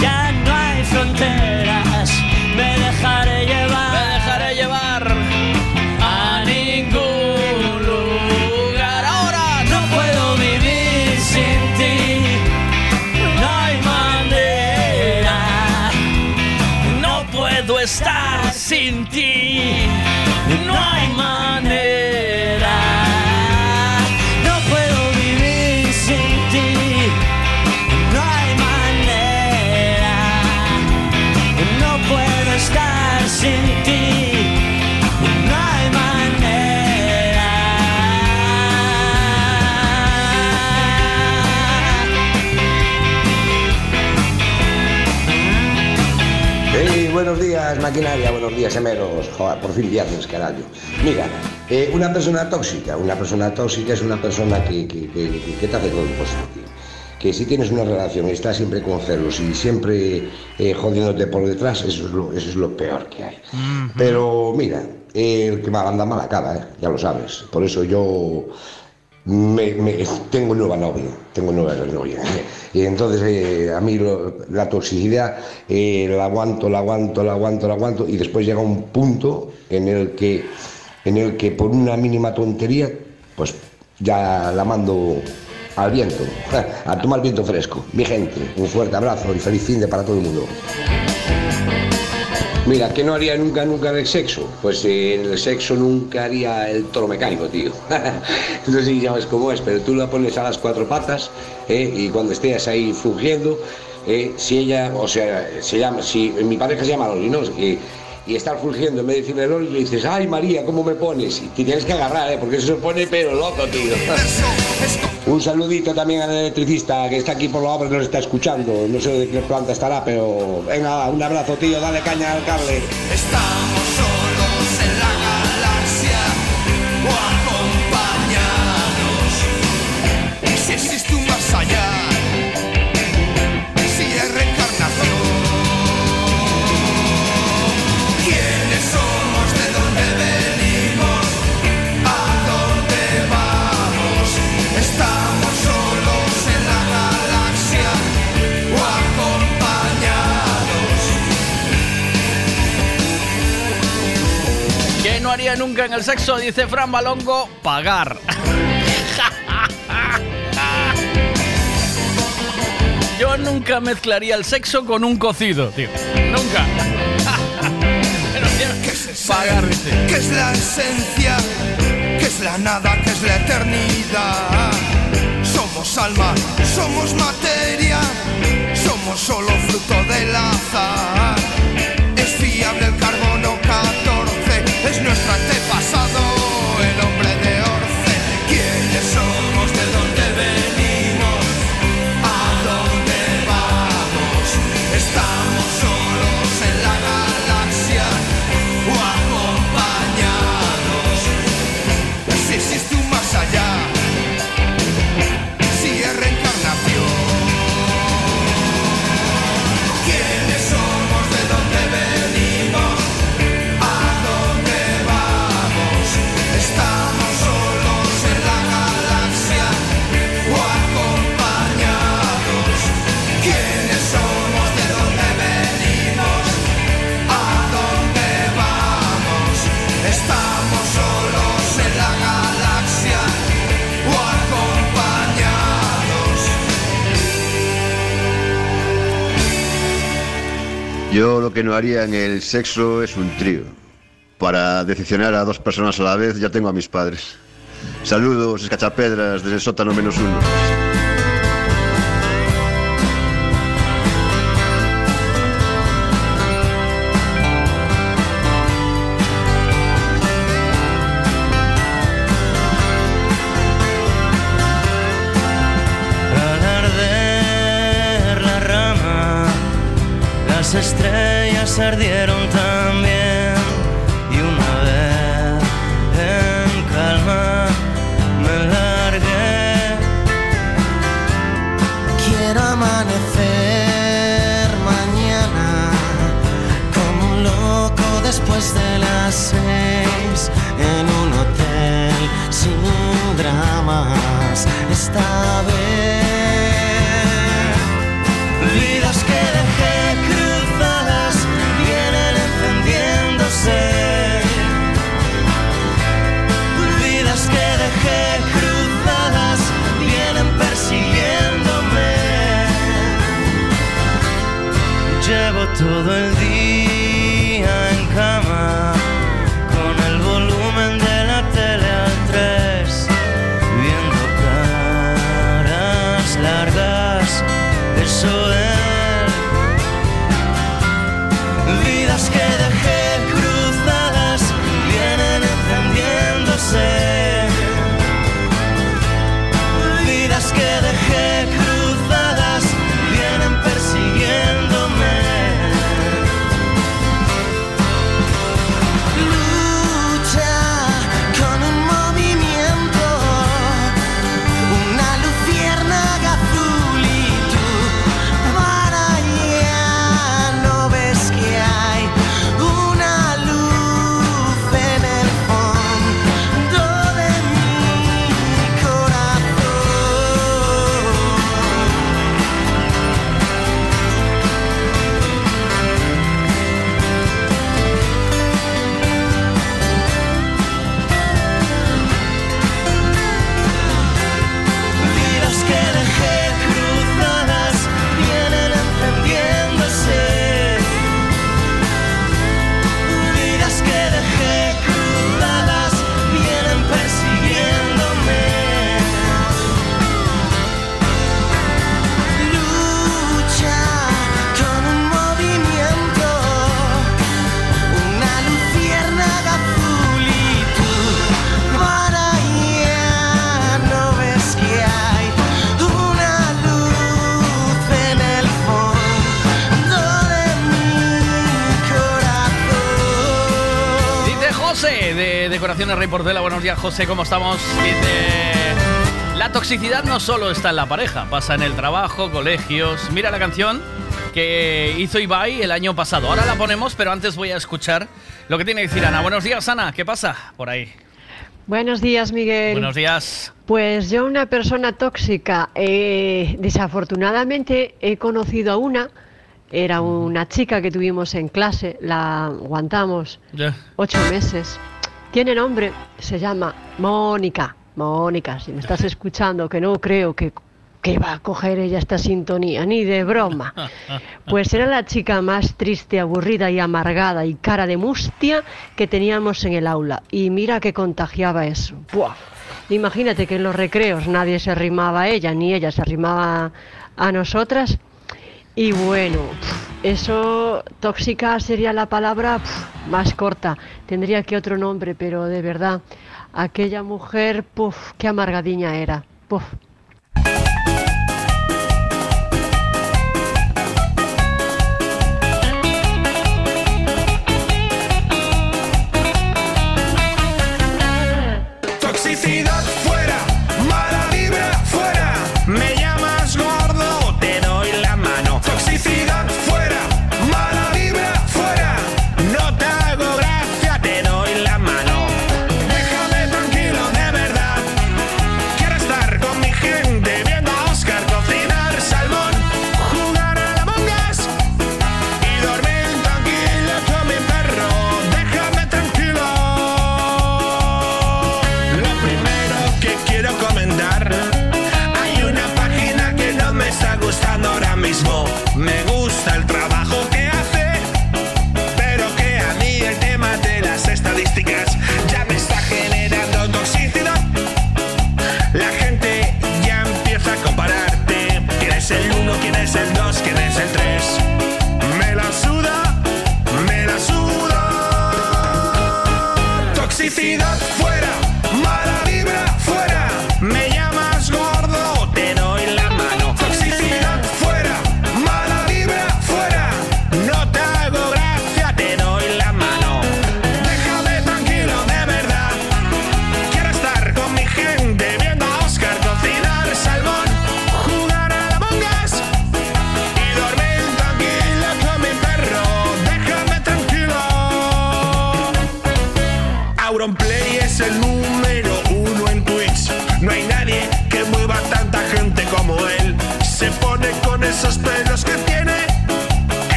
ya no hay frontera.
maquinaria, buenos días, gemelos. Joder, por fin viernes, carajo. Mira, eh, una persona tóxica, una persona tóxica es una persona que, que te hace todo positivo que si tienes una relación y estás siempre con celos y siempre eh, jodiéndote por detrás, eso es lo, eso es lo peor que hay. Pero mira, el que me anda mal acaba, eh, ya lo sabes. Por eso yo me, tengo nueva novia, tengo nueva novia. Y entonces eh, a mí la toxicidad eh, la aguanto, la aguanto, la aguanto, la aguanto y después llega un punto en el que, en el que por una mínima tontería, pues ya la mando al viento, a tomar viento fresco. Mi gente, un fuerte abrazo y feliz fin de para todo el mundo. Mira, ¿qué no haría nunca, nunca el sexo? Pues eh, en el sexo nunca haría el toro mecánico, tío. no sé si sabes cómo es, pero tú la pones a las cuatro patas eh, y cuando estés ahí fugiendo, eh, si ella, o sea, se llama, si mi pareja se llama Loli, ¿no? y estar fulgiendo en medio de y le dices, ay María, ¿cómo me pones? Y tienes que agarrar, ¿eh? porque eso se pone pero loco, tío. Un saludito también al electricista que está aquí por la obra y nos está escuchando. No sé de qué planta estará, pero venga, un abrazo, tío, dale caña al cable. Estamos solos en la galaxia.
nunca en el sexo, dice Fran Balongo, pagar. Yo nunca mezclaría el sexo con un cocido, tío. Nunca.
¿Qué es ¿Qué es la esencia? ¿Qué es la nada? ¿Qué es la eternidad? Somos alma, somos materia, somos solo fruto del azar. Es fiable el carbón nuestra
Yo lo que no haría en el sexo es un trío. Para decepcionar a dos personas a la vez ya tengo a mis padres. Saludos, escachapedras, desde el sótano menos uno. las estrellas ardieron también y una vez en calma me largué. Quiero amanecer mañana como un loco después de las seis en un hotel sin dramas esta vez.
Vidas que todo el día.
Producciones Buenos días, José, ¿cómo estamos? La toxicidad no solo está en la pareja, pasa en el trabajo, colegios. Mira la canción que hizo Ibai el año pasado. Ahora la ponemos, pero antes voy a escuchar lo que tiene que decir Ana. Buenos días, Ana. ¿Qué pasa por ahí?
Buenos días, Miguel.
Buenos días.
Pues yo, una persona tóxica, eh, desafortunadamente he conocido a una. Era una chica que tuvimos en clase, la aguantamos ocho meses. Tiene nombre, se llama Mónica. Mónica, si me estás escuchando, que no creo que, va a coger ella esta sintonía, ni de broma. Pues era la chica más triste, aburrida y amargada y cara de mustia que teníamos en el aula. Y mira que contagiaba eso. Imagínate que en los recreos nadie se arrimaba a ella, ni ella se arrimaba a nosotras y bueno, eso tóxica sería la palabra más corta. Tendría que otro nombre, pero de verdad, aquella mujer, puf, qué amargadiña era. Puf.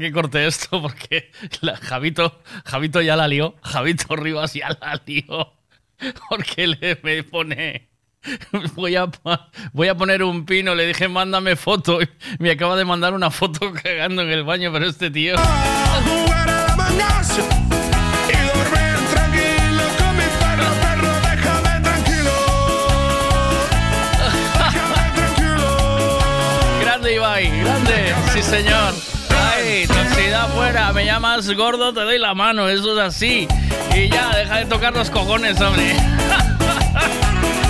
que corte esto porque la, Javito, Javito ya la lió. Javito Rivas ya la lió. Porque le me pone. Voy a, voy a poner un pino. Le dije, mándame foto. Me acaba de mandar una foto cagando en el baño, pero este tío. tranquilo grande Ibai, grande. Sí, señor afuera, me llamas gordo, te doy la mano, eso es así. Y ya, deja de tocar los cojones, hombre.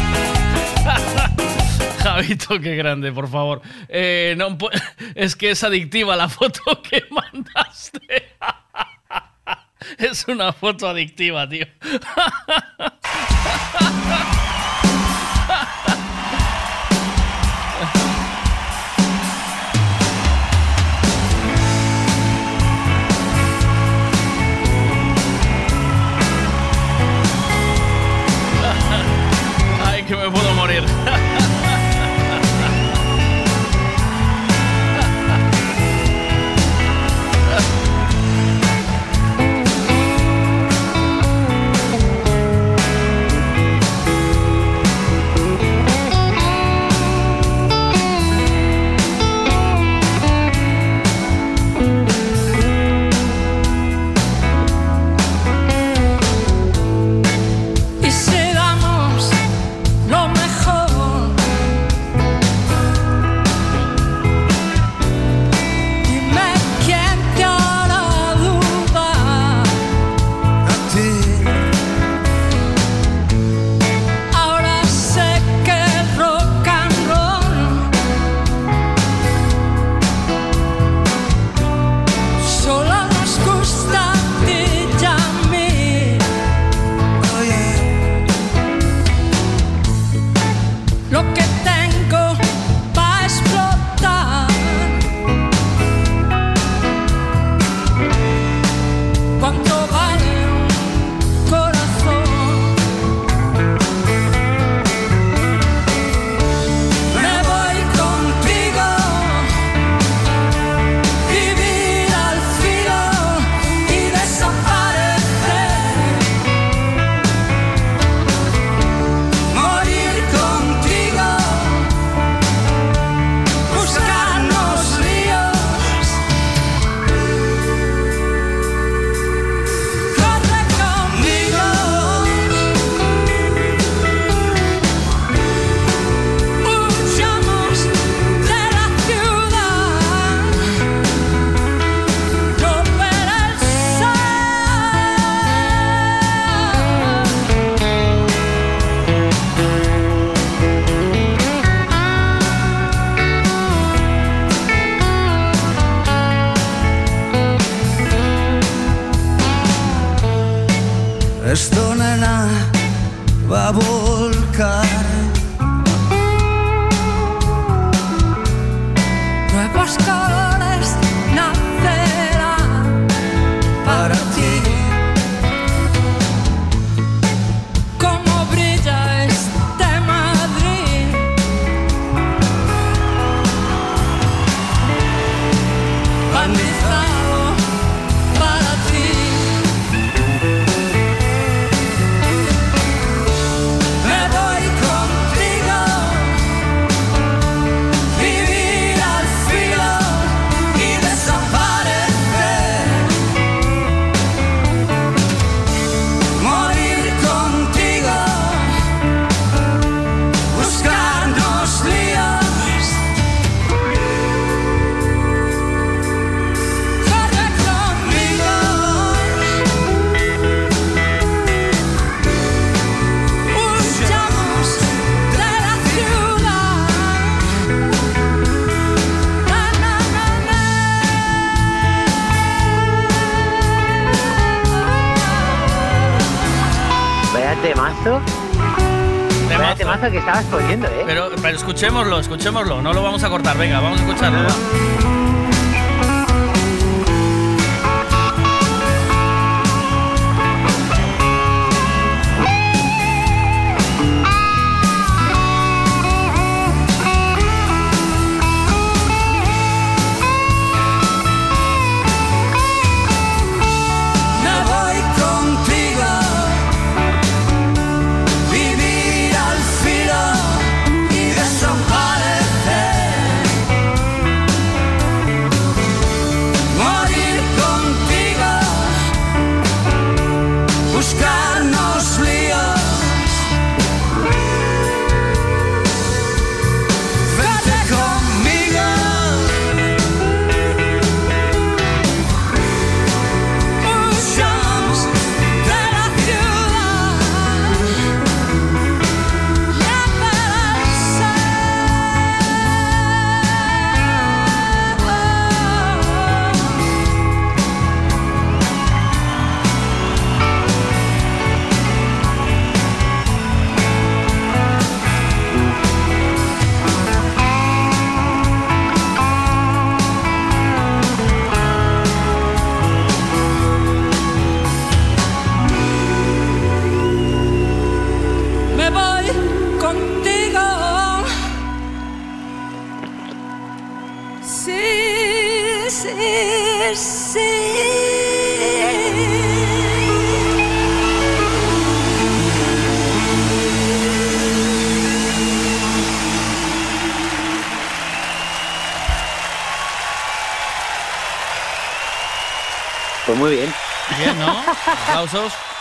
Javito, qué grande, por favor. Eh, pues, es que es adictiva la foto que mandaste. es una foto adictiva, tío. Here
que estabas poniendo, ¿eh?
Pero, pero escuchémoslo, escuchémoslo. No lo vamos a cortar. Venga, vamos a escucharlo.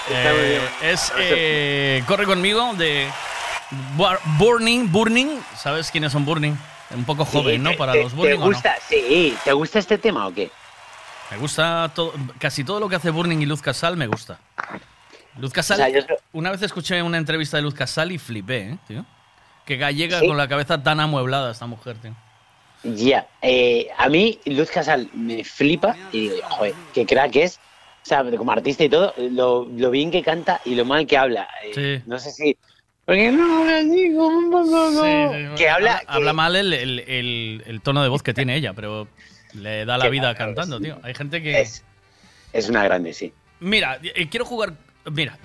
Eh, es eh, Corre conmigo de Burning. Burning, ¿sabes quiénes son Burning? Un poco joven, ¿no? Te, Para los Burning.
¿Te gusta? ¿te gusta este tema o qué?
Me gusta casi todo lo que hace Burning y Luz Casal, me gusta. Luz Casal, una vez escuché una entrevista de Luz Casal y flipé, ¿eh, Que gallega con la cabeza tan amueblada esta mujer,
Ya, a mí Luz Casal me flipa y digo, joder, qué crack es. O sea, como artista y todo, lo, bien que canta y lo mal que habla. Eh, no sé si. Porque no que habla,
habla mal el, tono de voz que tiene ella, pero le da la vida cantando, tío. Hay gente que.
Es, es una grande, sí.
Mira, eh, quiero jugar. Mira,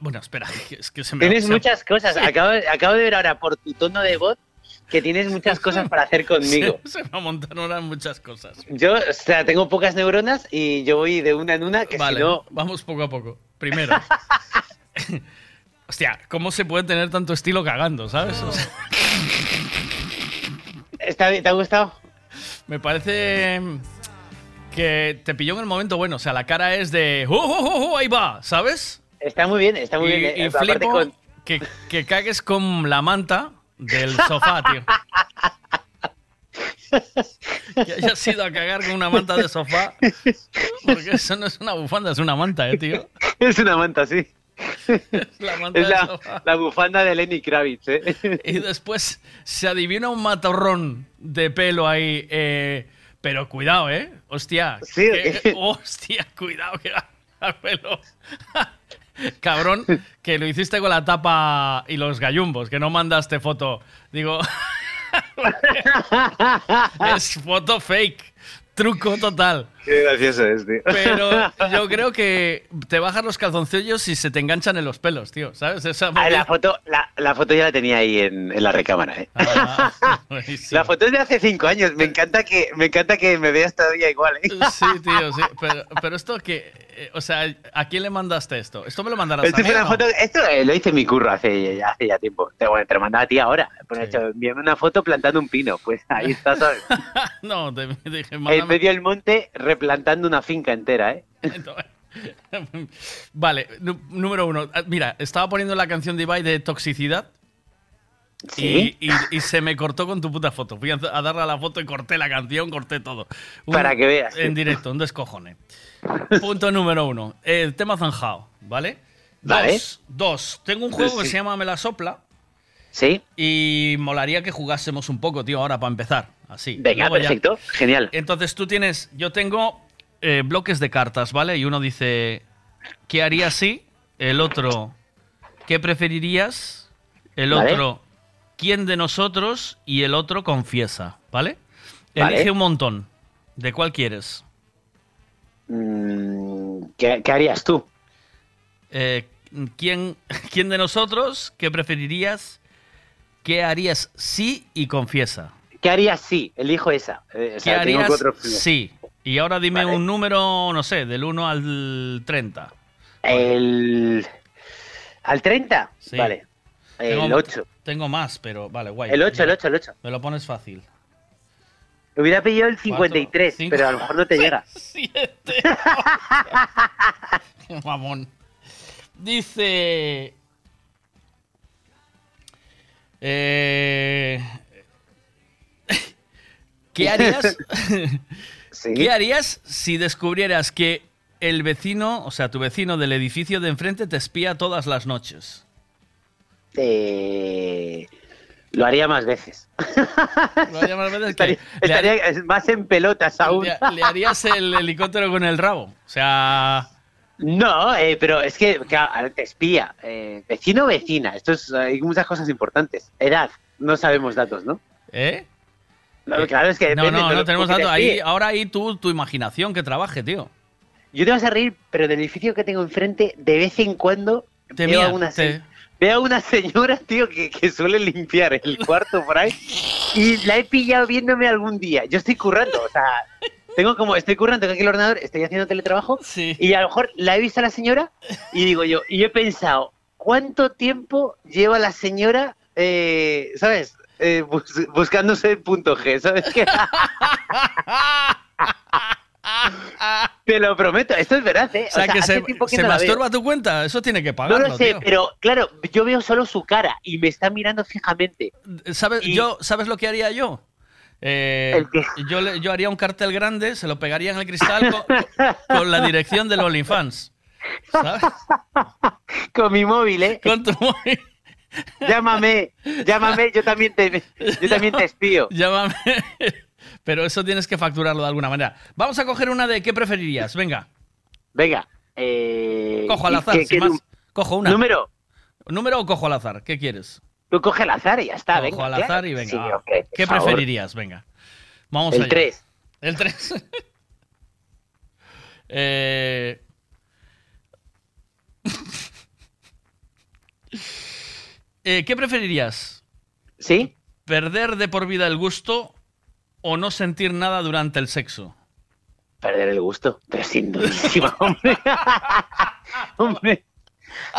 bueno, espera, es
que se me. Tienes muchas cosas. acabo de ver ahora por tu tono de voz que tienes muchas cosas para hacer conmigo.
Se, va a montar ahora muchas cosas.
Yo, o sea, tengo pocas neuronas y yo voy de una en una que vale,
vamos poco a poco. Primero. Hostia, ¿cómo se puede tener tanto estilo cagando, sabes?
¿Está bien? ¿Te ha gustado?
Me parece que te pilló en el momento bueno. O sea, la cara es de ¡Oh, oh, oh, oh ahí va! ¿Sabes?
Está muy bien, está muy
bien.
Eh, y
flipo que, que cagues con la manta del sofá, tío. que haya sido a cagar con una manta de sofá. Porque eso no es una bufanda, es una manta, eh, tío.
Es una manta, sí. Es la, manta la, la bufanda de Lenny Kravitz, ¿eh?
Y después se adivina un matorrón de pelo ahí. Eh, pero cuidado, ¿eh? Hostia. Sí, eh. Hostia, cuidado que la pelo. cabrón, que lo hiciste con la tapa y los gallumbos, que no mandaste foto. Digo, es foto fake, truco total.
Qué gracioso
es, tío. Pero yo creo que te bajas los calzoncillos y se te enganchan en los pelos, tío. ¿Sabes?
Ah, la, foto, la, foto ya la tenía ahí en, la recámara, ¿eh? ah, la foto es de hace cinco años. Me encanta que me, encanta que me veas todavía igual, ¿eh?
Sí, tío, sí. Pero, esto que. Eh, o sea, ¿a quién le mandaste esto? Esto me lo mandaron a
Esto eh, lo hice mi curro hace, ya tiempo. Te, lo mandaba a ti ahora. Por pues, una foto plantando un pino. Pues ahí está, ¿sabes? no, te, dije, mal. En medio del monte, plantando una finca entera, ¿eh?
vale, número uno. Ah, mira, estaba poniendo la canción de Ibai de toxicidad. Y, se me cortó con tu puta foto. Fui a, darle a la foto y corté la canción, corté todo.
Para que veas.
En directo, un descojone. Punto número uno. El tema zanjado, ¿vale? ¿Vale? Dos, Tengo un juego que se llama Me la sopla. Sí. Y molaría que jugásemos un poco, tío, ahora para empezar. Así.
Venga, perfecto, genial.
Entonces tú tienes, yo tengo eh, bloques de cartas, ¿vale? Y uno dice, ¿qué harías si? El otro, ¿qué preferirías? El otro, ¿quién de nosotros? Y el otro, confiesa, ¿vale? Elige un montón. ¿De cuál quieres?
Mm, ¿Qué, harías tú?
Eh, ¿quién, ¿Quién de nosotros? ¿Qué preferirías? ¿Qué harías si? Y confiesa.
¿Qué harías si? Elijo esa.
Eh, ¿Qué harías sí? Y ahora dime un número, no sé, del 1 al 30.
El... ¿Al 30? Sí. Vale. el 8.
Tengo más, pero vale, guay.
El 8, el 8, el 8.
Me lo pones fácil.
Te hubiera pillado el 53, pero a lo mejor no te 6, llega. 7.
mamón.
Dice...
Eh, ¿Qué harías? si descubrieras que el vecino, o sea, tu vecino del edificio de enfrente te espía todas las noches? Eh,
lo haría más veces. Lo haría más veces. estaría, estaría más en pelotas aún. Le,
harías el helicóptero con el rabo. O sea.
No, eh, pero es que, te espía. ¿Vecino eh, vecino, vecina. Esto es, hay muchas cosas importantes. Edad. No sabemos datos, ¿no? ¿Eh?
claro, es que No, no, tenemos datos. Ahí, ahora ahí tú, tu imaginación que trabaje, tío.
Yo te vas a reír, pero del edificio que tengo enfrente, de vez en cuando veo, una, a una señora, tío, que, suele limpiar el cuarto por ahí y la he pillado viéndome algún día. Yo estoy currando, o sea, tengo como, estoy currando aquí el ordenador, estoy haciendo teletrabajo y a lo mejor la he visto a la señora y digo yo, y he pensado, ¿cuánto tiempo lleva la señora, eh, sabes? Eh, buscándose punto G, ¿sabes qué? Te lo prometo, esto es verdad, ¿eh?
O sea, se, masturba tu cuenta, eso tiene que pagarlo, No lo sé,
pero claro, yo veo solo su cara y me está mirando fijamente.
¿Sabes, yo, ¿sabes lo que haría yo? Eh, yo, yo haría un cartel grande, se lo pegaría en el cristal con, la dirección del OnlyFans. ¿Sabes?
con mi móvil, ¿eh? Con tu móvil. Llámame, llámame, yo también te, yo también te espío. Llámame.
Pero eso tienes que facturarlo de alguna manera. Vamos a coger una de qué preferirías, venga.
Venga.
Eh, cojo al azar, más. Cojo una.
¿Número?
¿Número o cojo al azar? ¿Qué quieres?
Tú coge al azar y ya está, cojo al azar y
venga. ¿Qué preferirías? Venga.
Vamos El 3.
El 3. eh... Eh, ¿Qué preferirías?
¿Sí?
¿Perder de por vida el gusto o no sentir nada durante el sexo?
Perder el gusto, pero sin duda, hombre. hombre.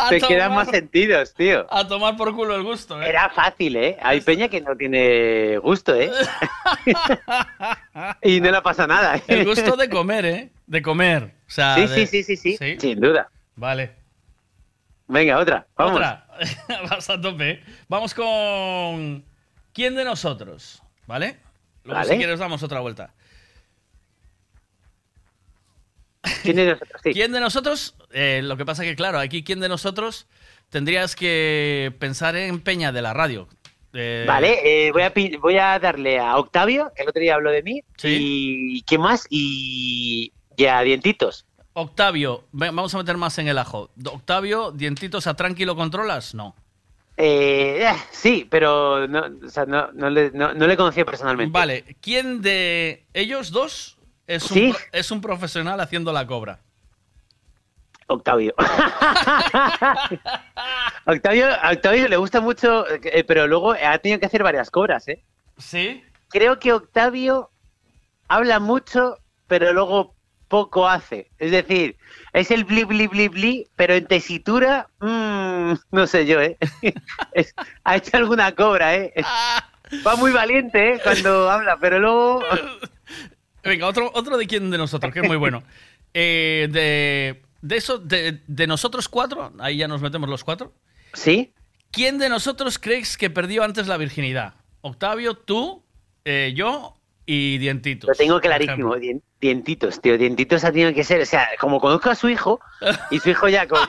te quedan más sentidos, tío.
A tomar por culo el gusto, ¿eh?
Era fácil, ¿eh? Hay peña que no tiene gusto, ¿eh? y no le pasa nada.
¿eh? El gusto de comer, ¿eh? De comer. sí,
sí, sí, sí, sí. Sin duda.
Vale.
Venga, otra. Vamos. Otra.
a tope. Vamos con. ¿Quién de nosotros? ¿Vale? Luego, vale. si damos otra vuelta. ¿Quién de nosotros? ¿Quién de nosotros? Eh, lo que pasa que, claro, aquí, ¿quién de nosotros? Tendrías que pensar en Peña de la radio.
Eh, vale, eh, voy, a, darle a Octavio, que el otro día habló de mí. ¿Y qué más? Y, y a Dientitos.
Octavio, vamos a meter más en el ajo. Octavio, dientitos a tranquilo controlas, no.
Eh, eh, sí, pero no, le, conocí personalmente.
Vale, ¿quién de ellos dos es, un, profesional haciendo la cobra?
Octavio. Octavio. Octavio le gusta mucho, eh, pero luego ha tenido que hacer varias cobras, ¿eh?
Sí.
Creo que Octavio habla mucho, pero luego poco hace. Es decir, es el bli bli bli bli, pero en tesitura, mm, no sé yo, ¿eh? ha hecho alguna cobra, ¿eh? Ah. Va muy valiente, ¿eh? Cuando habla, pero luego...
Venga, otro, otro de quién de nosotros, que es muy bueno. Eh, de, de eso, de, nosotros cuatro, ahí ya nos metemos los cuatro.
¿Sí?
¿Quién de nosotros crees que perdió antes la virginidad? ¿Octavio, tú, eh, yo y Dientitos.
Lo tengo clarísimo, Dientitos, tío, Dientitos ha tenido que ser, o sea, como conozco a su hijo, y su hijo ya, con,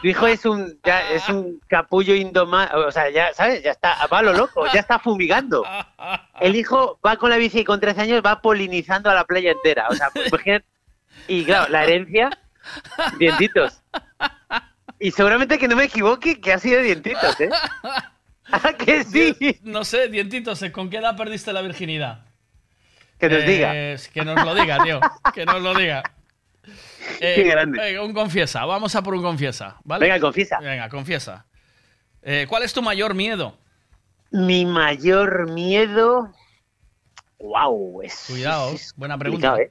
su hijo es un, es un capullo indomable o sea, ya, ¿sabes? Ya está, va a lo loco, ya está fumigando. El hijo va con la bici y con 13 años va polinizando a la playa entera, o sea, pues, y claro, la herencia, Dientitos. Y seguramente que no me equivoque que ha sido Dientitos, ¿eh? que sí?
no sé, Dientitos, ¿eh? ¿con qué edad perdiste la virginidad?
Que nos diga. Eh,
que nos lo diga, tío. Que nos lo diga. Eh, eh, un confiesa, vamos a por un confiesa, Venga,
confiesa.
Venga, confiesa. ¿Cuál es tu mayor miedo?
Mi mayor miedo. Wow,
Cuidado, buena pregunta. ¿eh?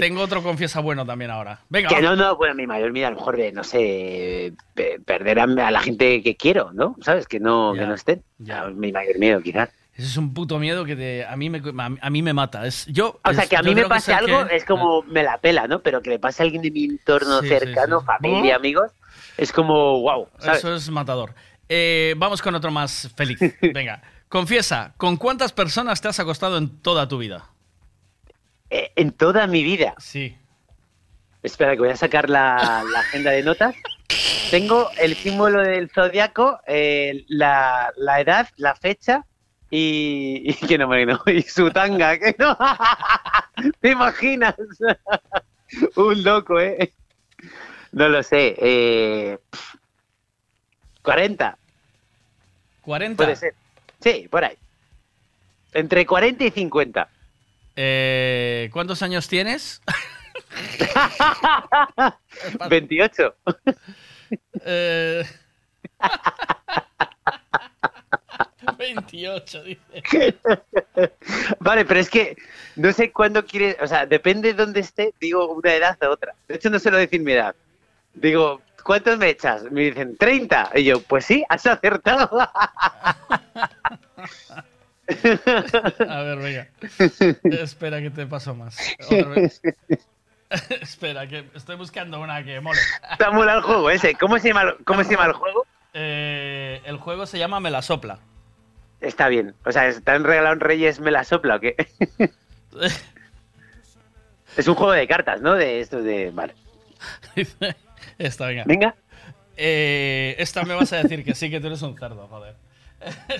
Tengo otro confiesa bueno también ahora.
Venga. Que no, no, bueno, mi mayor miedo a lo mejor, eh, no sé, perder a, la gente que quiero, ¿no? ¿Sabes? Que no, no estén. Ah, mi mayor miedo, quizás.
Ese es un puto miedo que a, mí me, a, mí me mata. Es,
yo, o sea, que a mí me pase algo es como ah. me la pela, ¿no? Pero que le pase a alguien de mi entorno cercano, familia, amigos, es como wow.
Eso es matador. Eh, vamos con otro más feliz. Venga. Confiesa, ¿con cuántas personas te has acostado en toda tu vida?
Eh, en toda mi vida.
Sí.
Espera, que voy a sacar la, agenda de notas. Tengo el símbolo del zodiaco, eh, la, edad, la fecha y, y no su tanga, que no. ¿Te imaginas? Un loco, ¿eh? No lo sé. Eh, 40. 40. Puede ser. Sí, por ahí. Entre 40 y 50.
Eh, ¿Cuántos años tienes?
28.
28, eh. dice.
Vale, pero es que no sé cuándo quieres, o sea, depende de dónde esté, digo una edad a otra. De hecho, no se lo decir mi edad. Digo, ¿cuántos me echas? Me dicen, 30. Y yo, pues sí, has acertado. A
ver, venga. Espera que te paso más. Espera, que estoy buscando una que mole.
Está mola el juego ese. ¿Cómo se llama, cómo se llama el juego? Eh,
el juego se llama Me la sopla.
Está bien. O sea, ¿están regalado Reyes Me la sopla o qué? es un juego de cartas, ¿no? De estos de... Vale.
Esta, venga. Venga. Eh, esta me vas a decir que sí, que tú eres un cerdo, joder.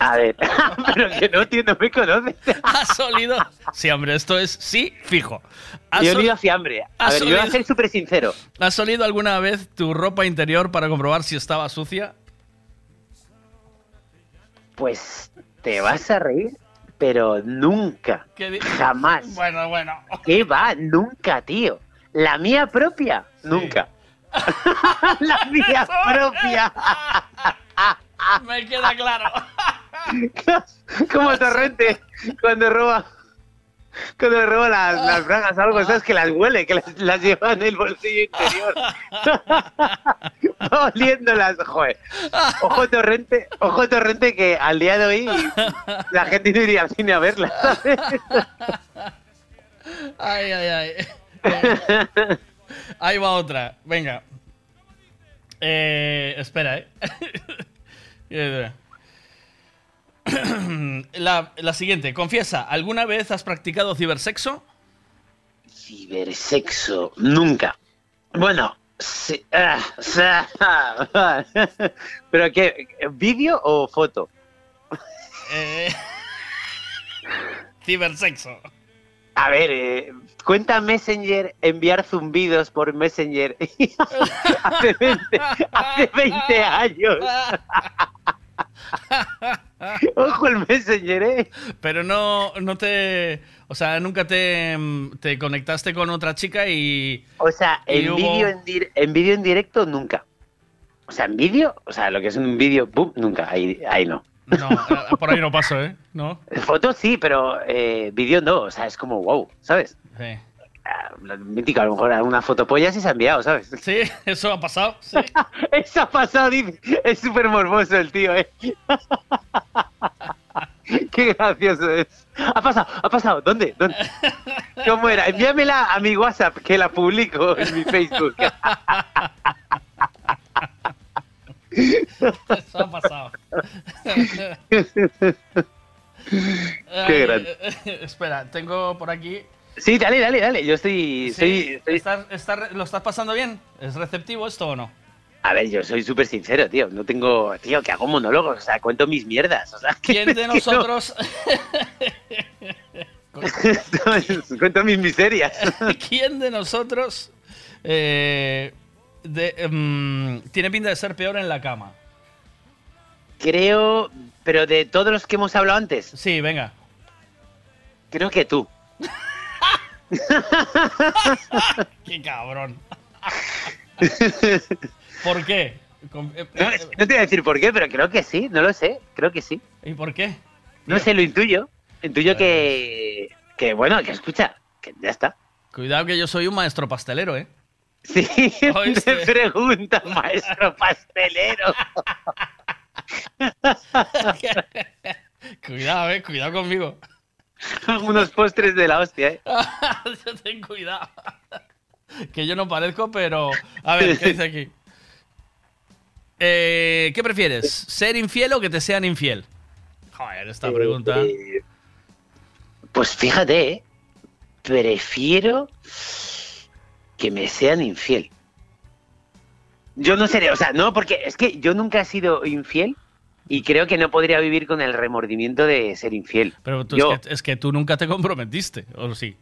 A ver, pero que no entiendo, me conoces.
Has olido sí, hombre, Esto es sí, fijo.
Has yo olido hambre. A ver,
yo
voy a ser súper sincero.
¿Has olido alguna vez tu ropa interior para comprobar si estaba sucia?
Pues te vas a reír, pero nunca. Jamás.
Bueno, bueno.
¿Qué va? Nunca, tío. La mía propia,
nunca
la mía propia.
Me queda claro.
Como torrente cuando roba. Cuando roba las, las bragas o algo, sabes que las huele, que las, llevan lleva en el bolsillo interior. oliéndolas, Ojo torrente, ojo torrente que al día de hoy la gente no iría al cine a verla.
ay, ay, ay. Ahí va otra. Venga. Eh, espera, ¿eh? eh, eh. la, siguiente. Confiesa, ¿alguna vez has practicado cibersexo?
Cibersexo. Nunca. Bueno, ah, ¿Pero qué? ¿Video o foto? Eh,
cibersexo.
A ver, eh, cuenta Messenger enviar zumbidos por Messenger hace, 20, años. Ojo el Messenger, ¿eh?
Pero no, no te. O sea, nunca te, mm, conectaste con otra chica y.
O sea, en vídeo en, en, en directo nunca. O sea, en vídeo, o sea, lo que es un vídeo, nunca, ahí, ahí no. No,
eh, por ahí no paso, ¿eh? ¿No?
Fotos sí, pero eh, vídeo no. O sea, es como wow, ¿sabes? Sí. Ah, mítica, a lo mejor alguna fotopolla se ha enviado, ¿sabes?
Sí, eso ha pasado. Sí.
eso ha pasado, dice. Es súper morboso el tío, ¿eh? Qué gracioso es. Ha pasado, ha pasado. ¿Dónde? ¿Dónde? ¿Cómo era? Envíamela a mi WhatsApp que la publico en mi Facebook.
Eso ha pasado. Qué grande. Eh, espera, tengo por aquí.
Sí, dale, dale, dale. Yo estoy.
¿Lo estás pasando bien? ¿Es receptivo esto o no?
A ver, yo soy súper sincero, tío. No tengo. Tío, que hago monólogos. O sea, cuento mis mierdas. ¿Quién
de nosotros.?
cuento mis miserias.
¿Quién de nosotros eh, Em, tiene pinta de ser peor en la cama.
Creo, pero de todos los que hemos hablado antes.
Sí, venga.
Creo que tú.
¡Qué cabrón! ¿Por
qué? Eh, no, te voy a decir por qué, pero creo que sí, no lo sé, creo que sí.
¿Y por qué?
No sé, lo intuyo. Intuyo que, pues- que, bueno, que escucha, que ya está.
Cuidado que yo soy un maestro pastelero, ¿eh?
Sí, te pregunta, maestro pastelero.
cuidado, eh, cuidado conmigo.
Unos postres de la hostia, eh.
ten cuidado. Que yo no parezco, pero. A ver, ¿qué dice aquí? Eh, ¿Qué prefieres? ¿Ser infiel o que te sean infiel? Joder, esta eh, pregunta. Eh,
pues fíjate, ¿eh? prefiero que me sean infiel. Yo no seré, o sea, no, porque es que yo nunca he sido infiel y creo que no podría vivir con el remordimiento de ser infiel.
Pero es, que, tú nunca te comprometiste, ¿o sí?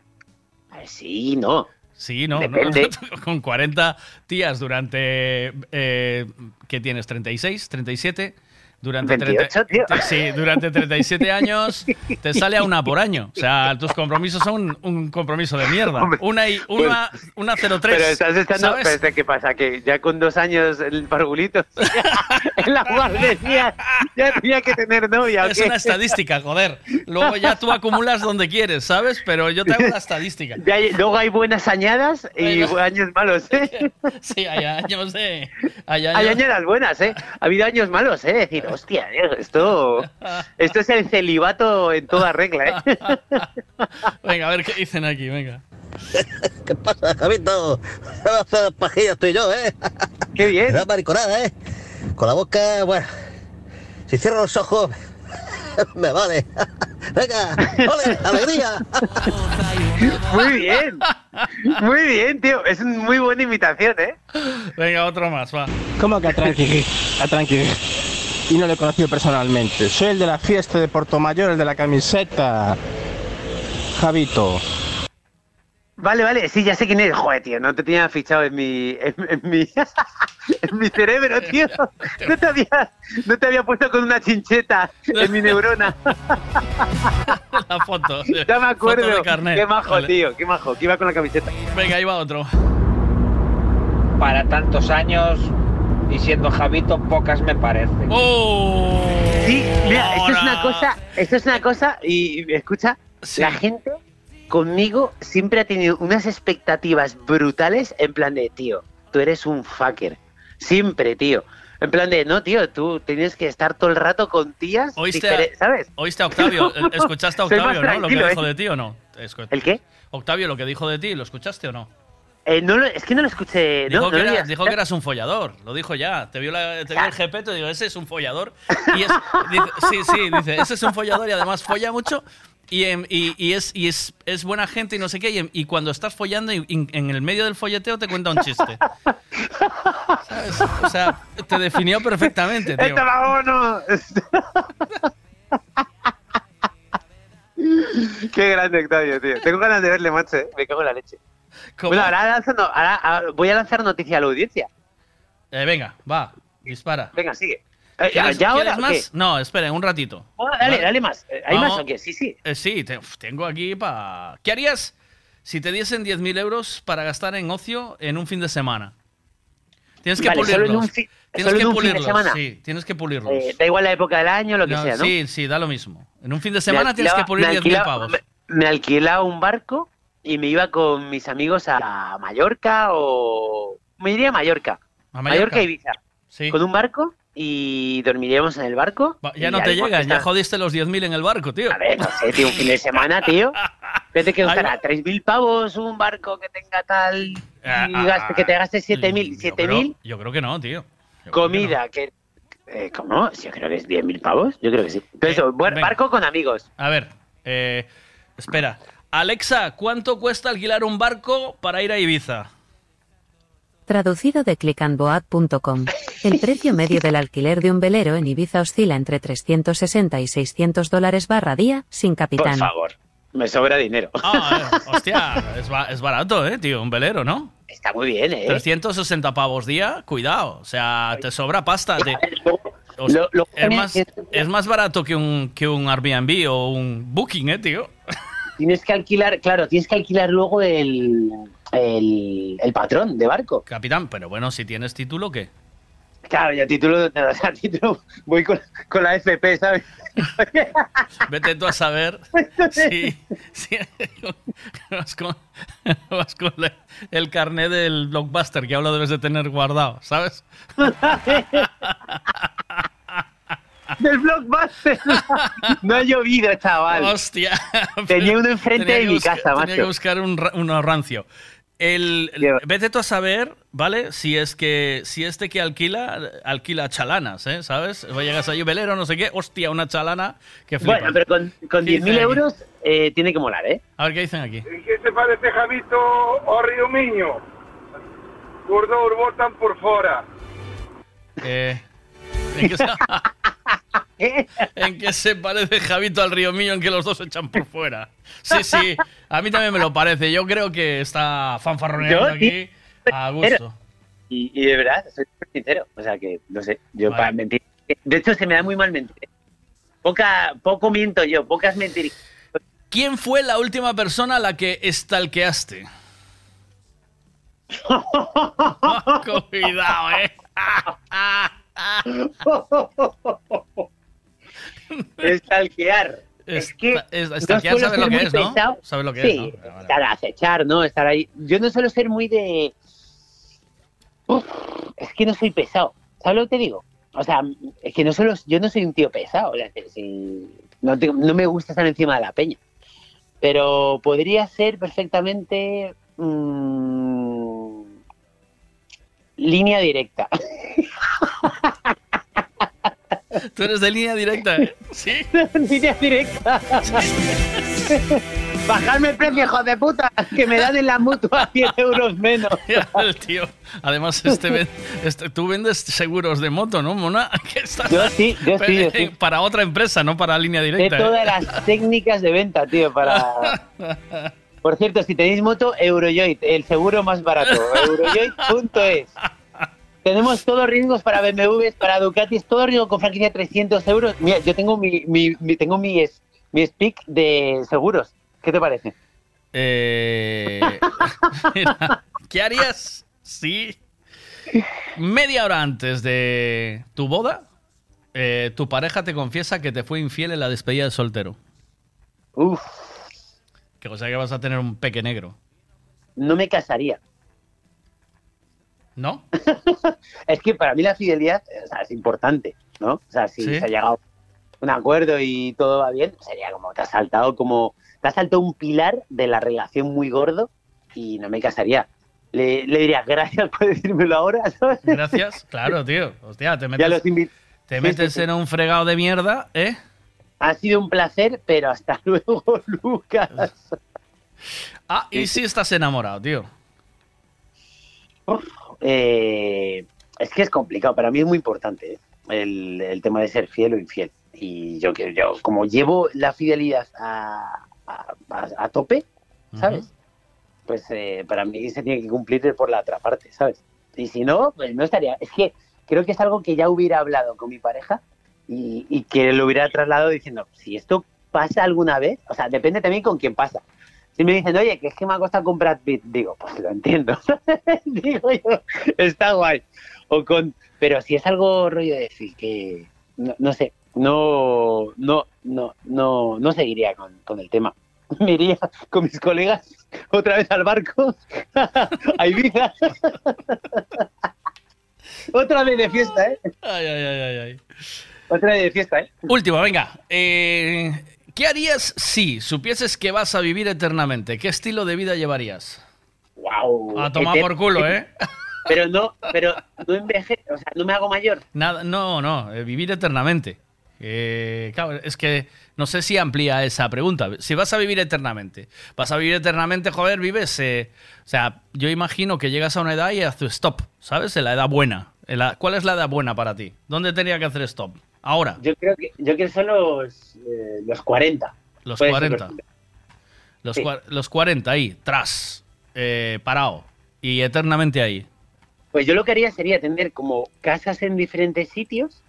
Ah, sí, no.
Sí, no, Con 40 tías durante. Eh, ¿Qué tienes? ¿36? ¿37? durante,
durante
37 años te sale a una por año. O sea, tus compromisos son un compromiso de mierda. una y una, una 03. Pero estás
este, ¿qué pasa? Que ya con dos años el pargulito en la guardería ya tenía que tener novia.
Es una estadística, joder. Luego ya tú acumulas donde quieres, ¿sabes? Pero yo te hago una estadística.
luego hay buenas añadas y años malos, ¿eh?
Sí, hay años, de... Eh. Hay
añadas buenas, ¿eh? Ha habido años malos, ¿eh? hostia, Dios, esto, esto es el celibato en toda regla, ¿eh?
venga, a ver qué dicen aquí, venga.
¿Qué pasa, Javito? Vamos a hacer pajillas tú y yo, ¿eh? Qué bien. Una mariconada, ¿eh? Con la boca, bueno, si cierro los ojos, me vale. Venga, ole, alegría. Muy bien. Muy bien, tío. Es una muy buena imitación, ¿eh?
Venga, otro más, va.
¿Cómo que a tranqui? A tranqui y no le he conocido personalmente. Soy el de la fiesta de Mayor el de la camiseta. Javito. Vale, vale, sí, ya sé quién es. Joder, tío, no te tenía fichado en mi. En, mi, en mi cerebro, tío. No te, había, puesto con una chincheta en mi neurona.
La foto. ya me eh, acuerdo. Qué
majo, tío, qué majo, que iba con la camiseta.
Venga, ahí va otro.
Para tantos años, y siendo Javito, pocas me parecen. ¡Oh! Sí, mira, esto es una cosa, esto es una cosa, y escucha, la gente conmigo siempre ha tenido unas expectativas brutales en plan de, tío, tú eres un fucker. Siempre, tío. En plan de, no, tío, tú tienes que estar todo el rato con tías. Oíste,
¿sabes? Oíste a Octavio, escuchaste a Octavio, ¿no? Lo que dijo ¿eh? de ti o no.
¿El qué?
Octavio, lo que dijo de ti, ¿lo escuchaste o no?
Eh, es que no lo escuché.
Dijo, que, eras un follador, lo dijo ya. Te vio, el GP, te digo, ese es un follador. sí, sí, dice, ese es un follador y además folla mucho. Y, em, es, es, buena gente y no sé qué. Y, em, cuando estás follando y, en el medio del folleteo te cuenta un chiste. O sea, te definió perfectamente, tío.
Este ¡Qué grande, Octavio, tío! Tengo ganas de verle, macho. Eh. Me cago en la leche. Bueno, ahora, ah, voy a lanzar noticia a la audiencia.
Eh,
venga, va,
dispara.
Venga, sigue. Eh, ¿Ya,
más? No, esperen, un ratito.
Oh, dale, dale más. Eh, ¿Hay más o qué? Sí, sí. sí,
tengo aquí para... ¿Qué harías si te diesen 10.000 euros para gastar en ocio en un fin de semana? Tienes que pulirlos. Tienes que pulirlos, sí, tienes que pulirlos.
da igual la época del año, lo que sea,
¿no? Sí, sí, da lo mismo. En un fin de semana tienes que pulir 10.000
pavos. Me, me un barco y me iba con mis amigos a Mallorca o... Me iría a Mallorca. A Mallorca. Mallorca, e Ibiza. Sí. Con un barco y dormiríamos en el barco.
ya no te llegas. ya jodiste los 10.000 en el barco, tío.
A ver, no sé, tío, un fin de semana, tío. Vete que tres 3.000 pavos un barco que tenga tal... Ah, y que te gastes 7.000. Ah, ¿7.000?
Yo creo que no, tío.
comida, que... No. Eh, yo creo que es 10.000 pavos. Yo creo que sí. Pero eh, buen barco con amigos.
A ver, eh, espera. Alexa, ¿cuánto cuesta alquilar un barco para ir a Ibiza?
Traducido de clickandboat.com. El precio medio del alquiler de un velero en Ibiza oscila entre 360 y 600 dólares barra día, sin capitán.
Por favor, me sobra dinero. Ah,
eh, hostia, es, barato, eh, tío, un velero, ¿no?
Está muy bien, eh.
360 pavos día, cuidado, o sea, te sobra pasta. es, más, barato que un, que un Airbnb o un Booking, eh, tío.
Tienes que alquilar, claro, tienes que alquilar luego el, patrón de barco.
Capitán, pero bueno, si tienes título, ¿qué?
Claro, ya título título, voy con, la FP, ¿sabes?
Vete tú a saber si, vas, con, vas con, el carnet del blockbuster que ahora debes de tener guardado, ¿sabes?
del blockbuster. no ha llovido, chaval.
Hostia.
Tenía uno enfrente de mi casa, macho. Tenía
que buscar un, un rancio. El, vete tú a saber, ¿vale? Si es que si este que alquila, alquila chalanas, ¿eh? ¿Sabes? a llegas ahí, velero, no sé qué, hostia, una chalana
Bueno, pero con, con 10.000 euros eh, tiene que molar, ¿eh? A
ver qué dicen aquí.
¿Qué te parece, Javito o Miño? Gordo Urbotan por fuera.
Eh.
¿Eh? ¿En qué, se...
parece
Javito al Río Mío en
que
los dos echan por fuera? Sí, sí,
a
mí también me lo parece. Yo creo
que
está fanfarroneando
aquí a gusto. Y, de verdad, soy sincero. O sea que, no sé, yo para mentir. De hecho, se me da muy mal mentir. Poca, poco miento yo, pocas mentiras.
¿Quién fue la última persona a la que estalqueaste? cuidado, eh. Estalquear. Es, que estalquear sabe lo que es, ¿no? lo que es, ¿no? estar a acechar, ¿no? Estar ahí. Yo no suelo ser muy de... es que no soy pesado. ¿Sabes lo que te digo? O sea, es que no solo, yo no soy un tío pesado. no, no me gusta estar encima de la peña. Pero podría ser perfectamente... Mmm, línea directa.
Tú eres de línea directa,
Sí. línea directa. Bajarme el precio, hijo de puta, que me dan en la mutua 10 euros menos.
tío. Además, este, este, tú vendes seguros de moto, ¿no, Mona?
yo sí, yo sí,
Para otra empresa, no para línea directa.
De ¿eh? todas las técnicas de venta, tío, para... Por cierto, si tenéis moto, Eurojoy, el seguro más barato. Eurojoy.es. Tenemos todos riesgos para BMWs, para Ducatis, todo riesgo con franquicia de 300 euros. Mira, yo tengo mi, tengo mi, mi speak de seguros. ¿Qué te parece?
Eh, ¿Qué harías si media hora antes de tu boda eh, tu pareja te confiesa que te fue infiel en la despedida de soltero? Uf. Que cosa que vas a tener un peque negro.
No me casaría.
¿No?
es que para mí la fidelidad es importante, ¿no? O sea, si se ha llegado un acuerdo y todo va bien, sería como te has saltado como. Te has saltado un pilar de la relación muy gordo y no me casaría. Le, le diría, gracias por decírmelo ahora.
Gracias, claro, tío. Hostia, te metes, te metes en un fregado de mierda, ¿eh?
Ha sido un placer, pero hasta luego, Lucas.
Ah, ¿y si estás enamorado, tío?
Eh, es que es complicado, para mí es muy importante ¿eh? el, tema de ser fiel o infiel. Y yo, yo como llevo la fidelidad a, tope, ¿sabes? Pues eh, para mí se tiene que cumplir por la otra parte, ¿sabes? Y si no, pues no estaría. Es que creo que es algo que ya hubiera hablado con mi pareja y, que lo hubiera trasladado diciendo, si esto pasa alguna vez, o sea, depende también con quién pasa. Si me dicen, oye, que es que me ha costado con Brad Pitt, digo, pues lo entiendo. digo yo, está guay. O con, pero si es algo rollo de decir que, no, sé, no, no, no, no, no seguiría con, con el tema me iría con mis colegas otra vez al barco, a Ibiza. otra vez de fiesta, ¿eh? ay, ay, ay. ay. Otra fiesta, ¿eh?
Último, venga. Eh, ¿Qué harías si supieses que vas a vivir eternamente? ¿Qué estilo de vida llevarías? Wow. A tomar por culo, ¿eh?
Pero no, pero no envejezco, o sea, no me hago mayor.
Nada, no, no, eh, vivir eternamente. claro, es que no sé si amplía esa pregunta. Si vas a vivir eternamente, vas a vivir eternamente, joder, vives. o sea, yo imagino que llegas a una edad y haces stop, ¿sabes? En la edad buena. ¿Cuál es la edad buena para ti? ¿Dónde tenía que hacer stop? Ahora.
Yo creo que, yo son los, eh, los 40.
Los 40. Los, 40 ahí, tras, eh, parado y eternamente ahí.
Pues yo lo que haría sería tener como casas en diferentes sitios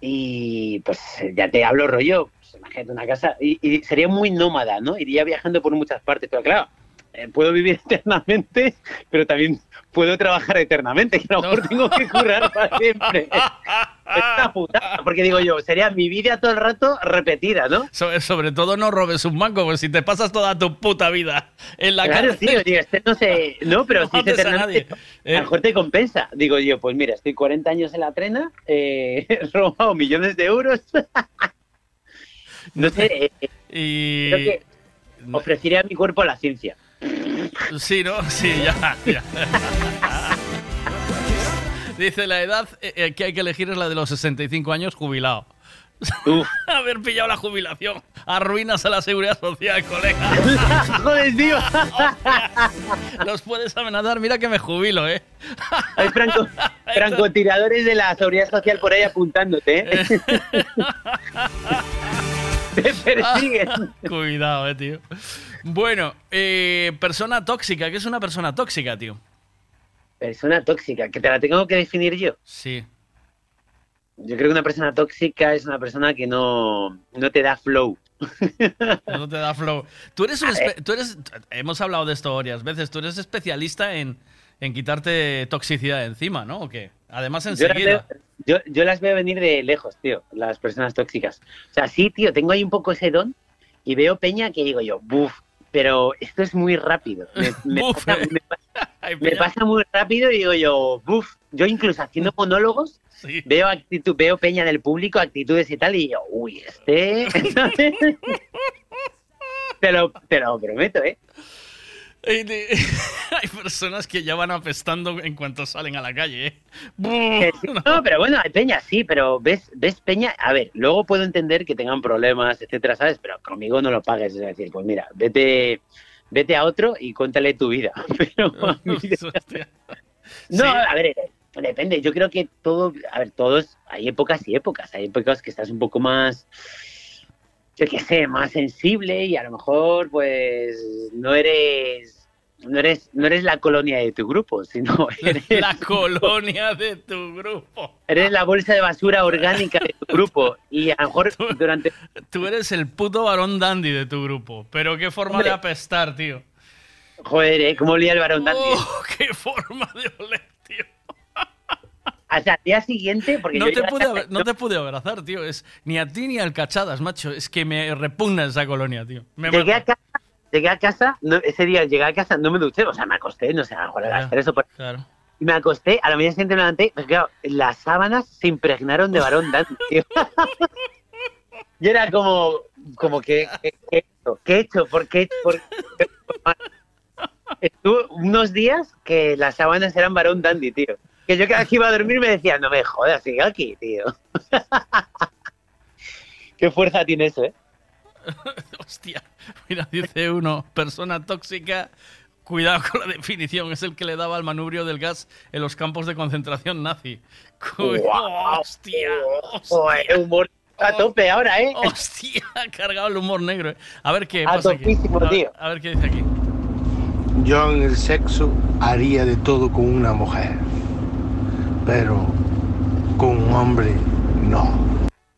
y pues ya te hablo rollo, pues, imagínate una casa y, y, sería muy nómada, ¿no? Iría viajando por muchas partes, pero claro, eh, puedo vivir eternamente, pero también puedo trabajar eternamente, que a lo mejor tengo que curar para siempre. Esta putada, porque digo yo, sería mi vida todo el rato repetida, ¿no?
Eh, sobre todo no robes un banco, porque si te pasas toda tu puta vida en la
claro, cárcel... Claro, tío, este no sé... No, pero si eternamente, a, lo eh. mejor te compensa. Digo yo, pues mira, estoy 40 años en la trena, he robado millones de euros... no sé... y... Creo que ofrecería mi cuerpo a la ciencia.
Sí, ¿no? Sí, ya. Dice, la edad eh, eh, que hay que elegir es la de los 65 años jubilado. Haber pillado la jubilación. Arruinas a la seguridad social, colega. Joder, tío. Los puedes amenazar, mira que me jubilo, ¿eh?
Hay francotiradores de la seguridad social por ahí apuntándote, ¿eh? Te persiguen.
Cuidado, eh, tío. Bueno, eh, persona tóxica. ¿Qué es una persona tóxica, tío?
Persona tóxica, que te la tengo que definir yo.
Sí.
Yo creo que una persona tóxica es una persona que no, no te da flow.
No te da flow. Tú eres, un tú eres hemos hablado de esto varias veces, tú eres especialista en, quitarte toxicidad encima, ¿no? ¿O qué? Además, en Yo,
yo, yo, las veo venir de lejos, tío, las personas tóxicas. O sea, sí, tío, tengo ahí un poco ese don y veo peña que digo yo, buf, pero esto es muy rápido. Me, pasa, muy rápido y digo yo, buf, yo incluso haciendo monólogos veo actitud, veo peña del público, actitudes y tal, y yo, uy, este... te, lo, te lo prometo, ¿eh?
Hay personas que ya van apestando en cuanto salen a la calle. ¿eh? Eh,
no, pero bueno, hay peña, sí, pero ves, ves peña. A ver, luego puedo entender que tengan problemas, etcétera, ¿sabes? Pero conmigo no lo pagues. Es decir, pues mira, vete, vete a otro y cuéntale tu vida. no, a ver, depende. Yo creo que todo, a ver, todos, hay épocas y épocas. Hay épocas que estás un poco más yo qué sé, más sensible y a lo mejor pues no eres no eres, no eres la colonia de tu grupo, sino eres
la colonia de tu grupo.
Eres la bolsa de basura orgánica de tu grupo. Y a lo mejor durante.
Tú eres el puto varón dandy de tu grupo. Pero qué forma de apestar, tío.
Joder, ¿eh? ¿Cómo olía el varón dandy? Eh. Oh,
¡Qué forma de oler!
hasta día siguiente. Porque
no, te pude, abrazar, tío. Es, ni a ti ni al cachadas, macho. Es que me repugna esa colonia, tío. Me
llegué, a casa, llegué a casa ese día llegué a casa, no me duché, o sea, me acosté, no sé, a era a eso. Claro. Y me acosté, a la mañana siguiente me levanté, pues claro, las sábanas se impregnaron de varón dandy tío. y era como, como que, ¿qué he hecho? ¿Qué he hecho? ¿Por qué? Por... Estuvo unos días que las sábanas eran varón dandy, tío que yo cada vez que iba a dormir me decía, no me jodas, sigue aquí, tío. Qué fuerza tiene eso, ¿eh?
Hostia, mira, dice uno, persona tóxica, cuidado con la definición, es el que le daba al manubrio del gas en los campos de concentración nazi.
wow. ¡Hostia! hostia. humor a tope ahora, ¿eh?
Hostia, ha cargado el humor negro. ¿eh? A ver qué ah, pasa aquí. a ver qué dice aquí.
Yo en el sexo haría de todo con una mujer pero con un hombre no.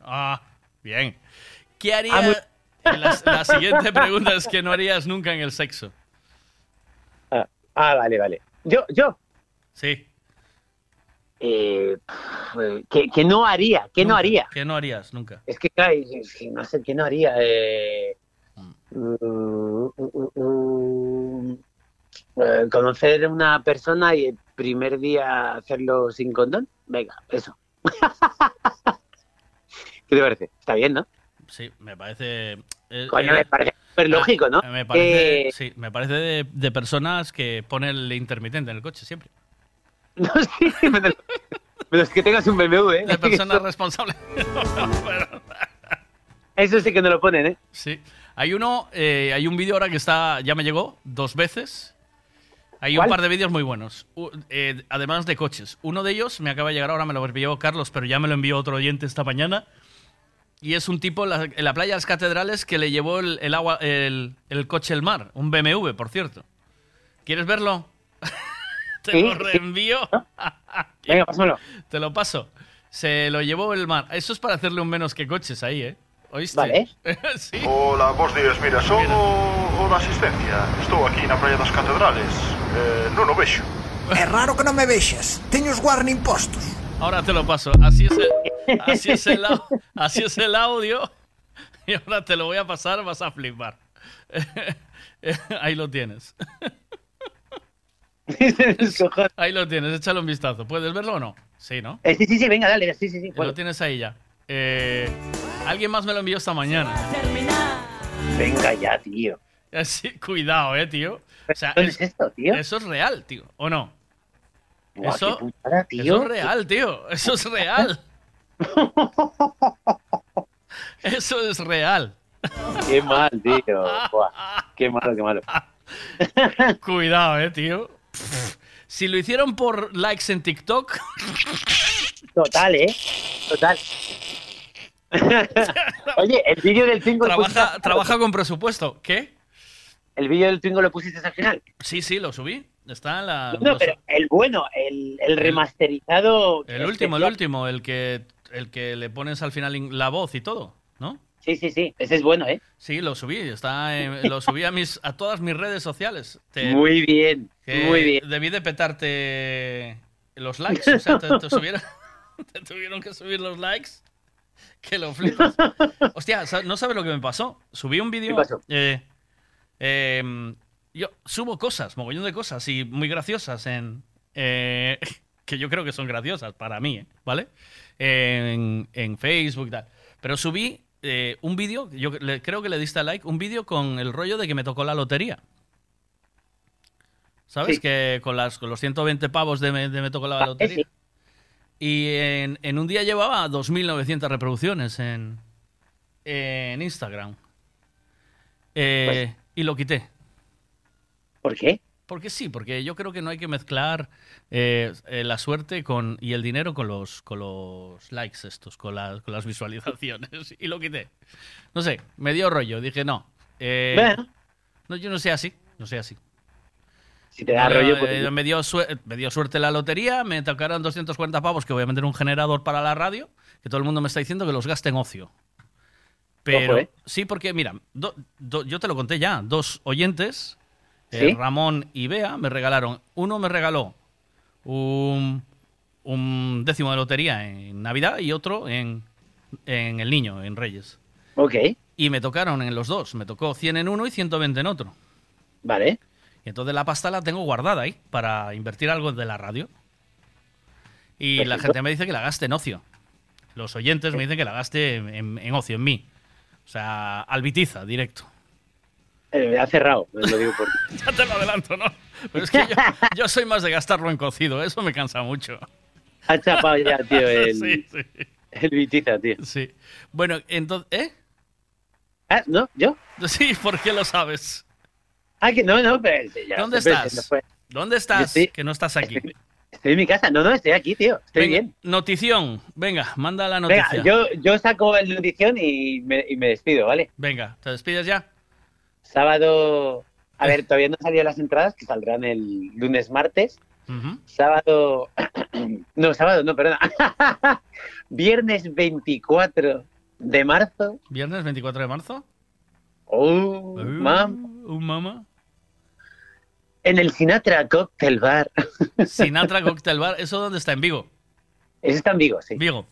Ah, bien. ¿Qué ah, harías? La, siguiente pregunta es que no harías nunca en el sexo.
Ah, ah vale, vale. ¿Yo? ¿Yo?
Sí.
Eh, que, no haría, ¿Qué no haría.
¿Qué no harías nunca.
Es que, no sé, ¿qué no haría. Eh, mm. Mm, mm, eh, conocer una persona y el primer día hacerlo sin condón, venga, eso. ¿Qué te parece? Está bien, ¿no?
Sí, me parece.
Eh, Coño, eh, me parece súper lógico, ¿no?
Me parece, sí, me parece de, personas que ponen el intermitente en el coche siempre. No,
sí, Pero es que tengas un BMW, ¿eh?
De personas responsables.
Eso sí que no lo ponen, ¿eh?
Sí. Hay uno, eh, hay un vídeo ahora que está, ya me llegó dos veces, hay un par de vídeos muy buenos, eh, además de coches. Uno de ellos me acaba de llegar ahora, me lo envió Carlos, pero ya me lo envió otro oyente esta mañana. Y es un tipo en la, playa de las catedrales que le llevó el, agua, el, coche al mar, un BMW, por cierto. ¿Quieres verlo? Te lo reenvío.
Venga, pásamelo.
Te lo paso. Se lo llevó el mar. Eso es para hacerle un menos que coches ahí, ¿eh? ¿Oíste?
sí. Hola, vos dices, mira, solo una asistencia. Estoy aquí en la playa de las Catedrales. No, no veo
Es raro que no me vexas. Teño os warning postos.
Ahora te lo paso. Así es el, así es el, así es el audio. Y ahora te lo voy a pasar, vas a flipar. Ahí lo tienes. ahí lo tienes, échale un vistazo. ¿Puedes verlo o no? Sí, ¿no?
Eh, sí, sí, sí, venga, dale. Sí, sí, sí. Lo
tienes ahí ya. Eh, alguien más me lo envió esta mañana.
Venga ya, tío.
Así, cuidado, eh, tío. O sea, es, esto, tío? Eso es real, tío. ¿O no? eso, es real, tío. Eso es real. eso es real.
Qué mal, tío. qué malo, qué malo.
Cuidado, eh, tío. Si lo hicieron por likes en TikTok.
Total, eh. Total. Oye, el vídeo del 5
trabaja, trabaja con presupuesto. ¿Qué?
El vídeo del Twingo lo pusiste al final.
Sí, sí, lo subí. Está
en
la.
No, pero el bueno, el, remasterizado.
El, último, el último, el que, el que le pones al final la voz y todo, ¿no?
Sí, sí, sí. Ese es bueno, ¿eh?
Sí, lo subí. Está, lo subí a mis, a todas mis redes sociales.
muy bien, muy bien.
Debí de petarte los likes. O sea, te, te tuvieron que subir los likes. Que lo flipas. Hostia, no sabes lo que me pasó. Subí un vídeo. Eh, Em, yo subo cosas, mogollón de cosas y muy graciosas en. Eh, que yo creo que son graciosas para mí, ¿eh? ¿vale? En, Facebook y tal. Pero subí eh, un vídeo, yo creo que le diste like, un vídeo con el rollo de que me tocó la lotería. ¿Sabes? Que con, las, los 120 pavos de me, me tocó la ah, lotería. Y en, un día llevaba 2.900 reproducciones en, Instagram. Pues, y lo quité.
¿Por qué?
Porque sí, porque yo creo que no hay que mezclar eh, eh, la suerte con y el dinero con los con los likes estos, con, con las visualizaciones. y lo quité. No sé, me dio rollo. Dije, no. Eh, yo no sé así. No sé así.
Si te da rollo,
pues, me, dio me dio suerte la lotería, me tocaron 240 pavos que voy a meter un generador para la radio, que todo el mundo me está diciendo que los gaste en ocio. Pero eh. sí, porque mira, yo te lo conté ya, dos oyentes, eh, Ramón y Bea, me regalaron, uno me regaló un, décimo de lotería en Navidad y otro en, El Niño, en Reyes.
Ok.
Y me tocaron en los dos, me tocó 100 en uno y 120 en otro.
Vale.
Y entonces la pasta la tengo guardada ahí para invertir algo de la radio. Y la gente me dice que la gaste en ocio. Los oyentes me dicen que la gaste en ocio, en mí. O sea, Albitiza, directo.
Eh, ha cerrado, eh, lo digo por...
ya te lo adelanto, ¿no? Pero es que yo, soy más de gastarlo en cocido, eso me cansa mucho.
Ha chapado ya, tío, el, sí, sí. el Bitiza, tío.
Sí. Bueno, entonces... ¿Eh?
¿Ah, no? ¿Yo?
Sí, ¿por qué lo sabes?
Ah, que no,
no,
pero ya,
¿Dónde estás? ¿Dónde estás? Que no estás aquí.
Estoy en mi casa, no, no, estoy aquí, tío, estoy bien.
Notición, venga, manda la noticia.
yo, yo saco el notición y me, despido, ¿vale?
Venga, ¿te despides ya?
Sábado, a eh. ver, todavía no salían las entradas, que saldrán el lunes, martes. Sábado, no, sábado, no, perdona. Viernes 24 de marzo.
¿Viernes 24 de marzo?
Oh, uh, ¿Un
mamá
en el Sinatra Cocktail Bar.
Sinatra Cocktail Bar, ¿eso dónde está? ¿En Vigo?
Eso está en Vigo, sí.
Vigo.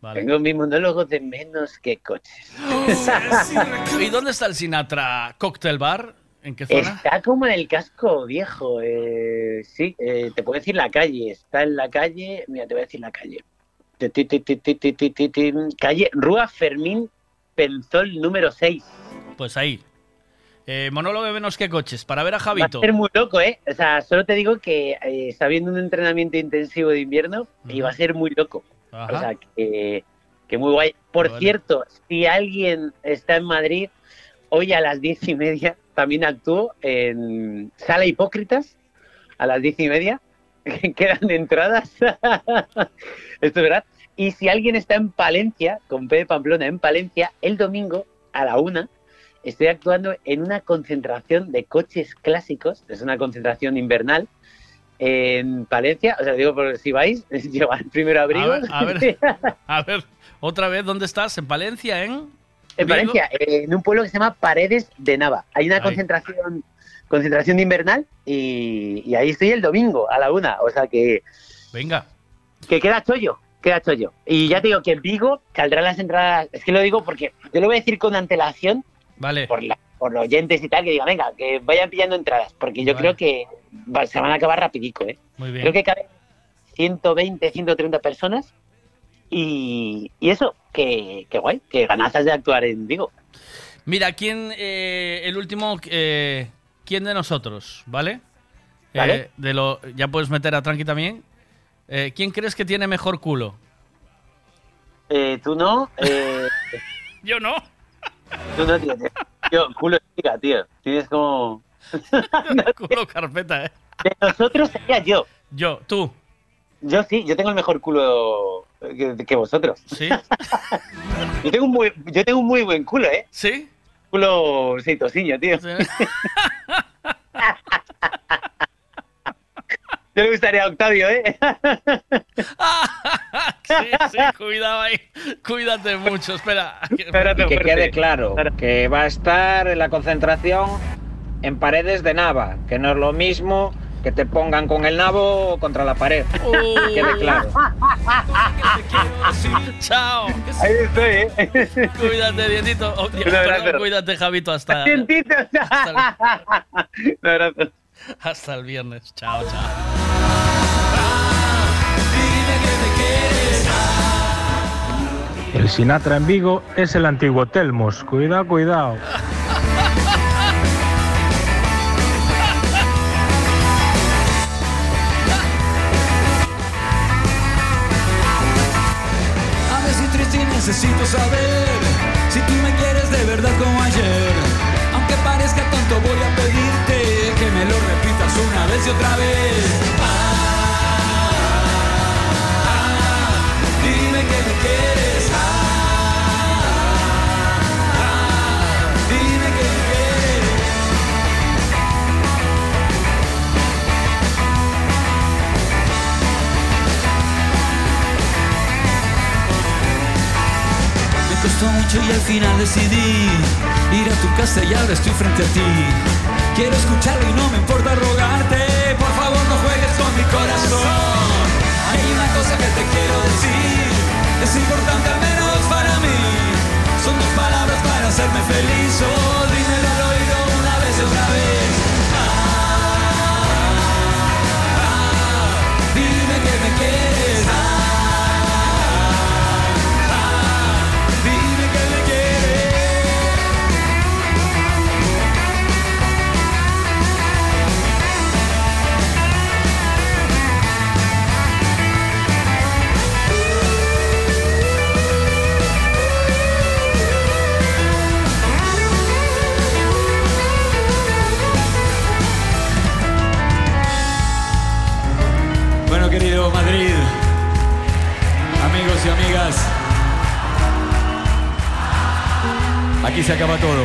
Vale. Tengo mi monólogo de menos que coches. ¡Oh,
¿Y dónde está el Sinatra Cocktail Bar? ¿En qué
zona? Está como en el casco viejo. Eh, sí, eh, te puedo decir la calle. Está en la calle. Mira, te voy a decir la calle. Calle Rúa Fermín Penzol número 6.
Pues ahí. Eh, monólogo de menos que coches, para ver a Javito.
Va a ser muy loco, ¿eh? O sea, solo te digo que está eh, habiendo un entrenamiento intensivo de invierno y eh, va a ser muy loco. O sea, que, muy guay. Por cierto, si alguien está en Madrid, hoy a las diez y media también actúo en Sala Hipócritas, a las diez y media. Quedan entradas. Esto es verdad. Y si alguien está en Palencia, con P de Pamplona, en Palencia, el domingo a la una estoy actuando en una concentración de coches clásicos, es una concentración invernal en Palencia, o sea, digo, por si vais, el primero abrigo. A ver,
a ver, otra vez, ¿dónde estás? ¿En Palencia, en?
En Palencia, en un pueblo que se llama Paredes de Nava. Hay una concentración concentración invernal y, ahí estoy el domingo a la una, o sea que...
Venga.
Que queda chollo, queda chollo. Y ya ah. te digo que en Vigo saldrán las entradas, es que lo digo porque yo lo voy a decir con antelación por, los oyentes y tal, que diga, venga, que vayan pillando entradas, porque yo creo que se van a acabar rapidico, ¿eh? Muy Creo que caben 120, 130 personas y, eso, que, qué guay, que has de actuar en Vigo.
Mira, ¿quién, eh, el último, eh, quién de nosotros, ¿vale? de lo, ya puedes meter a Tranqui también. ¿Quién crees que tiene mejor culo?
Tú no.
Yo no.
Tú no tío. Tío, culo chica, tío. Tienes como.
no, culo carpeta, eh.
De nosotros sería yo.
Yo, tú.
Yo sí, yo tengo el mejor culo que, vosotros.
Sí.
yo, tengo un muy, yo tengo un muy buen culo, ¿eh?
Sí.
Culo aceitosiño, tío. ¿Sí? Yo le gustaría a Octavio, ¿eh?
sí, sí, cuidado ahí. Cuídate mucho, espera.
que quede claro que va a estar en la concentración en paredes de Nava, que no es lo mismo que te pongan con el nabo contra la pared. Que quede claro.
Chao.
Ahí
estoy,
¿eh?
Cuídate, dientito. Oh, cuídate, Javito, hasta. Dientito. Hasta... Un abrazo. Hasta el viernes. Chao, chao. El
Sinatra en Vigo es el antiguo Telmos. Cuidado, cuidado.
A ver si necesito saber si tú me quieres de verdad como ayer. Aunque parezca tanto voy a pedir una vez y otra vez. Ah, ah, ah, dime que me quieres mucho y al final decidí ir a tu casa y ahora estoy frente a ti. Quiero escucharlo y no me importa rogarte, por favor no juegues con mi corazón. Hay una cosa que te quiero decir, es importante al menos para mí. Son dos palabras para hacerme feliz, oh, dímelo al oído una vez otra querido Madrid, amigos y amigas. Aquí se acaba todo.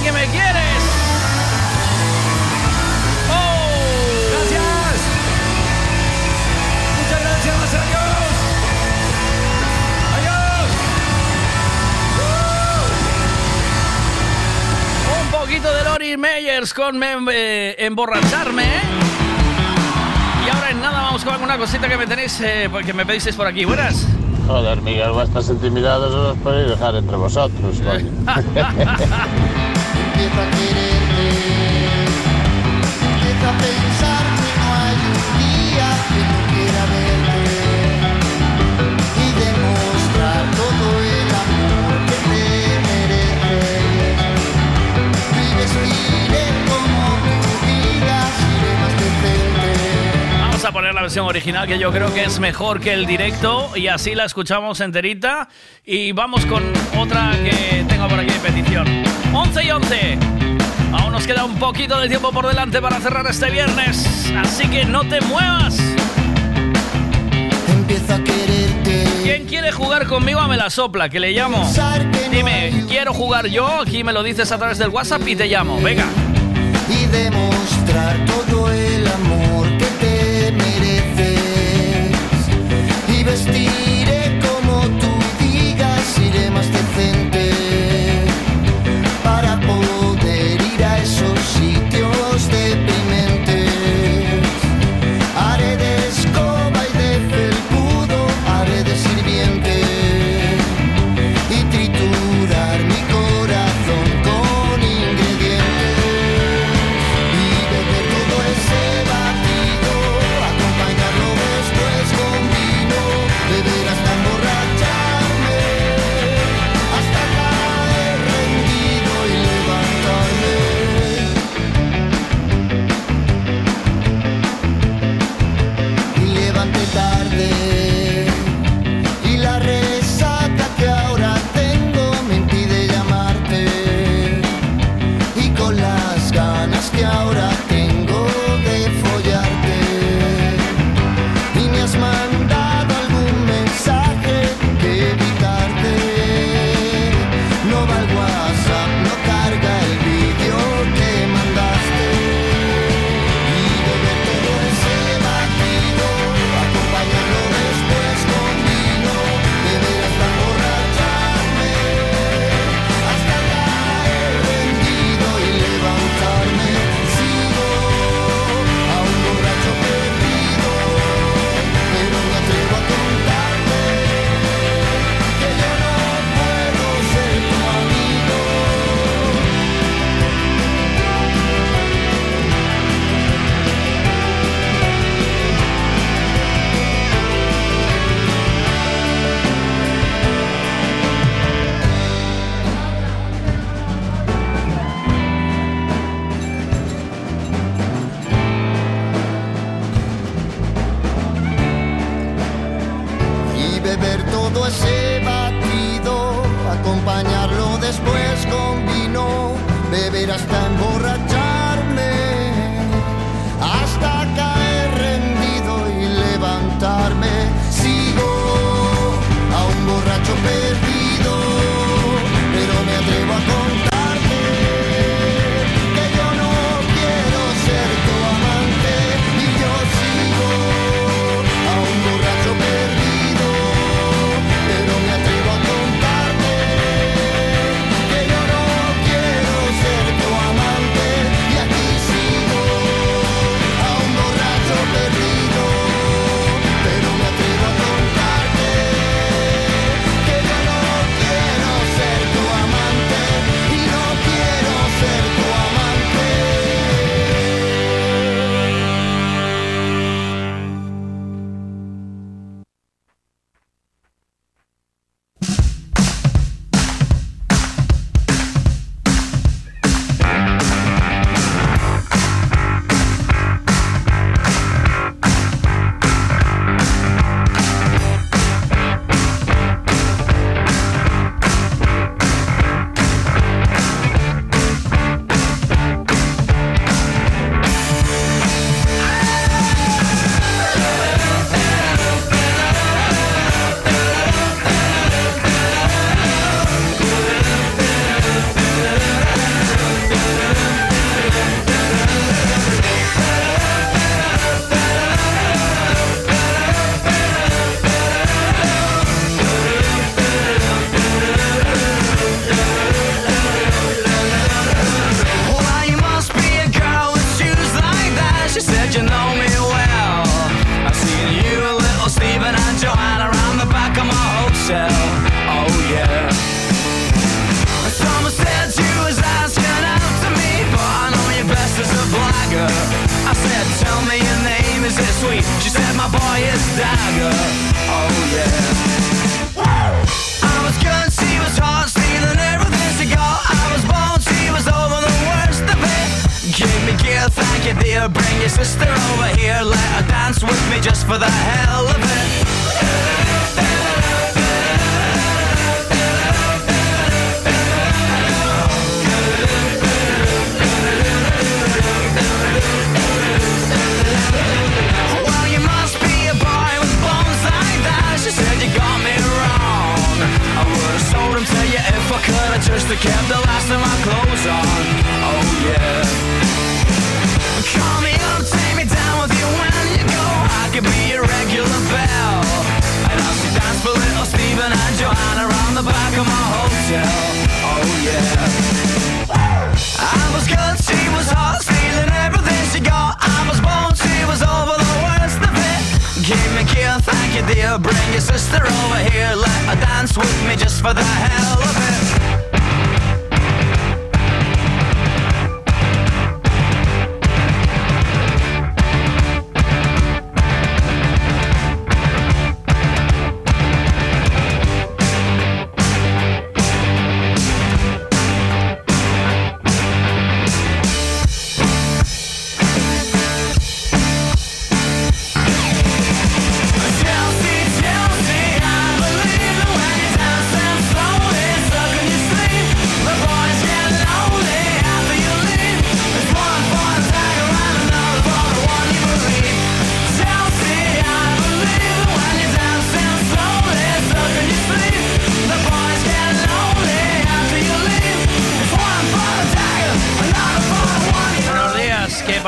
que me quieres. ¡Oh! Gracias. Muchas gracias, adiós. Adiós. Uh. Un poquito de Lori Meyers con eh, emborracharme. ¿eh? Y ahora en nada vamos
con
alguna
cosita que me tenéis, eh, porque pues me pedís por aquí. Buenas.
Joder, Miguel, vuestras intimidades os podéis dejar entre vosotros, senza quererme, senza pensare.
poner la versión original que yo creo que es mejor que el directo y así la escuchamos enterita. Y vamos con otra que tengo por aquí de petición. 11 y 11. Aún nos queda un poquito de tiempo por delante para cerrar este viernes, así que no te muevas. empieza a quererte. ¿Quién quiere jugar conmigo? A me la sopla, que le llamo. Dime, quiero jugar yo, aquí me lo dices a través del WhatsApp y te llamo. Venga. Y demostrar todo vestir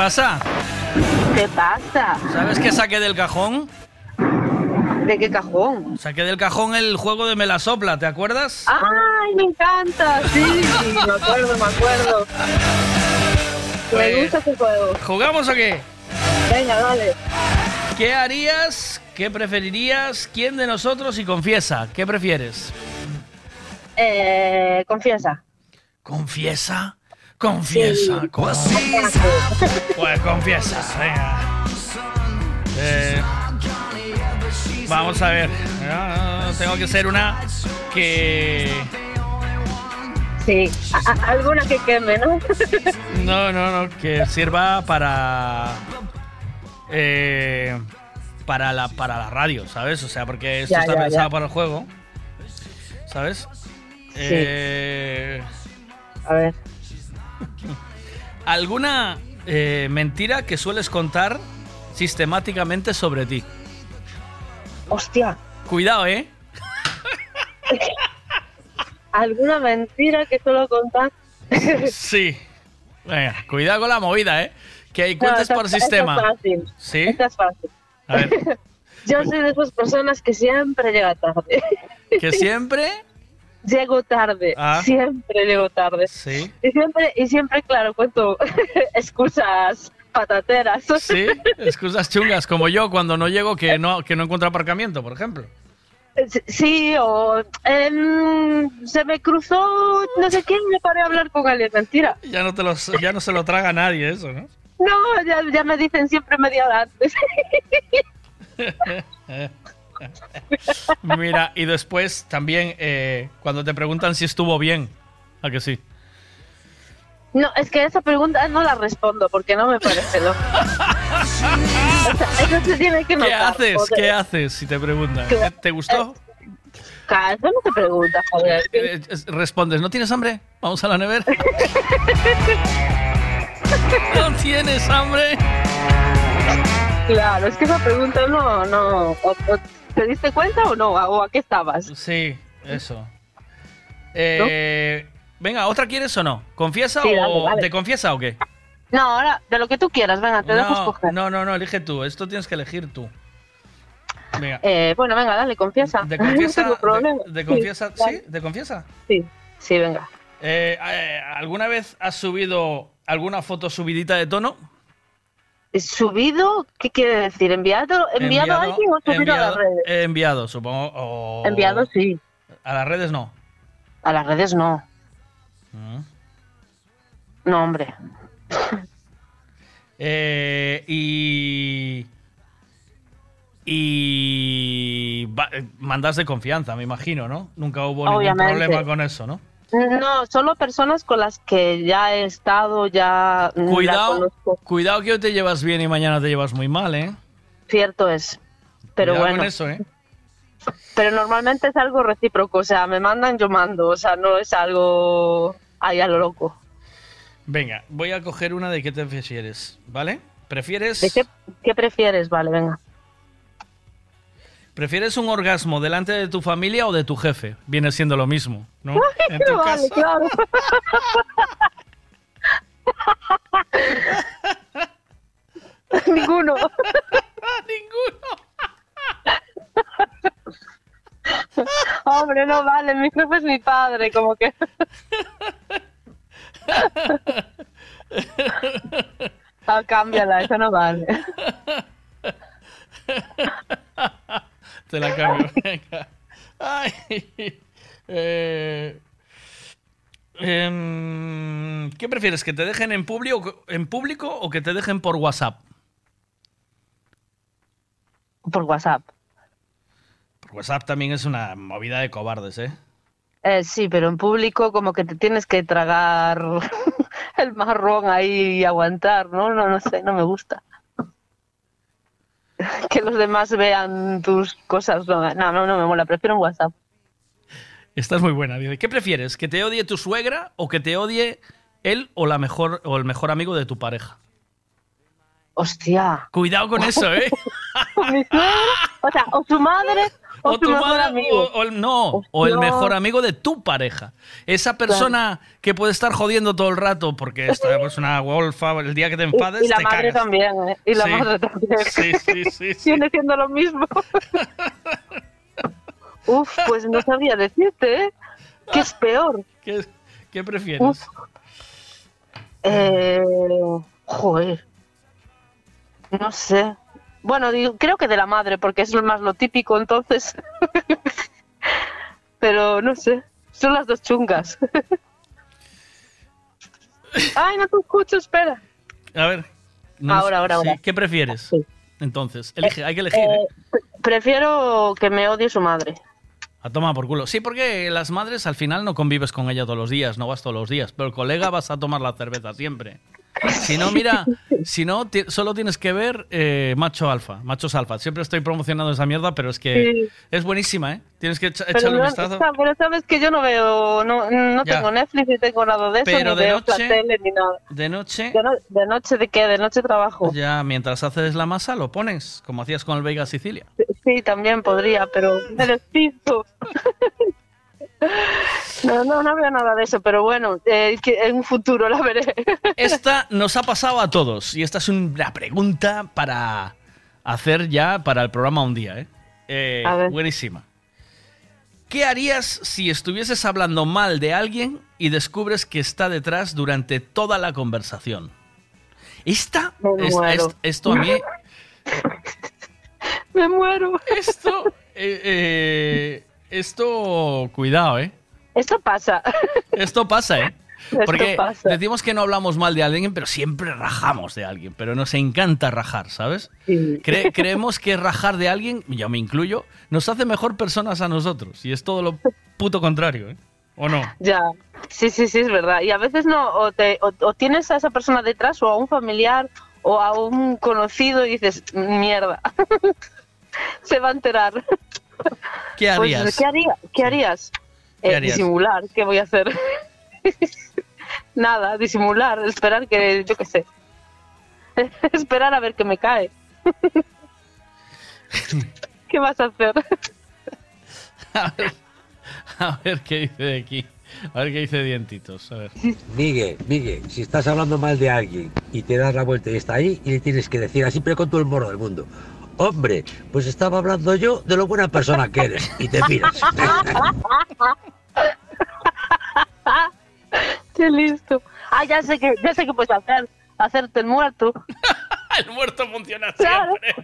pasa?
¿Qué pasa?
¿Sabes
qué
saqué del cajón?
¿De qué cajón?
Saqué del cajón el juego de sopla. ¿te acuerdas?
¡Ay, me encanta! Sí, me acuerdo, me acuerdo. me pues, gusta ese juego.
¿Jugamos o
qué? Venga, dale.
¿Qué harías? ¿Qué preferirías? ¿Quién de nosotros? Y confiesa, ¿qué prefieres?
Eh, confiesa. ¿Confiesa?
Confiesa. confiesa. Pues confiesa, venga. Eh, vamos a ver. tengo que ser una que.
Sí, alguna que queme, ¿no? no,
no, no, que sirva para. Eh, para la, para la radio, ¿sabes? O sea, porque esto está pensado para el juego, ¿sabes?
Eh, a ver.
¿Alguna eh, mentira que sueles contar sistemáticamente sobre ti.
Hostia.
Cuidado, ¿eh?
¿Alguna mentira que suelo contar?
sí. Venga, cuidado con la movida, ¿eh? Que hay cuentas por sistema. es
fácil. Sí. es fácil. A ver. Yo soy de esas personas que siempre llega tarde.
¿Que siempre?
llego tarde, ah. siempre llego tarde. Y siempre, y siempre claro, cuento excusas patateras.
Sí, excusas chungas, como yo cuando no llego que no, que no encuentro aparcamiento, por ejemplo.
Sí, o em, se me cruzó no sé quién me paré a hablar con alguien, mentira.
Ya no, te ya no se lo traga nadie eso, ¿no?
No, ya, ya me dicen siempre media hora antes.
Mira, y después también, eh, cuando te preguntan si estuvo bien, ¿a que sí?
No, es que esa pregunta no la respondo porque no me parece lo. que
¿Qué haces? ¿Qué haces si te preguntan? ¿Te gustó? Eso no te
pregunta, joder. Eh, eh,
respondes, ¿no tienes hambre? Vamos a la nevera. ¿No tienes hambre?
Claro, es que esa pregunta no, no. ¿Te diste cuenta o no? ¿O a qué estabas? Sí, eso.
Eh, venga, ¿otra quieres o no? ¿Confiesa o te confiesa o qué?
No, ahora, de lo que tú quieras, venga, te
dejo
escoger.
No, no, no, elige tú. Esto tienes que elegir tú.
Venga. Eh, bueno, venga, dale, confiesa. ¿De confiesa? De,
sí, ¿Sí? ¿De confiesa?
Sí, sí, venga.
Eh, ¿Alguna vez has subido alguna foto subidita de tono?
¿Subido? ¿Qué quiere decir? ¿Enviado, enviado, a alguien
o subido a las redes?
Eh,
enviado, supongo.
Enviado, sí.
¿A las redes no?
A las redes no. Mm. No, hombre.
Eh, y. Y. Eh, mandarse confianza, me imagino, ¿no? Nunca hubo ningún problema con eso, ¿no?
No, solo personas con las que ya he estado, ya.
Mm, cuidado, cuidado que hoy te llevas bien y mañana te llevas muy mal, ¿eh?
Cierto es. Pero bueno. eso, ¿eh? Pero normalmente es algo recíproco, o sea, me mandan, yo mando, o sea, no es algo ahí a lo loco.
Venga, voy a coger una de qué te prefieres, ¿vale? ¿Prefieres?
qué prefieres? Vale, venga.
¿Prefieres un orgasmo delante de tu familia o de tu jefe? Viene siendo lo mismo, ¿no? vale,
Ninguno.
Ninguno.
Hombre, no vale, mi jefe es mi padre, como que... Ah, cámbiala, eso no vale.
Te la cambio, eh, em, ¿Qué prefieres? ¿Que te dejen en público, en público o que te dejen por WhatsApp?
Por WhatsApp.
Por WhatsApp también es una movida de cobardes, ¿eh?
Eh, sí, pero en público como que te tienes que tragar el marrón ahí y aguantar, ¿no? No, no sé, no me gusta. que los demás vean tus cosas. No, no, no me mola, prefiero un WhatsApp.
estás muy buena. ¿qué prefieres? ¿Que te odie tu suegra o que te odie él o, la mejor, o el mejor amigo de tu pareja?
Hostia.
Cuidado con eso, ¿eh?
o sea, o su madre o, tu, madre, amigo.
O, no, o el mejor amigo de tu pareja. Esa persona que puede estar jodiendo todo el rato porque es una golfa, el día que te enfades. Y,
y la madre también, ¿eh? Y la madre también. Sí, sí, sí. siendo lo mismo. Uf, pues no sabía decirte, ¿eh? ¿Qué es peor?
¿Qué, qué prefieres?
Eh, joder. No sé. Bueno, creo que de la madre, porque es más lo típico entonces. Pero no sé, son las dos chungas. Ay, no te escucho, espera.
A ver.
ahora, ahora, ahora.
¿Qué prefieres? Entonces, elige, hay que elegir. Eh, ¿eh?
Eh, prefiero que me odie su madre.
A tomar por culo. Sí, porque las madres al final no convives con ella todos los días, no vas todos los días, pero el colega vas a tomar la cerveza siempre. Si no, mira, si no, solo tienes que ver eh, Macho Alfa, Machos Alfa. Siempre estoy promocionando esa mierda, pero es que es buenísima, ¿eh? Tienes que echarle un vistazo. Pero
sabes que yo no veo, no, tengo Netflix ni tengo nada de eso, ni de veo noche, tele ni nada. ¿De
noche?
¿De noche de qué? De noche trabajo.
Ya, mientras haces la masa lo pones, como hacías con el Vega Sicilia.
Sí, también podría, pero me despisto. No, no, no veo nada de eso, pero bueno, eh, que en un futuro la veré.
Esta nos ha pasado a todos y esta es una pregunta para hacer ya para el programa un día, ¿eh? eh buenísima. ¿Qué harías si estuvieses hablando mal de alguien y descubres que está detrás durante toda la conversación? Esta, esto a mí...
Me muero.
Esto... Eh, eh esto, cuidado, ¿eh?
Esto pasa.
Esto pasa, ¿eh? Porque decimos que no hablamos mal de alguien, pero siempre rajamos de alguien. Pero nos encanta rajar, ¿sabes? creemos que rajar de alguien, yo me incluyo, nos hace mejor personas a nosotros. Y es todo lo puto contrario, ¿eh? ¿O no?
Ya, sí, sí, sí, es verdad. Y a veces no, o, o tienes a esa persona detrás, o a un familiar, o a un conocido, y dices, mierda, se va a enterar.
Pues, ¿Qué harías?
¿qué, eh, harías? disimular, ¿qué voy a hacer? Nada, disimular, esperar que, yo qué sé. esperar a ver que me cae. ¿Qué vas a
hacer? a, ver, qué dice de aquí. A ver qué dice Dientitos.
Miguel, Miguel, si estás hablando mal de alguien y te das la vuelta y está ahí y le tienes que decir así, pero con todo el morro del mundo. Hombre, pues estaba hablando yo de lo buena persona que eres y te miras.
Qué listo. Ah, ya sé que, ya sé que puedes hacer, hacerte el muerto.
el muerto funciona siempre.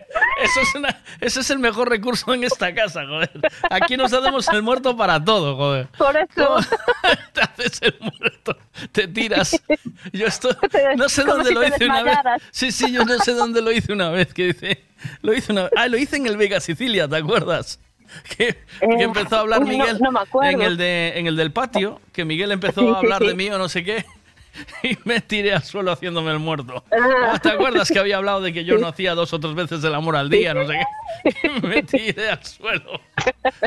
Eso es, el mejor recurso en esta casa, joder. Aquí nos hacemos el muerto para todo, joder.
Por eso.
Te
haces
el muerto, te tiras. Yo esto, no sé dónde lo hice una vez. Sí, sí, yo no sé dónde lo hice una vez, que dice Lo hice, ah, lo hice en el Vega Sicilia, ¿te acuerdas? Que, eh, empezó a hablar Miguel en, el de, en el del patio, que Miguel empezó a hablar de mí o no sé qué, y me tiré al suelo haciéndome el muerto. Ah. Ah, ¿Te acuerdas que había hablado de que yo no hacía dos o tres veces el amor al día, no sé qué? me tiré al suelo.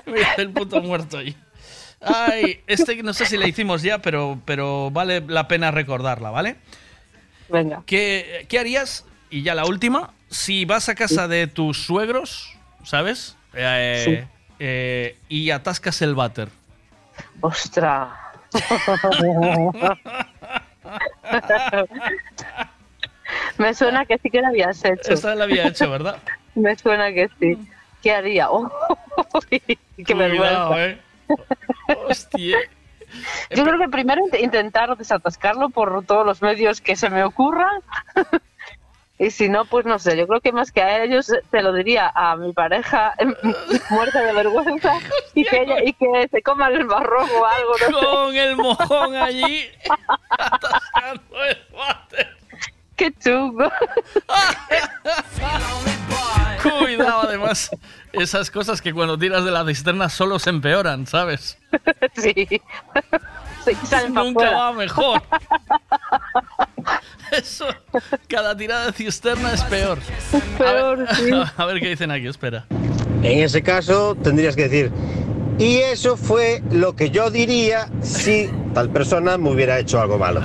Me hice el puto muerto ahí. Ay, este no sé si la hicimos ya, pero, pero vale la pena recordarla, ¿vale?
Venga.
¿Qué, ¿Qué harías? Y ya la última, si vas a casa de tus suegros, ¿sabes? Eh, eh, y atascas el váter.
¡Ostras! Me suena que sí que lo habías hecho.
Esta la había hecho, ¿verdad?
Me suena que sí. ¿Qué haría? ¡Qué vergüenza! Eh. ¡Hostia! Yo creo que primero intentar desatascarlo por todos los medios que se me ocurran. Y si no, pues no sé, yo creo que más que a ellos eh, te lo diría a mi pareja em, muerta de vergüenza y que, se coma el barro o algo.
con
el
mojón allí atascando el
¡Qué chungo!
Cuidado, además, esas cosas que cuando tiras de la cisterna solo se empeoran, ¿sabes? Sí. Nunca va mejor. Eso, cada tirada de cisterna es peor. peor, a a ver qué dicen aquí, espera.
En ese caso, tendrías que decir, y eso fue lo que yo diría si tal persona me hubiera hecho algo malo.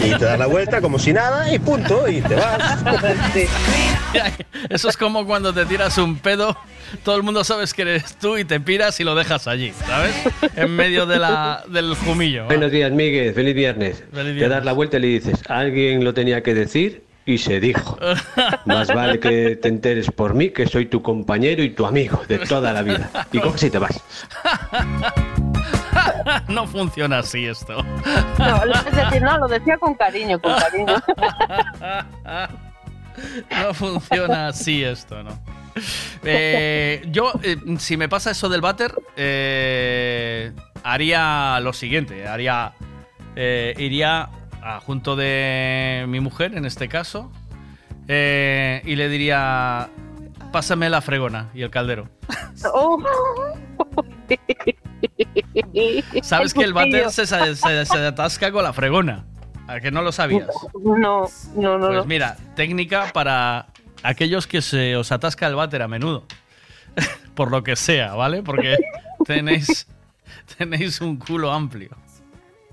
Y te das la vuelta como si nada y punto, y te vas.
Eso es como cuando te tiras un pedo, todo el mundo sabes que eres tú y te piras y lo dejas allí, ¿sabes? En medio de la, del jumillo.
Buenos días, Miguel, feliz viernes. Te das la vuelta y le dices, alguien lo tenía que decir y se dijo. Más vale que te enteres por mí, que soy tu compañero y tu amigo de toda la vida. Y cómo si te vas.
No funciona así esto.
No, lo, es decir, no, lo decía con cariño, con cariño. No
funciona así esto, ¿no? Eh, yo, eh, si me pasa eso del váter, eh, haría lo siguiente. Haría. iría junto de mi mujer, en este caso, eh, y le diría, pásame la fregona y el caldero. Sabes que el váter se, atasca con la fregona. ¿A que no lo sabías?
No, no, no. Pues
mira, técnica para aquellos que se os atasca el váter a menudo. Por lo que sea, ¿vale? Porque tenéis, tenéis un culo amplio.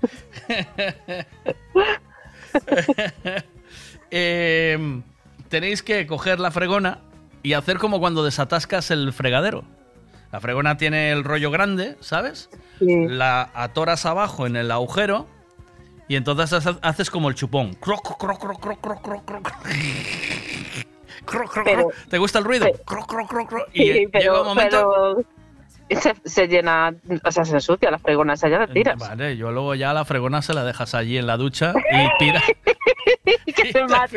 Em, tenéis que coger la fregona y hacer como cuando desatascas el fregadero. La fregona tiene el rollo grande, ¿sabes? La atoras abajo en el agujero y entonces haces como el chupón. ¿Te gusta el ruido?
Y un momento se, llena, o sea, se ensucia la fregona, esa ya la tiras.
Vale, yo luego ya la fregona se la dejas allí en la ducha y tiras.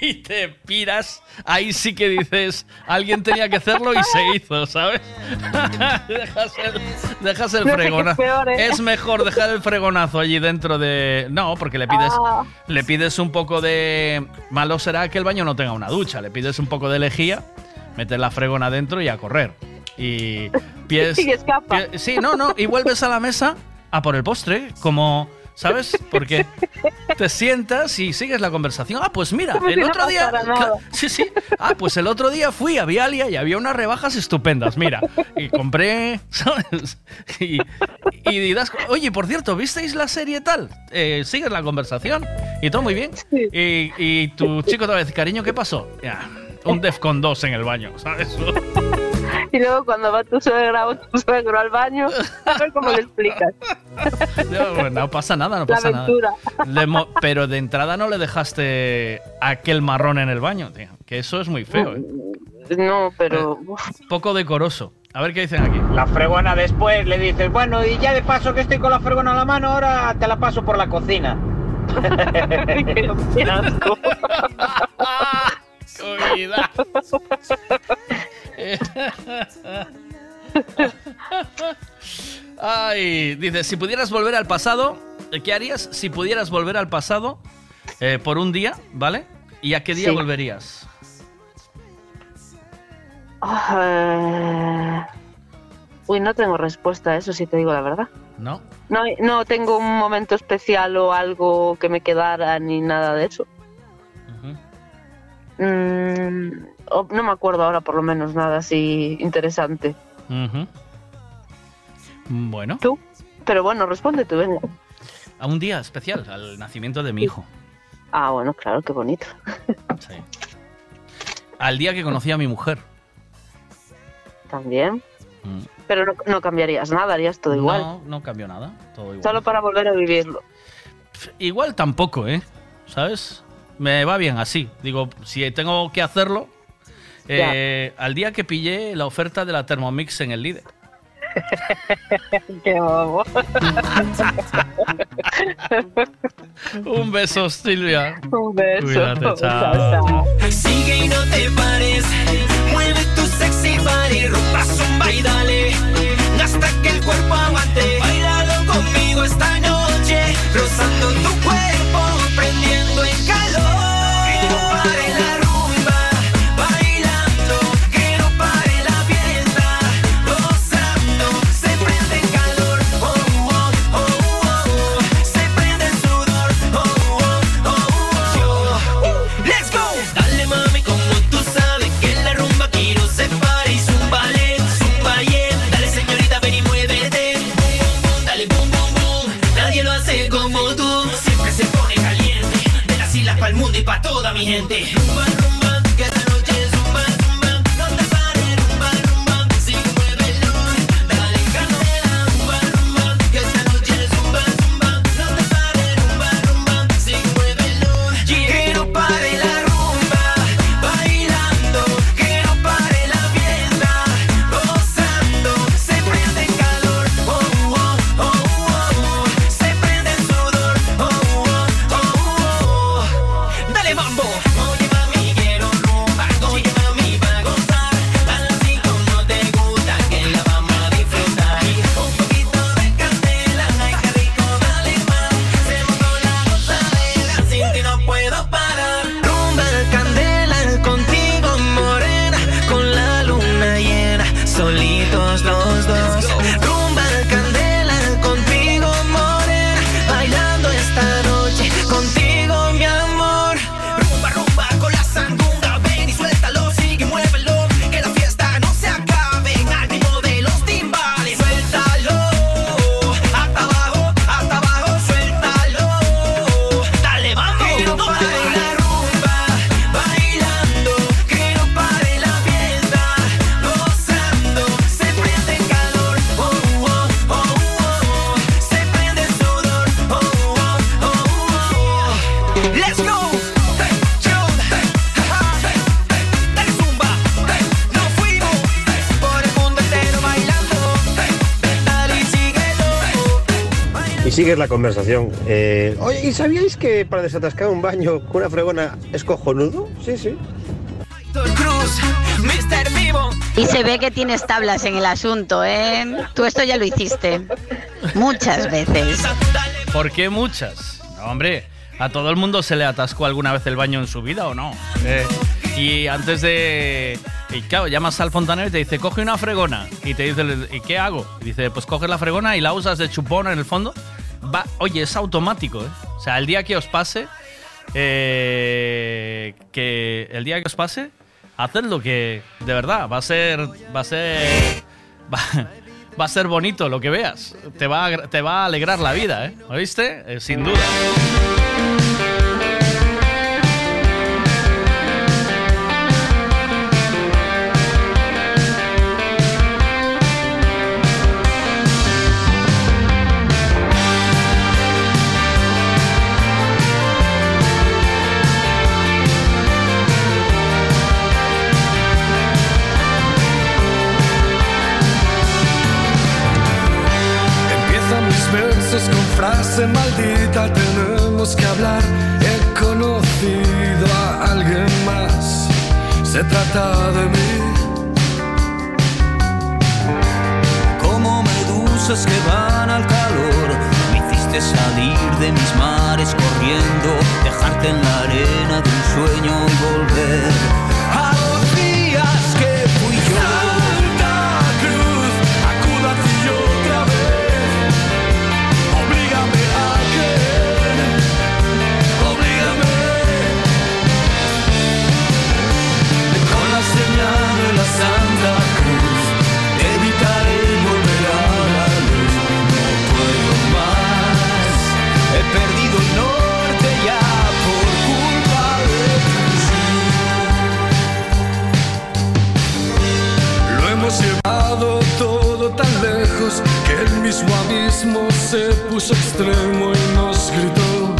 y, te, piras. Ahí sí que dices, alguien tenía que hacerlo y se hizo, ¿sabes? dejas el, fregonazo. ¿eh? Es mejor dejar el fregonazo allí dentro de. No, porque le pides, ah. le pides un poco de. Malo será que el baño no tenga una ducha, le pides un poco de lejía, meter la fregona dentro y a correr. Y pies sí, no, no. Y vuelves a la mesa a por el postre, como. ¿Sabes? Porque te sientas y sigues la conversación. Ah, pues mira, el otro día. sí, sí. Ah, pues el otro día fui a Vialia y había unas rebajas estupendas, mira. Y compré, ¿sabes? Y, y, Oye, por cierto, ¿visteis la serie tal? Eh, sigues la conversación y todo muy bien. Y, y tu chico otra vez, cariño, ¿qué pasó? un un Defcon 2 en el baño, ¿sabes?
Y luego cuando va tu suegra o tu suegro al baño, a ver cómo le explicas.
No,
pasa
nada, no pasa nada. pero de entrada no le dejaste aquel marrón en el baño, tío. Que eso es muy feo,
¿eh? No, pero.
Eh, poco decoroso. A ver qué dicen aquí.
La fregona después le dices, bueno, y ya de paso que estoy con la fregona a la mano, ahora te la paso por la cocina.
¡Qué asco!
Ay, dice, si pudieras volver al pasado, eh, ¿qué harías? Si pudieras volver al pasado eh, por un día, ¿vale? ¿Y a qué día volverías?
Ah, uy, no tengo respuesta a eso, si te digo la verdad.
No.
No, tengo un momento especial o algo que me quedara ni nada de eso no me acuerdo ahora por lo menos nada así interesante.
Bueno.
Tú, pero bueno, responde tú, venga.
A un día especial, al nacimiento de mi hijo.
Ah, bueno, claro, qué bonito. Sí.
Al día que conocí a mi mujer.
También. Mm. Pero no, cambiarías nada, harías todo igual. No,
no cambio nada, todo igual.
Solo para volver a vivirlo.
Igual tampoco, ¿eh? ¿Sabes? Me va bien así. Digo, si tengo que hacerlo, eh, al día que pillé la oferta de la Thermomix en el líder.
bobo.
Un beso, Silvia.
Un beso.
Sigue y no te pares. Mueve tu sexy body, y dale. Hasta que el cuerpo aguante. Bailalo conmigo esta noche, rozando tu cuerpo, prendiendo el calor. mi gente.
sigues la conversación. Eh. Oye, ¿y sabíais que para desatascar un baño con una fregona es cojonudo? Sí, sí.
Y se ve que tienes tablas en el asunto, ¿eh? Tú esto ya lo hiciste. Muchas veces.
¿Por qué muchas? hombre, a todo el mundo se le atascó alguna vez el baño en su vida o no. Eh, y antes de. Y claro, llamas al fontanero y te dice, coge una fregona. Y te dice, ¿y qué hago? Y dice, pues coges la fregona y la usas de chupón en el fondo Va, oye, es automático, ¿eh? O sea, el día que os pase, eh, que el día que os pase, lo que de verdad va a ser, va a ser, va, a ser bonito lo que veas. Te va, a, te va a alegrar la vida, ¿eh? ¿Oíste? Eh, sin duda.
de mí. Como medusas que van al calor, me hiciste salir de mis mares corriendo, dejarte en la arena de un sueño y volver Su abismo se puso extremo y nos gritó,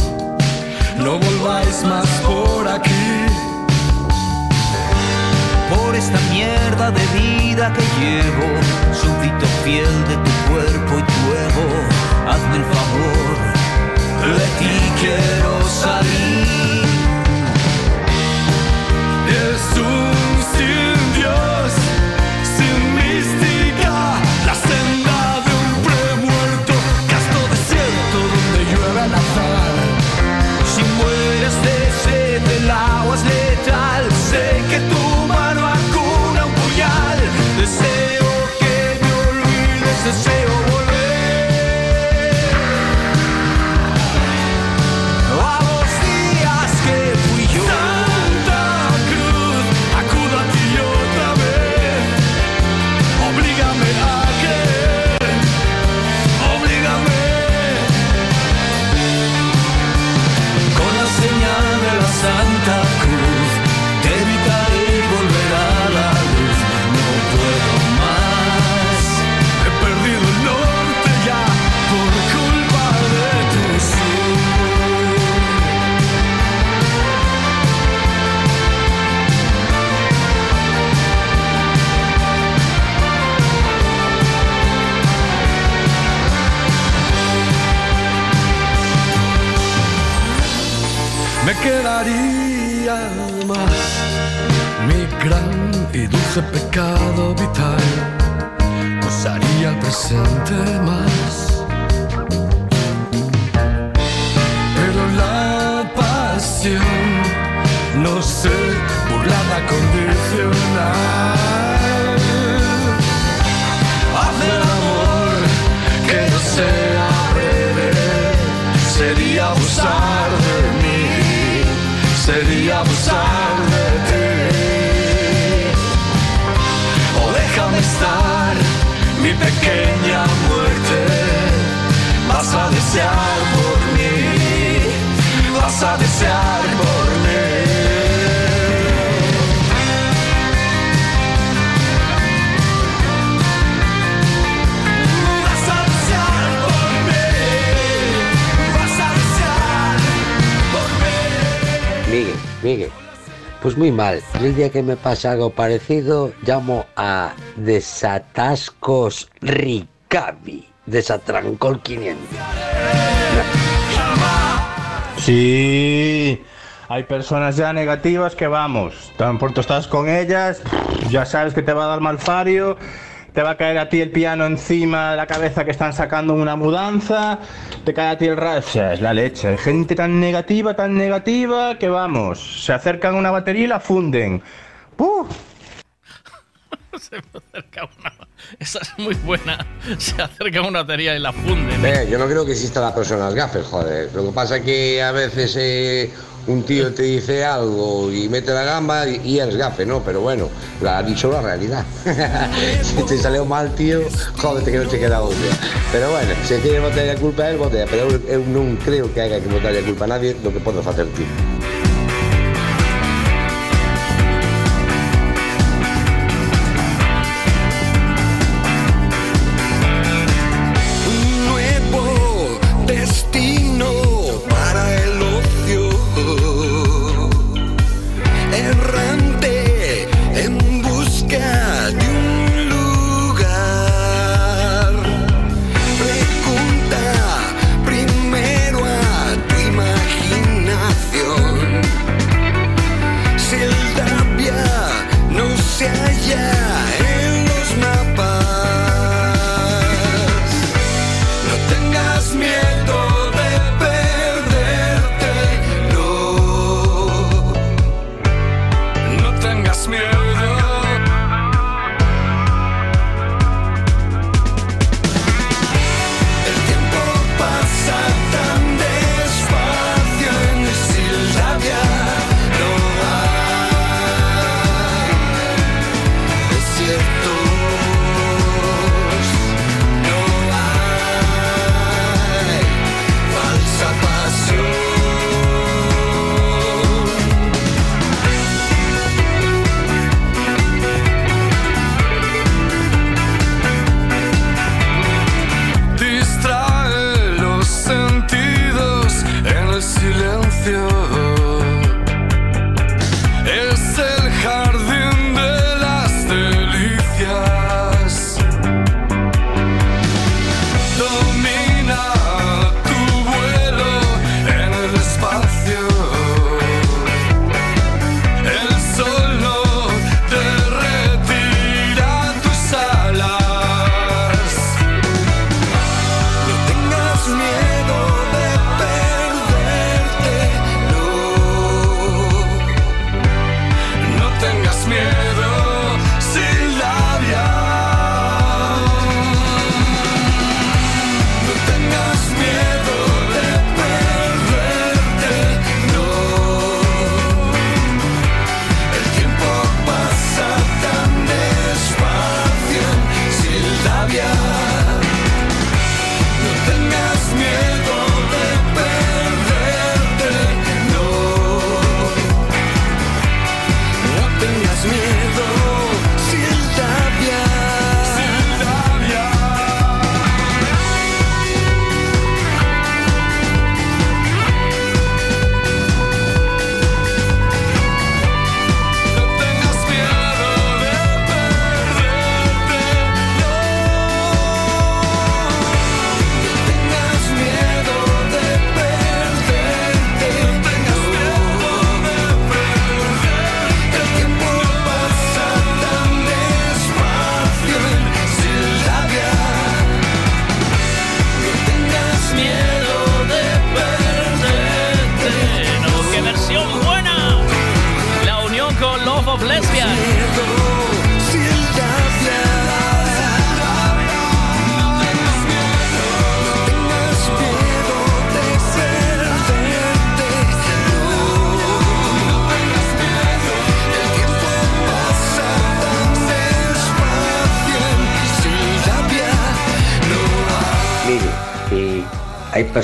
no volváis más por aquí. Por esta mierda de vida que llevo, súbdito fiel de tu cuerpo y tu ego, hazme el favor, de ti quiero salir. Es
que me pasa algo parecido, llamo a Desatascos Ricavi, Desatrancol 500. Sí, hay personas ya negativas que vamos, tan pronto estás con ellas, ya sabes que te va a dar malfario te va a caer a ti el piano encima de la cabeza que están sacando una mudanza, te cae a ti el racha, es la leche. Hay gente tan negativa, tan negativa, que vamos, se acercan a una batería y la funden. ¡Uh!
Se acerca una. Esa es muy buena. Se acerca una batería y la funde.
Eh, yo no creo que exista la persona las gafe, Lo que pasa es que a veces eh, un tío te dice algo y mete la gamba y, es gafe, ¿no? Pero bueno, la ha dicho la realidad. si te salió mal, tío, jodete que no te queda otra. Pero bueno, si tiene botella de culpa, él botella. Pero yo no creo que haya que botarle culpa a nadie lo que puedo hacer tío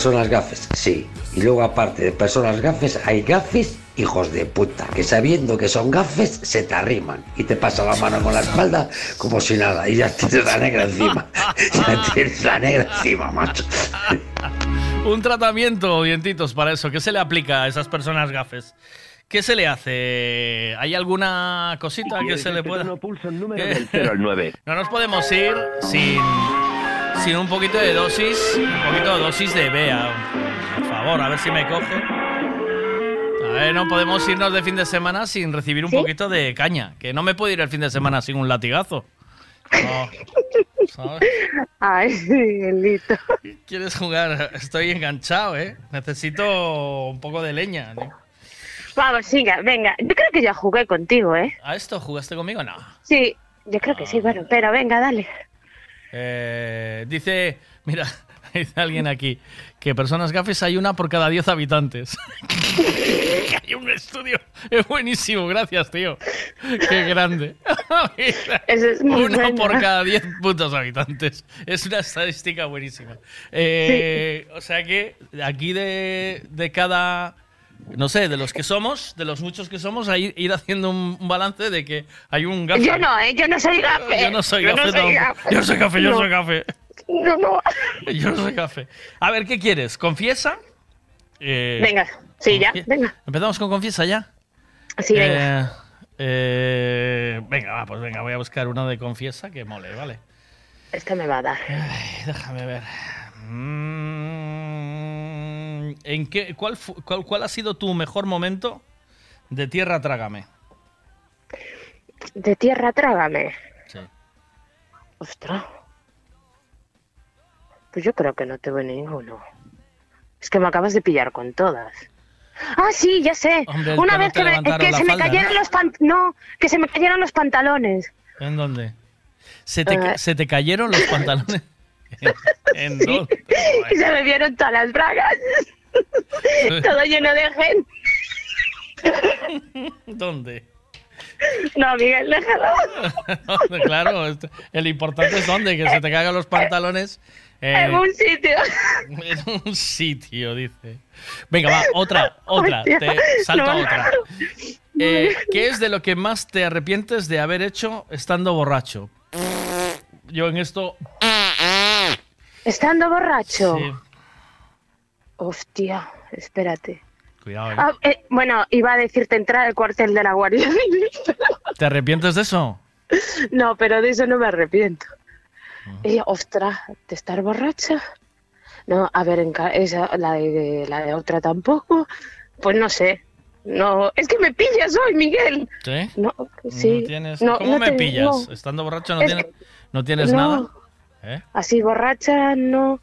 personas gafes, sí. Y luego aparte de personas gafes hay gafes hijos de puta, que sabiendo que son gafes se te arriman y te pasa la mano con la espalda como si nada y ya tienes la negra encima. ya tienes la negra encima, macho.
Un tratamiento, dientitos, para eso. ¿Qué se le aplica a esas personas gafes? ¿Qué se le hace? ¿Hay alguna cosita que se le pueda...? No,
número
no nos podemos ir sin sin un poquito de dosis, un poquito de dosis de Bea. Por favor, a ver si me coge. A ver, no podemos irnos de fin de semana sin recibir un poquito de caña. Que no me puedo ir el fin de semana sin un latigazo. ¿Sabes?
Ay,
¿Quieres jugar? Estoy enganchado, ¿eh? Necesito un poco de leña. ¿eh?
Vamos, siga, venga. Yo creo que ya jugué contigo, ¿eh?
¿A esto jugaste conmigo? No.
Sí, yo creo que sí, ah. bueno, pero venga, dale.
Eh, dice, mira, dice alguien aquí que personas gafes hay una por cada 10 habitantes. hay un estudio. Es buenísimo, gracias, tío. Qué grande. Uno por ¿eh? cada 10 putos habitantes. Es una estadística buenísima. Eh, o sea que aquí de, de cada no sé, de los que somos, de los muchos que somos, a ir, haciendo un balance de que hay un gafe. Yo
no, ¿eh? yo no soy gafe.
Yo no soy yo gafe, no Yo soy gafe, yo soy gafe.
Yo no.
Yo no soy gafe. A ver, ¿qué quieres? ¿Confiesa?
Eh, venga, sí, ya, venga.
Empezamos con confiesa ya.
Sí,
venga. Eh, eh, venga, va, pues venga, voy a buscar una de confiesa que mole, ¿vale?
Esta me va a dar.
déjame ver. Mmm... ¿en qué, cuál, cuál, ha sido tu mejor momento de Tierra Trágame?
¿De Tierra Trágame? Sí. Ostras. Pues yo creo que no te tuve ninguno. Es que me acabas de pillar con todas. Ah, sí, ya sé. Una vez que, se me cayeron los no, que se me cayeron los pantalones.
¿En dónde? ¿Se te, ah. cayeron los pantalones?
en, dos. Y se me vieron todas las bragas. Todo lleno de gente.
¿Dónde?
No, Miguel, déjalo.
claro, el importante es dónde, que se te cagan los pantalones.
Eh. en un sitio.
En un sitio, dice. Venga, va, otra, otra. te salto otra. Eh, ¿Qué es de lo que más te arrepientes de haber hecho estando borracho? Yo en esto.
Estando borracho. Hostia, espérate. Cuidado. Ah, eh. Eh, bueno, iba a decirte entrar al cuartel de la Guardia
¿Te arrepientes de eso?
No, pero de eso no me arrepiento. Eh, ostras, ¿de estar borracha? No, a ver, esa, la, de, la otra tampoco. Pues no sé. No, es que me pillas hoy, Miguel. ¿Sí? No, sí.
¿Cómo me pillas? Estando borracha no, tienes, nada.
Así borracha no.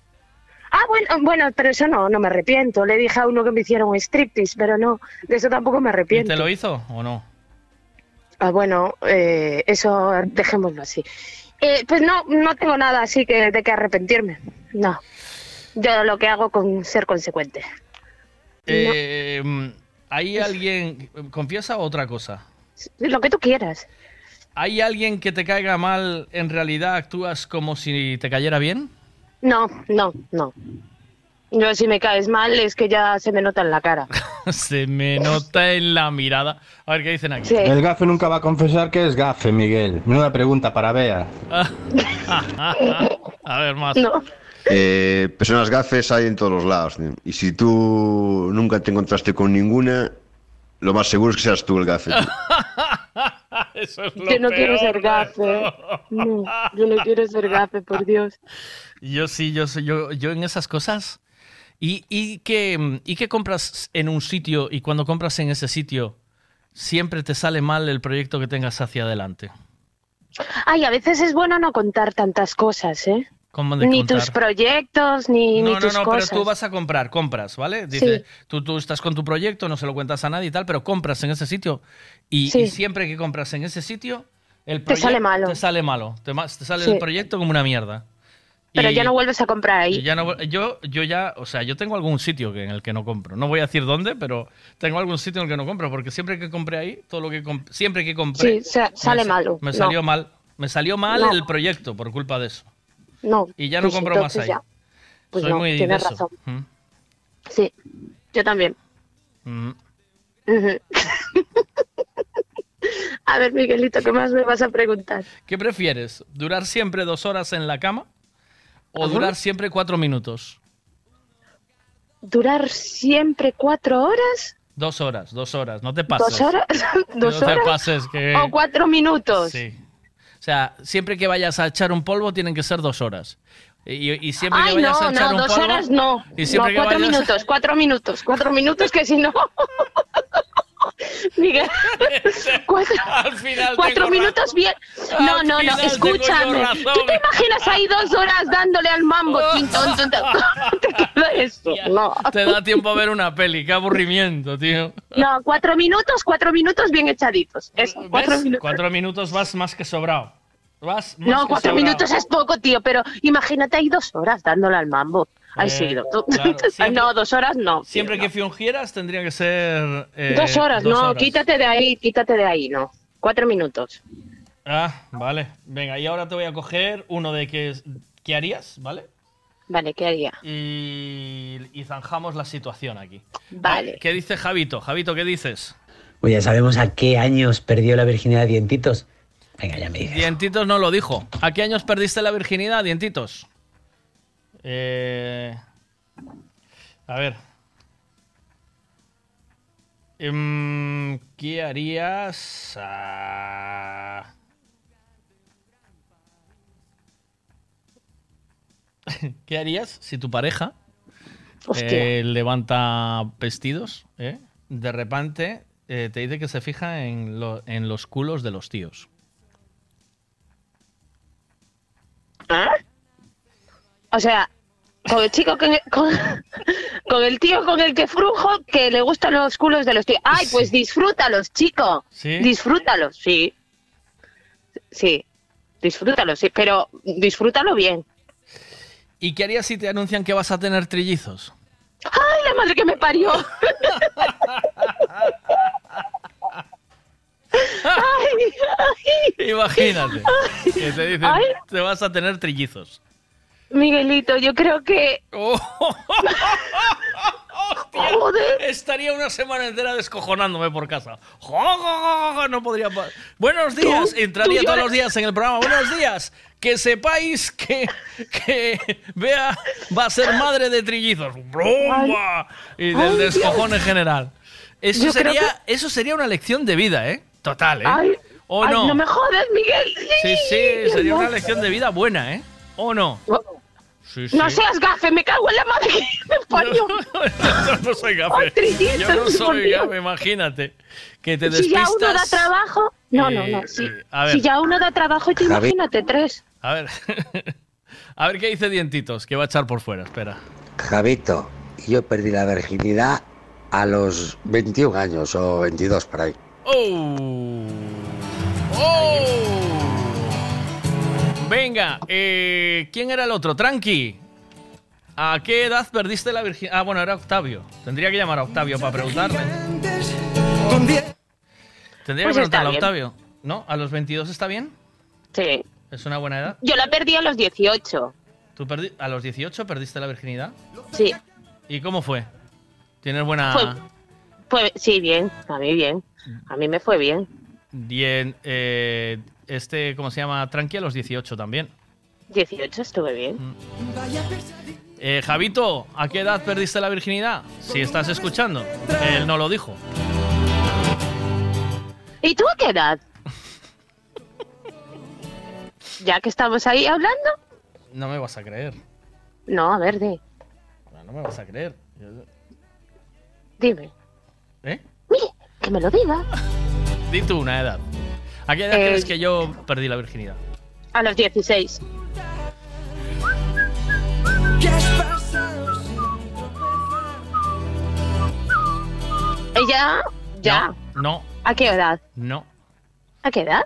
Ah, bueno, bueno, pero eso no, no me arrepiento. Le dije a uno que me hicieron un striptease, pero no, de eso tampoco me arrepiento.
¿Y te lo hizo o no?
Ah, bueno, eh, eso dejémoslo así. Eh, pues no, no tengo nada así que de que arrepentirme. No. Yo lo que hago con ser consecuente.
Eh, ¿Hay alguien, confiesa otra cosa?
Lo que tú quieras.
¿Hay alguien que te caiga mal, en realidad actúas como si te cayera bien? No,
no, no. Yo si me caes mal es que ya se me nota en la cara.
se me nota en la mirada. A ver qué dicen aquí.
El gafe nunca va a confesar que es gafe, Miguel. Una pregunta para Bea. a ver más. Eh, personas gafes hay en todos los lados. Y si tú nunca te encontraste con ninguna, lo más seguro es que seas tú el gafe.
Eso yo no quiero ser gafe. yo no quiero ser gafe, por Dios.
Yo sí, yo, yo, yo en esas cosas. ¿Y, y, compras en un sitio y cuando compras en ese sitio siempre te sale mal el proyecto que tengas hacia adelante?
Ay, a veces es bueno no contar tantas cosas, ¿eh? ni tus proyectos, ni, tus ni no, no, no,
pero tú vas a comprar, compras, ¿vale? Dice, tú, tú, estás con tu proyecto, no se lo cuentas a nadie y tal, pero compras en ese sitio. Y, siempre que compras en ese sitio, el te sale malo.
Te sale malo,
te, sale el proyecto como una mierda.
Pero ya no vuelves a comprar ahí.
Ya yo, yo ya, o sea, yo tengo algún sitio en el que no compro. No voy a decir dónde, pero tengo algún sitio en el que no compro, porque siempre que compré ahí, todo lo que siempre que compré,
sí, sale malo.
Me salió mal, me salió mal el proyecto por culpa de eso.
No.
Y ya no compro más ahí.
Pues tienes razón. ¿Mm? Sí, yo también. ¿Mm? a ver, Miguelito, ¿qué más me vas a preguntar?
¿Qué prefieres? ¿Durar siempre dos horas en la cama o durar siempre cuatro minutos?
¿Durar siempre cuatro horas?
Dos horas, dos horas, no te pases.
¿Dos horas? ¿Dos
no horas?
te pases
que...
O cuatro minutos. Sí.
O sea, siempre que vayas a echar un polvo tienen que ser dos horas. Y, siempre Ay, que vayas no, a echar no,
un
dos horas
no. cuatro minutos, cuatro minutos, cuatro minutos que si no... Miguel, cuatro, minutos bien. No, no, no, escúchame. ¿Tú te imaginas ahí dos horas dándole al mambo?
No. Te da tiempo a ver una peli, qué aburrimiento, tío.
No, cuatro minutos, cuatro minutos bien echaditos.
cuatro, minutos. minutos vas más que sobrado.
no, cuatro minutos es poco, tío, pero imagínate ahí dos horas dándole al mambo. Eh, Ay, sí, no, dos horas no.
Siempre que tendría que ser...
Eh, dos horas, no, quítate de ahí, quítate de ahí, no. Cuatro minutos.
Ah, vale. Venga, y ahora te voy a coger uno de que, qué harías, ¿vale?
Vale, ¿qué haría? Y,
y zanjamos la situación aquí.
Vale.
¿Qué dice Javito? Javito, ¿qué dices?
Pues ya sabemos a qué años perdió la virginidad Dientitos.
Venga, ya me dices. Dientitos no lo dijo. ¿A qué años perdiste la virginidad, Dientitos? Eh, a ver. Em, ¿Qué harías? Ah. ¿Qué harías si tu pareja eh, levanta vestidos? Eh? De repente eh, te dice que se fija en, en, los culos de los tíos.
¿Ah? O sea, con el chico que, con, el tío con el que frujo que le gustan los culos de los tíos. Ay, pues disfrútalos, chico. Disfrútalos, sí. Sí. Disfrútalos, sí, pero disfrútalo bien.
¿Y qué harías si te anuncian que vas a tener trillizos?
¡Ay, la madre que me parió!
Imagínate. que te dicen, te vas a tener trillizos.
Miguelito, yo creo que. Oh,
estaría una semana entera descojonándome por casa. No podría. Buenos días. Entraría todos los días en el programa. Buenos días. Que sepáis que, que Bea va a ser madre de trillizos. Y del descojón en general. Eso sería, eso sería una lección de vida, ¿eh? Total, ¿eh? Ay,
¿O no? no me jodas, Miguel.
Sí, sí, sería una lección de vida buena, ¿eh? ¿O no? no.
seas gafe, me cago en la madre de
no soy gafe.
no soy gafe,
imagínate. Que Si ya
uno da trabajo. No, no, no. Si, ya uno da trabajo, imagínate tres.
A ver. a ver qué dice Dientitos, que va a echar por fuera. Espera.
Javito, yo perdí la virginidad a los 21 años o 22 por ahí. ¡Oh!
¡Oh! Venga, eh, ¿quién era el otro? Tranqui. ¿A qué edad perdiste la virginidad? Ah, bueno, era Octavio. Tendría que llamar a Octavio para preguntarle. Tendría que pues preguntarle a Octavio. ¿No? ¿A los 22 está bien?
Sí.
¿Es una buena edad?
Yo la perdí a los 18.
¿Tú a los 18 perdiste la virginidad?
Sí.
¿Y cómo fue? ¿Tienes
buena...? sí, bien. A mí bien. Mm. A mí me fue bien.
Bien. Eh, este, ¿cómo se llama? Tranqui a los 18 también.
18 estuve bien. Mm.
Eh, Javito, ¿a qué edad perdiste la virginidad? Si estás escuchando, él no lo dijo.
¿Y tú a qué edad? ya que estamos ahí hablando.
No me vas a creer.
No, a ver, di.
No, me vas a creer.
Dime.
¿Eh? Mire,
que me lo diga.
Di tú una edad. ¿A qué edad crees eh, que yo perdí la virginidad?
A los 16. ¿Ella?
¿Ya? No,
¿A qué edad?
No.
¿A qué edad?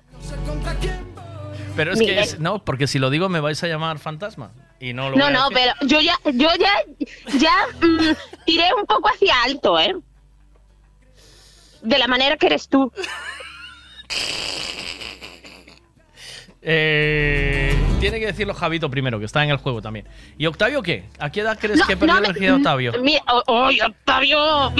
Pero es que no, porque si lo digo me vais a llamar fantasma. Y no, lo
no, no pero yo ya, yo ya, ya mm, tiré un poco hacia alto, ¿eh? De la manera que eres tú.
Eh, tiene que decirlo Javito primero, que está en el juego también. ¿Y Octavio qué? ¿A qué edad crees que perdió energía Octavio?
¡Ay Octavio!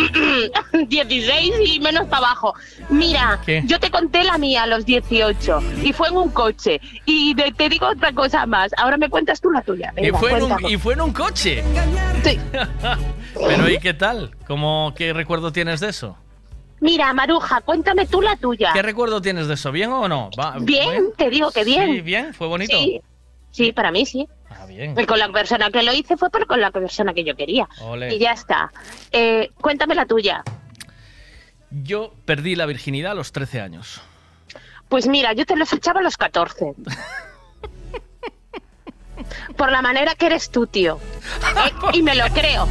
16 y menos para abajo. Mira, yo te conté la mía a los 18 y fue en un coche. Y te, digo otra cosa más. Ahora me cuentas tú la tuya. y,
fue en un, coche. Pero ¿y qué tal? ¿Cómo, ¿Qué recuerdo tienes de eso?
Mira, Maruja, cuéntame tú la tuya.
¿Qué recuerdo tienes de eso? ¿Bien o no?
bien, te digo que bien.
bien, fue bonito.
Sí, para mí sí. Ah, con la persona que lo hice fue por con la persona que yo quería. Y ya está. Eh, cuéntame la tuya.
Yo perdí la virginidad a los 13 años.
Pues mira, yo te lo echaba a los 14. por la manera que eres tú, tío. Eh, y me lo creo.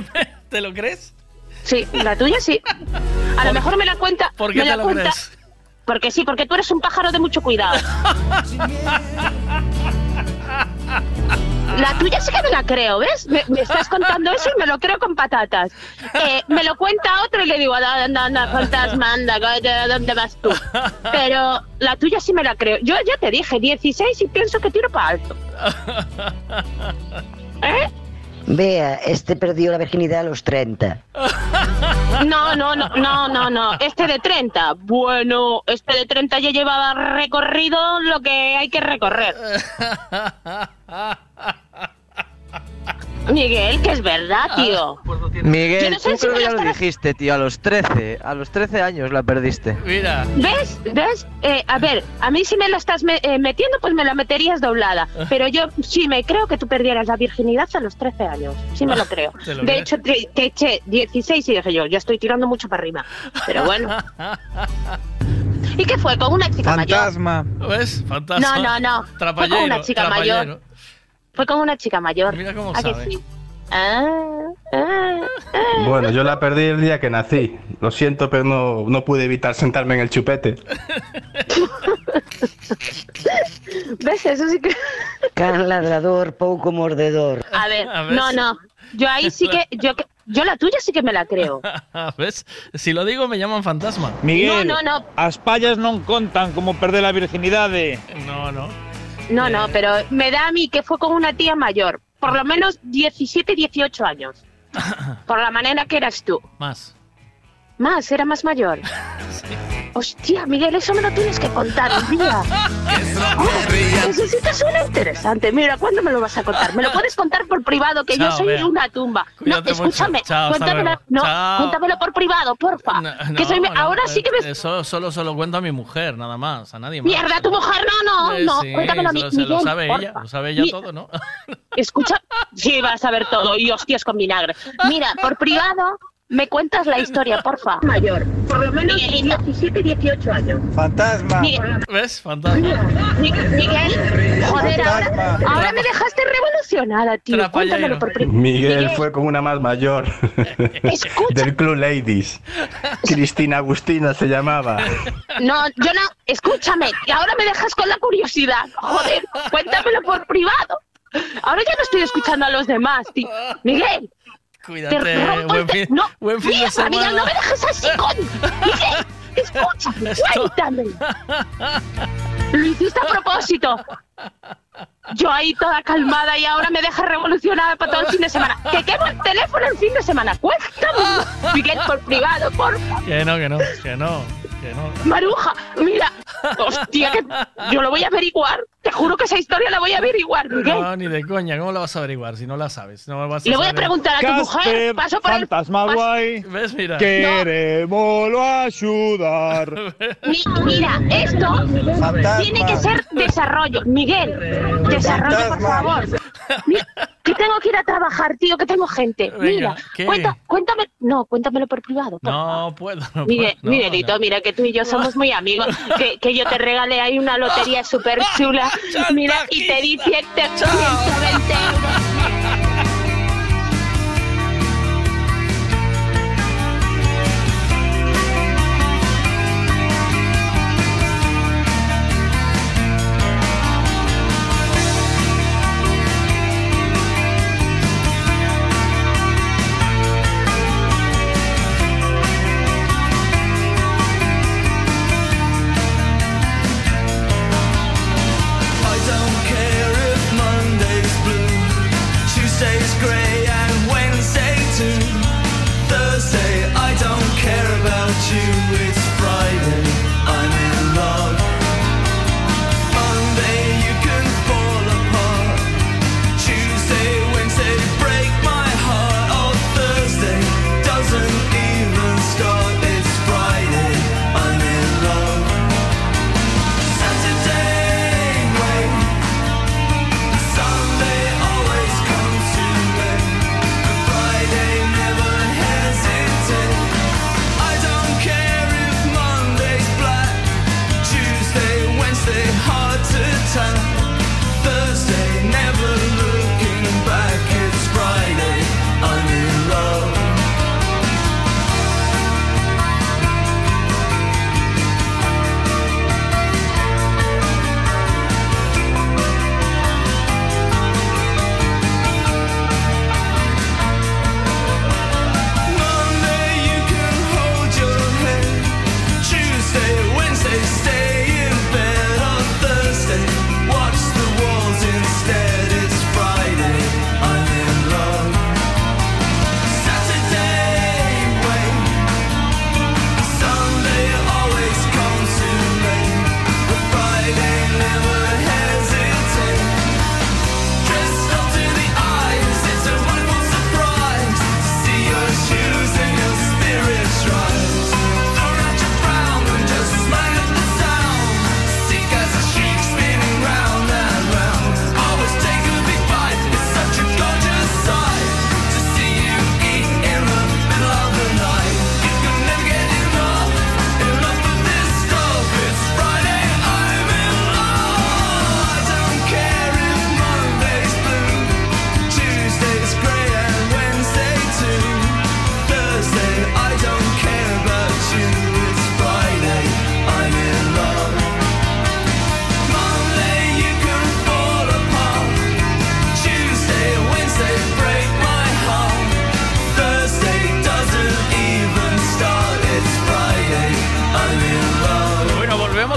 ¿Te lo crees?
Sí, la tuya sí. A lo mejor me la cuenta. ¿Por qué me la Porque sí, porque tú eres un pájaro de mucho cuidado. La tuya sí que me la creo, ¿ves? Me, estás contando eso y me lo creo con patatas. Eh, me lo cuenta otro y le digo, anda, fantasma, anda, ¿dónde vas tú? Pero la tuya sí me la creo. Yo ya te dije, 16 y pienso que tiro para alto.
¿Eh? Vea, este perdió la virginidad a los 30.
No, no, no, no, no, no. Este de 30. Bueno, este de 30 ya llevaba recorrido lo que hay que recorrer. Miguel, que es verdad, ah, tío. Pues
Miguel, creo que ya lo dijiste, tío, a los 13. A los 13 años la perdiste.
Mira. ¿Ves? ¿Ves? Eh, a ver, a mí si me la estás eh, metiendo, pues me la meterías doblada. Ah. Pero yo sí me creo que tú perdieras la virginidad a los 13 años. Sí me lo ah, creo. de hecho, te, eché 16 y dije yo, ya estoy tirando mucho para arriba. Pero bueno. ¿Y qué fue? ¿Con una chica
fantasma.
mayor? Fantasma.
¿Ves? Fantasma.
No, no, no. Fue con una chica mayor. Fue como una chica mayor. Mira cómo sabe?
Ah, ah, ah. Bueno, yo la perdí el día que nací. Lo siento, pero no, pude evitar sentarme en el chupete.
¿Ves? Eso sí que.
Can ladrador, poco mordedor.
A ver, no, no. Yo ahí sí que. Yo, yo la tuya sí que me la creo.
¿Ves? Si lo digo, me llaman fantasma. Miguel, no, no, no. Las payas no contan como perder la virginidad de. No, no.
No, eh. no, pero me da a mí que fue con una tía mayor, por lo menos 17, 18 años. por la manera que eras tú.
Más.
Más, era más mayor. Hostia, Miguel, eso me lo tienes que contar un día. Oh, necesitas una interesante. Mira, ¿cuándo me lo vas a contar? Me lo puedes contar por privado, que yo soy una tumba. no, escúchame. cuéntamelo, cuéntamelo por privado, porfa. que soy
ahora
sí que
me. Eh, eso solo se lo cuento a mi mujer, nada más, a nadie
más. Mierda, tu mujer, no, no, eh, no. cuéntamelo a mi Miguel, Lo sabe ella, lo
sabe ella todo, ¿no?
Escucha, sí, vas a ver todo. Y hostias con vinagre. Mira, por privado, ¿Me cuentas la historia, porfa? Mayor, por lo menos 17, 18 años.
Fantasma.
¿Ves? Fantasma.
Miguel, joder, ahora, me dejaste revolucionada, tío. Cuéntamelo por privado.
Miguel, fue como una más mayor. Escucha. Del Club Ladies. Cristina Agustina se llamaba.
No, yo no. Escúchame, y ahora me dejas con la curiosidad. Joder, cuéntamelo por privado. Ahora ya no estoy escuchando a los demás, tío. Miguel,
Cuídate, buen fin, no, buen fin de semana. Mira,
no me dejes así con. Escucha, cuéntame. Lo hiciste a propósito. Yo ahí toda calmada y ahora me deja revolucionada para todo el fin de semana. Que quemo el teléfono el fin de semana. Cuéntame, Miguel, por privado, por favor.
Que no, que no, que no.
¡Maruja! ¡Mira! ¡Hostia! Que yo lo voy a averiguar. Te juro que esa historia la voy a averiguar, Miguel.
No, ni de coña. ¿Cómo la vas a averiguar si no la sabes?
No vas a Le voy a preguntar a tu mujer. Paso por
el... guay. ¿Ves? Mira. Queremos ayudar.
mira, esto tiene que ser desarrollo. Miguel, desarrollo, por favor que tengo que ir a trabajar, tío, que tengo gente. mira, cuéntame. No, cuéntamelo por privado.
no, puedo, Mira,
mire, mira que tú y yo somos muy amigos. Que, que yo te regalé ahí una lotería súper chula. mira, y te di 100, euros.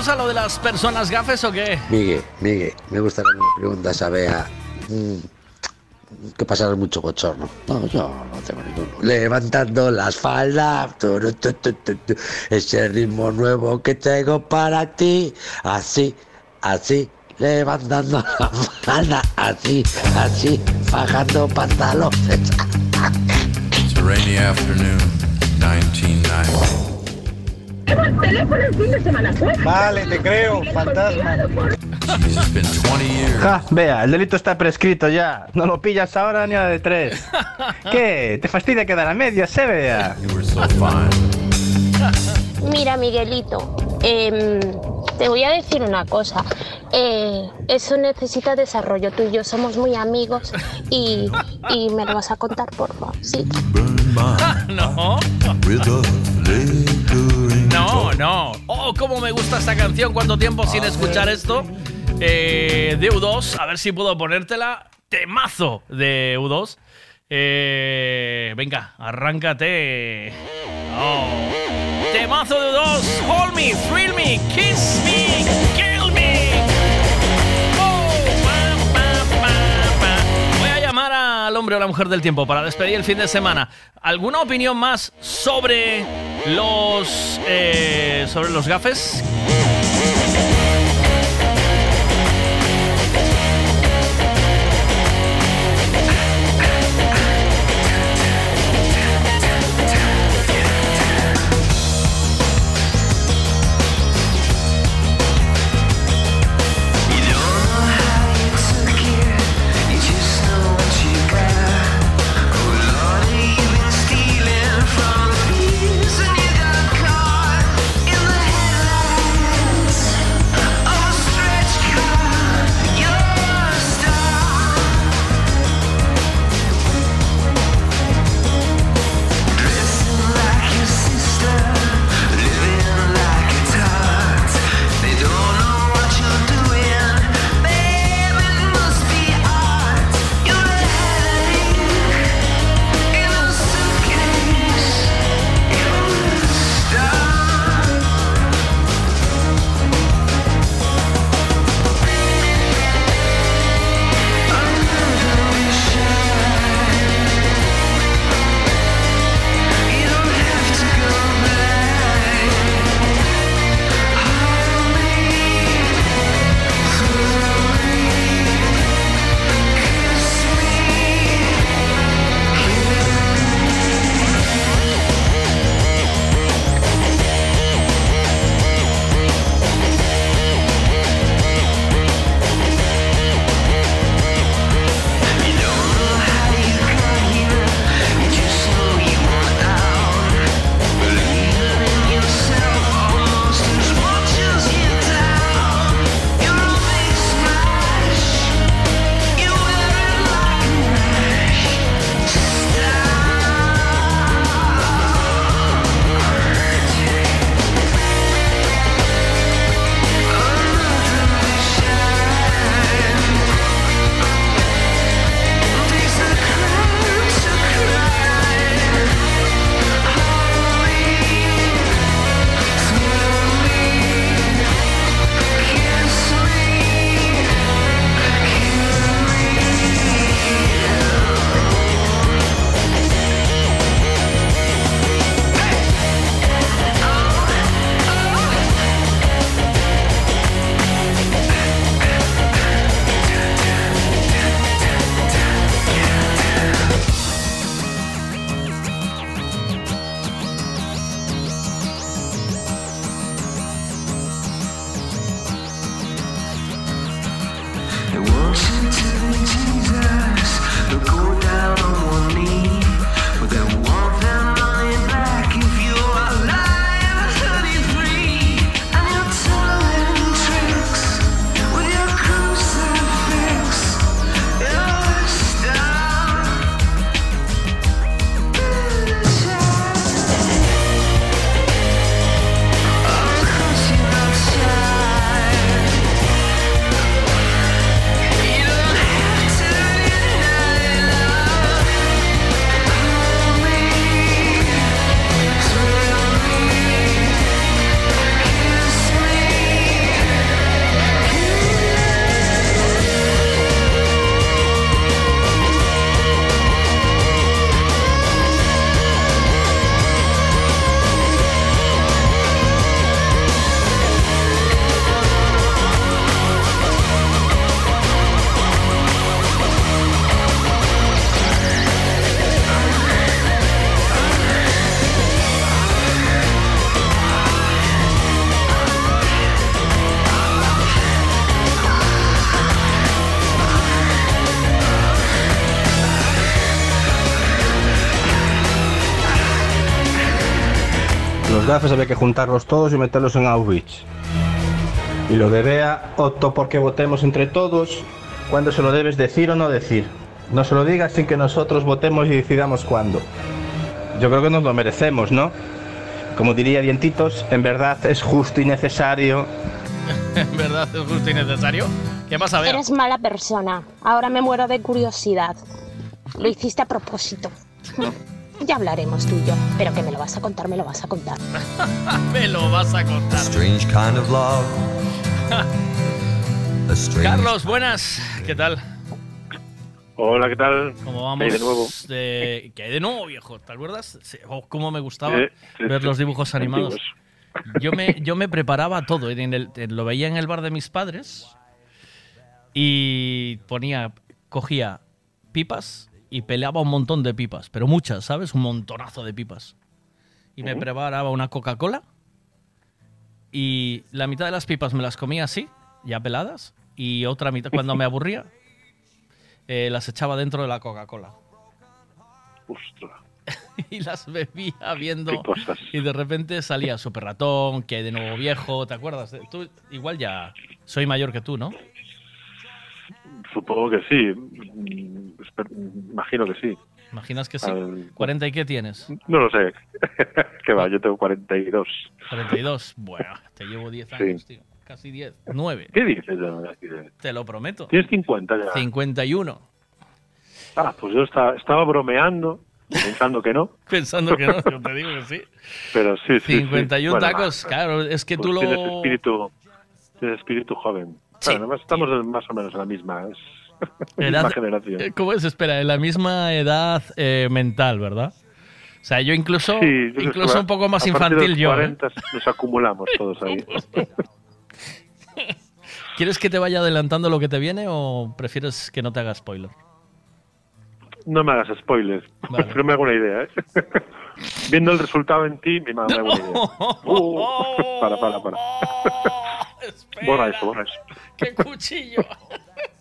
a lo de las personas gafes o qué? Miguel,
Miguel, me gusta que pregunta, preguntas a ¿Qué mm, que mucho cochorno. No, yo no tengo ninguno. Levantando las faldas, ese ritmo nuevo que tengo para ti, así, así. Levantando las faldas, así, así, bajando pantalones. It's a rainy afternoon,
1990 de Vale, te creo, fantasma.
Ja, vea, el delito está prescrito ya. No lo pillas ahora ni a de tres. ¿Qué? ¿Te fastidia quedar a media, se vea?
Mira, Miguelito, em, te voy a decir una cosa. Eh, eso necesita desarrollo. Tú y yo somos muy amigos y, y me lo vas a contar por favor. Sí.
no. No, no. Oh, cómo me gusta esta canción. ¿Cuánto tiempo sin escuchar esto? Eh, de U2, a ver si puedo ponértela. Temazo de U2. Eh, venga, arráncate. Oh. Temazo de U2. Hold me, thrill me, kiss me. hombre o la mujer del tiempo para despedir el fin de semana. ¿Alguna opinión más sobre los, eh, sobre los gafes?
gafes había que juntarlos todos y meterlos en Auschwitz. Y lo de Bea, opto porque votemos entre todos cuándo se lo debes decir o no decir. No se lo digas sin que nosotros votemos y decidamos cuándo. Yo creo que nos lo merecemos, ¿no? Como diría Dientitos, en verdad es justo y necesario.
¿En verdad es justo y necesario? ¿Qué más, a ver?
Eres mala persona. Ahora me muero de curiosidad. Lo hiciste a propósito. Ya hablaremos tuyo, pero que me lo vas a contar, me lo vas a contar. me lo vas a contar.
Carlos, buenas. ¿Qué tal?
Hola, ¿qué tal? ¿Cómo vamos? ¿Qué hay de nuevo? de
nuevo, viejo? ¿Te acuerdas? ¿Cómo me gustaba ver los dibujos animados? Yo me, yo me preparaba todo. lo veía en el bar de mis padres y ponía, cogía pipas, y peleaba un montón de pipas, pero muchas, ¿sabes? Un montonazo de pipas. Y me preparaba una Coca-Cola y la mitad de las pipas me las comía así, ya peladas, y otra mitad, cuando me aburría, eh, las echaba dentro de la Coca-Cola.
y
las bebía viendo. Y de repente salía Super Ratón, que de nuevo viejo, ¿te acuerdas? Eh, tú igual ya soy mayor que tú, ¿no?
Supongo que sí. Mm, imagino que sí.
¿Imaginas que sí? ¿40 y qué tienes?
No lo sé. ¿Qué va? Yo tengo 42. ¿42?
Bueno, te llevo 10 años, tío. Casi 10. 9.
¿Qué dices?
Te lo prometo.
Tienes 50 ya.
51.
Ah, pues yo estaba, estaba bromeando. Pensando que no.
Pensando que no, yo te digo que sí.
Pero sí, sí.
51 tacos, claro, es que pues tú
lo. espíritu, tienes espíritu joven estamos más o menos en la misma, edad, generación. Eh, ¿Cómo se
espera? En la misma edad eh, mental, ¿verdad? O sea, yo incluso, incluso un poco más infantil
los
yo. ¿eh?
Nos acumulamos todos ahí.
¿Quieres que te vaya adelantando lo que te viene o prefieres que no te haga spoiler?
No me hagas spoiler. No me hago una idea. Viendo el resultado en ti, me hago una idea. para, para, para. borra eso, borra eso.
¡Qué cuchillo!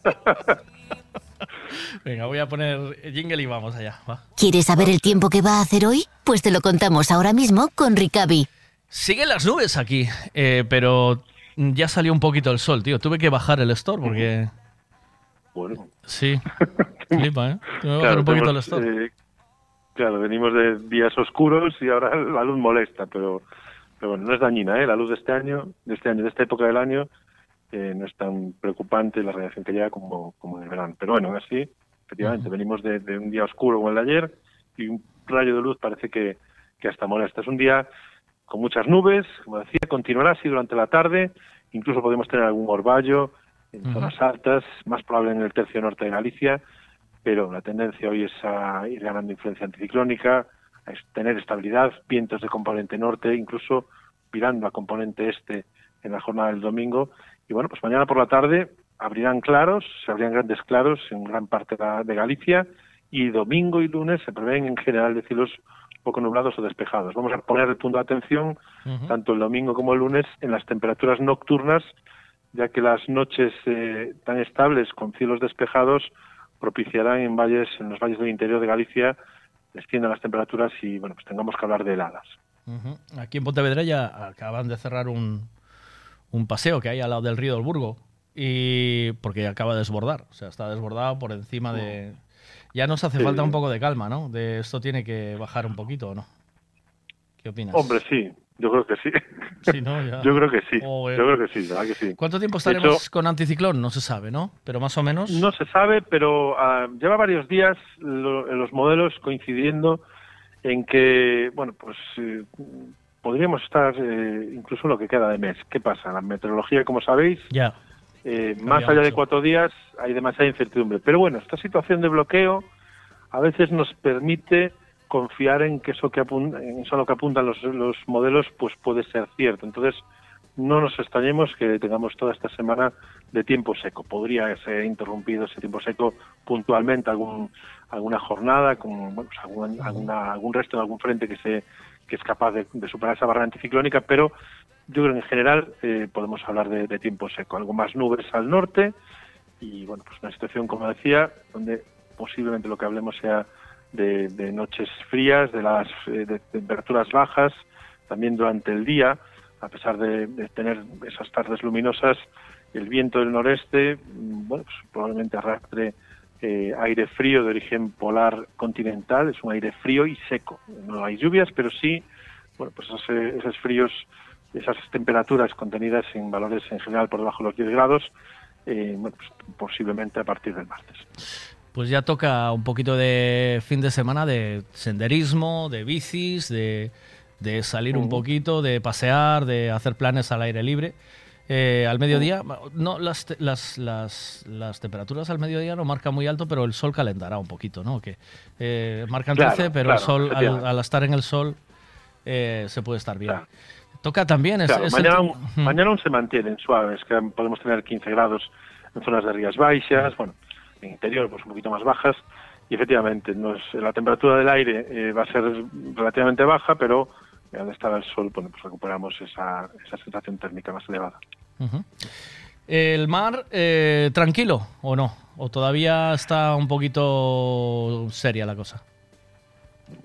Venga, voy a poner jingle y vamos allá.
¿Quieres saber el tiempo que va a hacer hoy? Pues te lo contamos ahora mismo con Ricavi.
Siguen las nubes aquí, eh, pero ya salió un poquito el sol, tío. Tuve que bajar el store porque...
Bueno.
Sí. Flipa, ¿eh? Tuve que claro, bajar un poquito el store.
claro, venimos de días oscuros y ahora la luz molesta, pero, pero bueno, no es dañina, ¿eh? La luz de este año, de este año, de esta época del año, eh, no es tan preocupante la radiación que llega como, como en el verano. Pero bueno, así, efectivamente, venimos de, un día oscuro como el de ayer y un rayo de luz parece que, hasta molesta. Es un día con muchas nubes, como decía, continuará así durante la tarde, incluso podemos tener algún orvallo en zonas altas, más probable en el tercio norte de Galicia, pero la tendencia hoy es a ir ganando influencia anticiclónica, a tener estabilidad, vientos de componente norte, incluso virando a componente este en la jornada del domingo y bueno, pues mañana por la tarde abrirán claros, se abrirán grandes claros en gran parte de Galicia y domingo y lunes se prevén en general de cielos poco nublados o despejados. Vamos a poner el punto de atención tanto el domingo como el lunes en las temperaturas nocturnas, ya que las noches eh, tan estables con cielos despejados propiciarán en valles, en los valles del interior de Galicia, desciendan las temperaturas y bueno, pues tengamos que hablar de heladas.
Aquí en Pontevedra ya acaban de cerrar un, un paseo que hay al lado del río del Burgo y porque acaba de desbordar, o sea, está desbordado por encima de... Ya nos hace falta un poco de calma, ¿no? De esto tiene que bajar un poquito, ¿o no? ¿Qué opinas?
Hombre, sí, yo creo que sí. Yo creo que sí, oh, yo creo que sí, ¿verdad que sí?
¿Cuánto tiempo estaremos con anticiclón? No se sabe, ¿no? Pero más o menos...
No se sabe, pero ah, lleva varios días los modelos coincidiendo en que, bueno, pues... Eh, podríamos estar eh, incluso lo que queda de mes. ¿Qué pasa? La meteorología, como sabéis,
ya.
Eh, más allá de cuatro días hay demasiada incertidumbre. Pero bueno, esta situación de bloqueo a veces nos permite confiar en que eso que apunta, en eso a lo que apuntan los, modelos pues puede ser cierto. Entonces, no nos extrañemos que tengamos toda esta semana de tiempo seco. Podría ser interrumpido ese tiempo seco puntualmente algún, alguna jornada, con, pues algún, algún resto en algún frente que se, que es capaz de, superar esa barrera anticiclónica, pero yo creo que en general eh, podemos hablar de, tiempo seco, algo más nubes al norte y bueno, pues una situación, como decía, donde posiblemente lo que hablemos sea de, noches frías, de las eh, de temperaturas bajas, también durante el día, a pesar de, tener esas tardes luminosas, el viento del noreste, mm, bueno, pues probablemente arrastre eh, aire frío de origen polar continental, es un aire frío y seco. No hay lluvias, pero sí, bueno, pues esos, fríos, esas temperaturas contenidas en valores en general por debajo de los 10 grados, eh, pues, posiblemente a partir del martes.
Pues ya toca un poquito de fin de semana de senderismo, de bicis, de, de salir un poquito, de pasear, de hacer planes al aire libre. Eh, al mediodía, no, las, temperaturas al mediodía no marcan muy alto, pero el sol calentará un poquito, ¿no? Que, eh, marcan 13, pero sol, al, estar en el sol, eh, se puede estar bien. Toca también.
mañana, aún se mantienen suaves, que podemos tener 15 grados en zonas de rías baixas, bueno, en interior, pues un poquito más bajas, y efectivamente, la temperatura del aire va a ser relativamente baja, pero ...donde estaba el sol, bueno, pues recuperamos esa, esa térmica más elevada.
¿El mar eh, tranquilo o no? ¿O todavía está un poquito seria la cosa?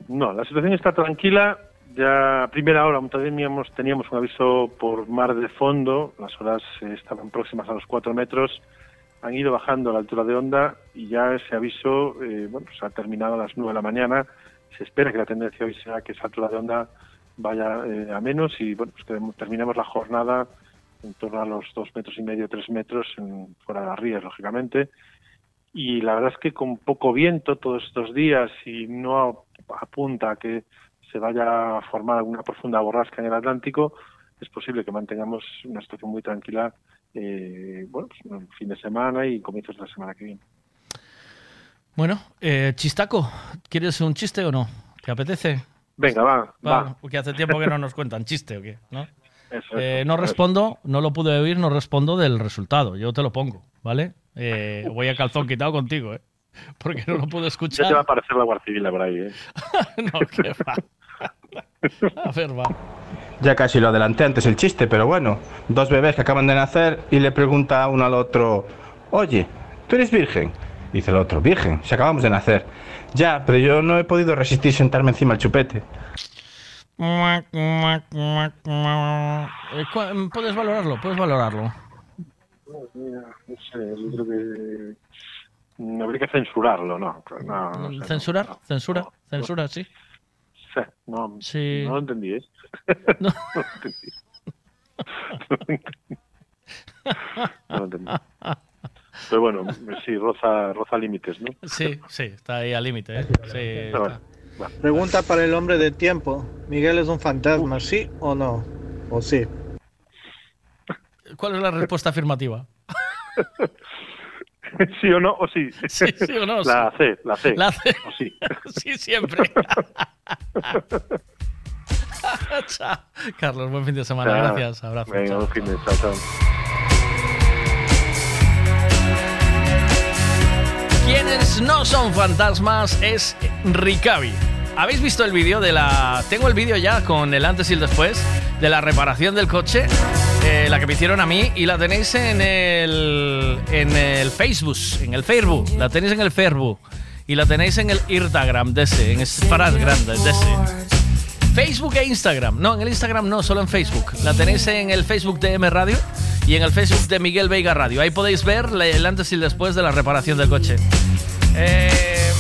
No, la situación está tranquila. Ya a primera hora teníamos, teníamos un aviso por mar de fondo, las horas eh, estaban próximas a los 4 metros, han ido bajando la altura de onda y ya ese aviso eh, bueno, se pues ha terminado a las 9 de la mañana. Se espera que la tendencia hoy sea que esa altura de onda vaya eh, a menos y bueno, pues terminemos la jornada en torno a los dos metros y medio, tres metros fuera de las rías, lógicamente. Y la verdad es que con poco viento todos estos días y no apunta a que se vaya a formar alguna profunda borrasca en el Atlántico, es posible que mantengamos una situación muy tranquila eh, bueno, pues, fin de semana y comienzos de la semana que viene.
Bueno, eh, Chistaco, ¿quieres un chiste o no? ¿Te apetece?
Venga, va, va.
Porque hace tiempo que no nos cuentan chiste o qué, ¿no? Eh, no respondo, no lo pude oír, no respondo del resultado. Yo te lo pongo, ¿vale? Eh, voy a calzón quitado contigo, ¿eh? Porque no lo pude escuchar. Ya
te va a aparecer la Guardia Civil por ahí, ¿eh? no, qué
va. a ver, va. Ya casi lo adelanté antes el chiste, pero bueno. Dos bebés que acaban de nacer y le pregunta uno al otro, oye, ¿tú eres virgen? Dice el otro, virgen, si acabamos de nacer. Ya, pero yo no he podido resistir sentarme encima del chupete. Eh, mm,
puedes valorarlo, puedes valorarlo.
No sé, yo creo que mm, habría que censurarlo, ¿no? Pues
no, no ¿Censurar? ¿Censura? ¿Censura,
sí? No, sí. no lo entendí, ¿eh? No, lo entendí. No lo entendí. Pero bueno, sí, roza, roza límites, ¿no?
Sí, sí, está ahí al límite. ¿eh? Sí,
Pregunta para el hombre de tiempo. ¿Miguel es un fantasma, sí o no? ¿O sí?
¿Cuál es la respuesta afirmativa?
¿Sí o no? ¿O sí?
Sí, o no.
la
sí.
C, la C.
La C. sí. sí, siempre. Carlos, buen fin de semana. Gracias. Abrazo. Venga, buen fin de semana. Quienes no son fantasmas es Ricavi ¿Habéis visto el vídeo de la... Tengo el vídeo ya con el antes y el después de la reparación del coche, eh, la que me hicieron a mí, y la tenéis en el... en el Facebook, en el Facebook, la tenéis en el Facebook, y la tenéis en el Instagram de ese, en Esparas Grandes de ese. Facebook e Instagram. No, en el Instagram no, solo en Facebook. La tenéis en el Facebook de M Radio y en el Facebook de Miguel Veiga Radio. Ahí podéis ver el antes y el después de la reparación del coche. Eh,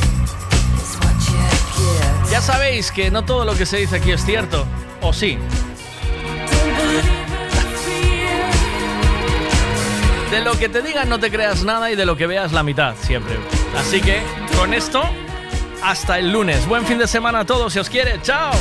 ya sabéis que no todo lo que se dice aquí es cierto, o sí. De lo que te digan no te creas nada y de lo que veas la mitad siempre. Así que con esto hasta el lunes. Buen fin de semana a todos, si os quiere. Chao.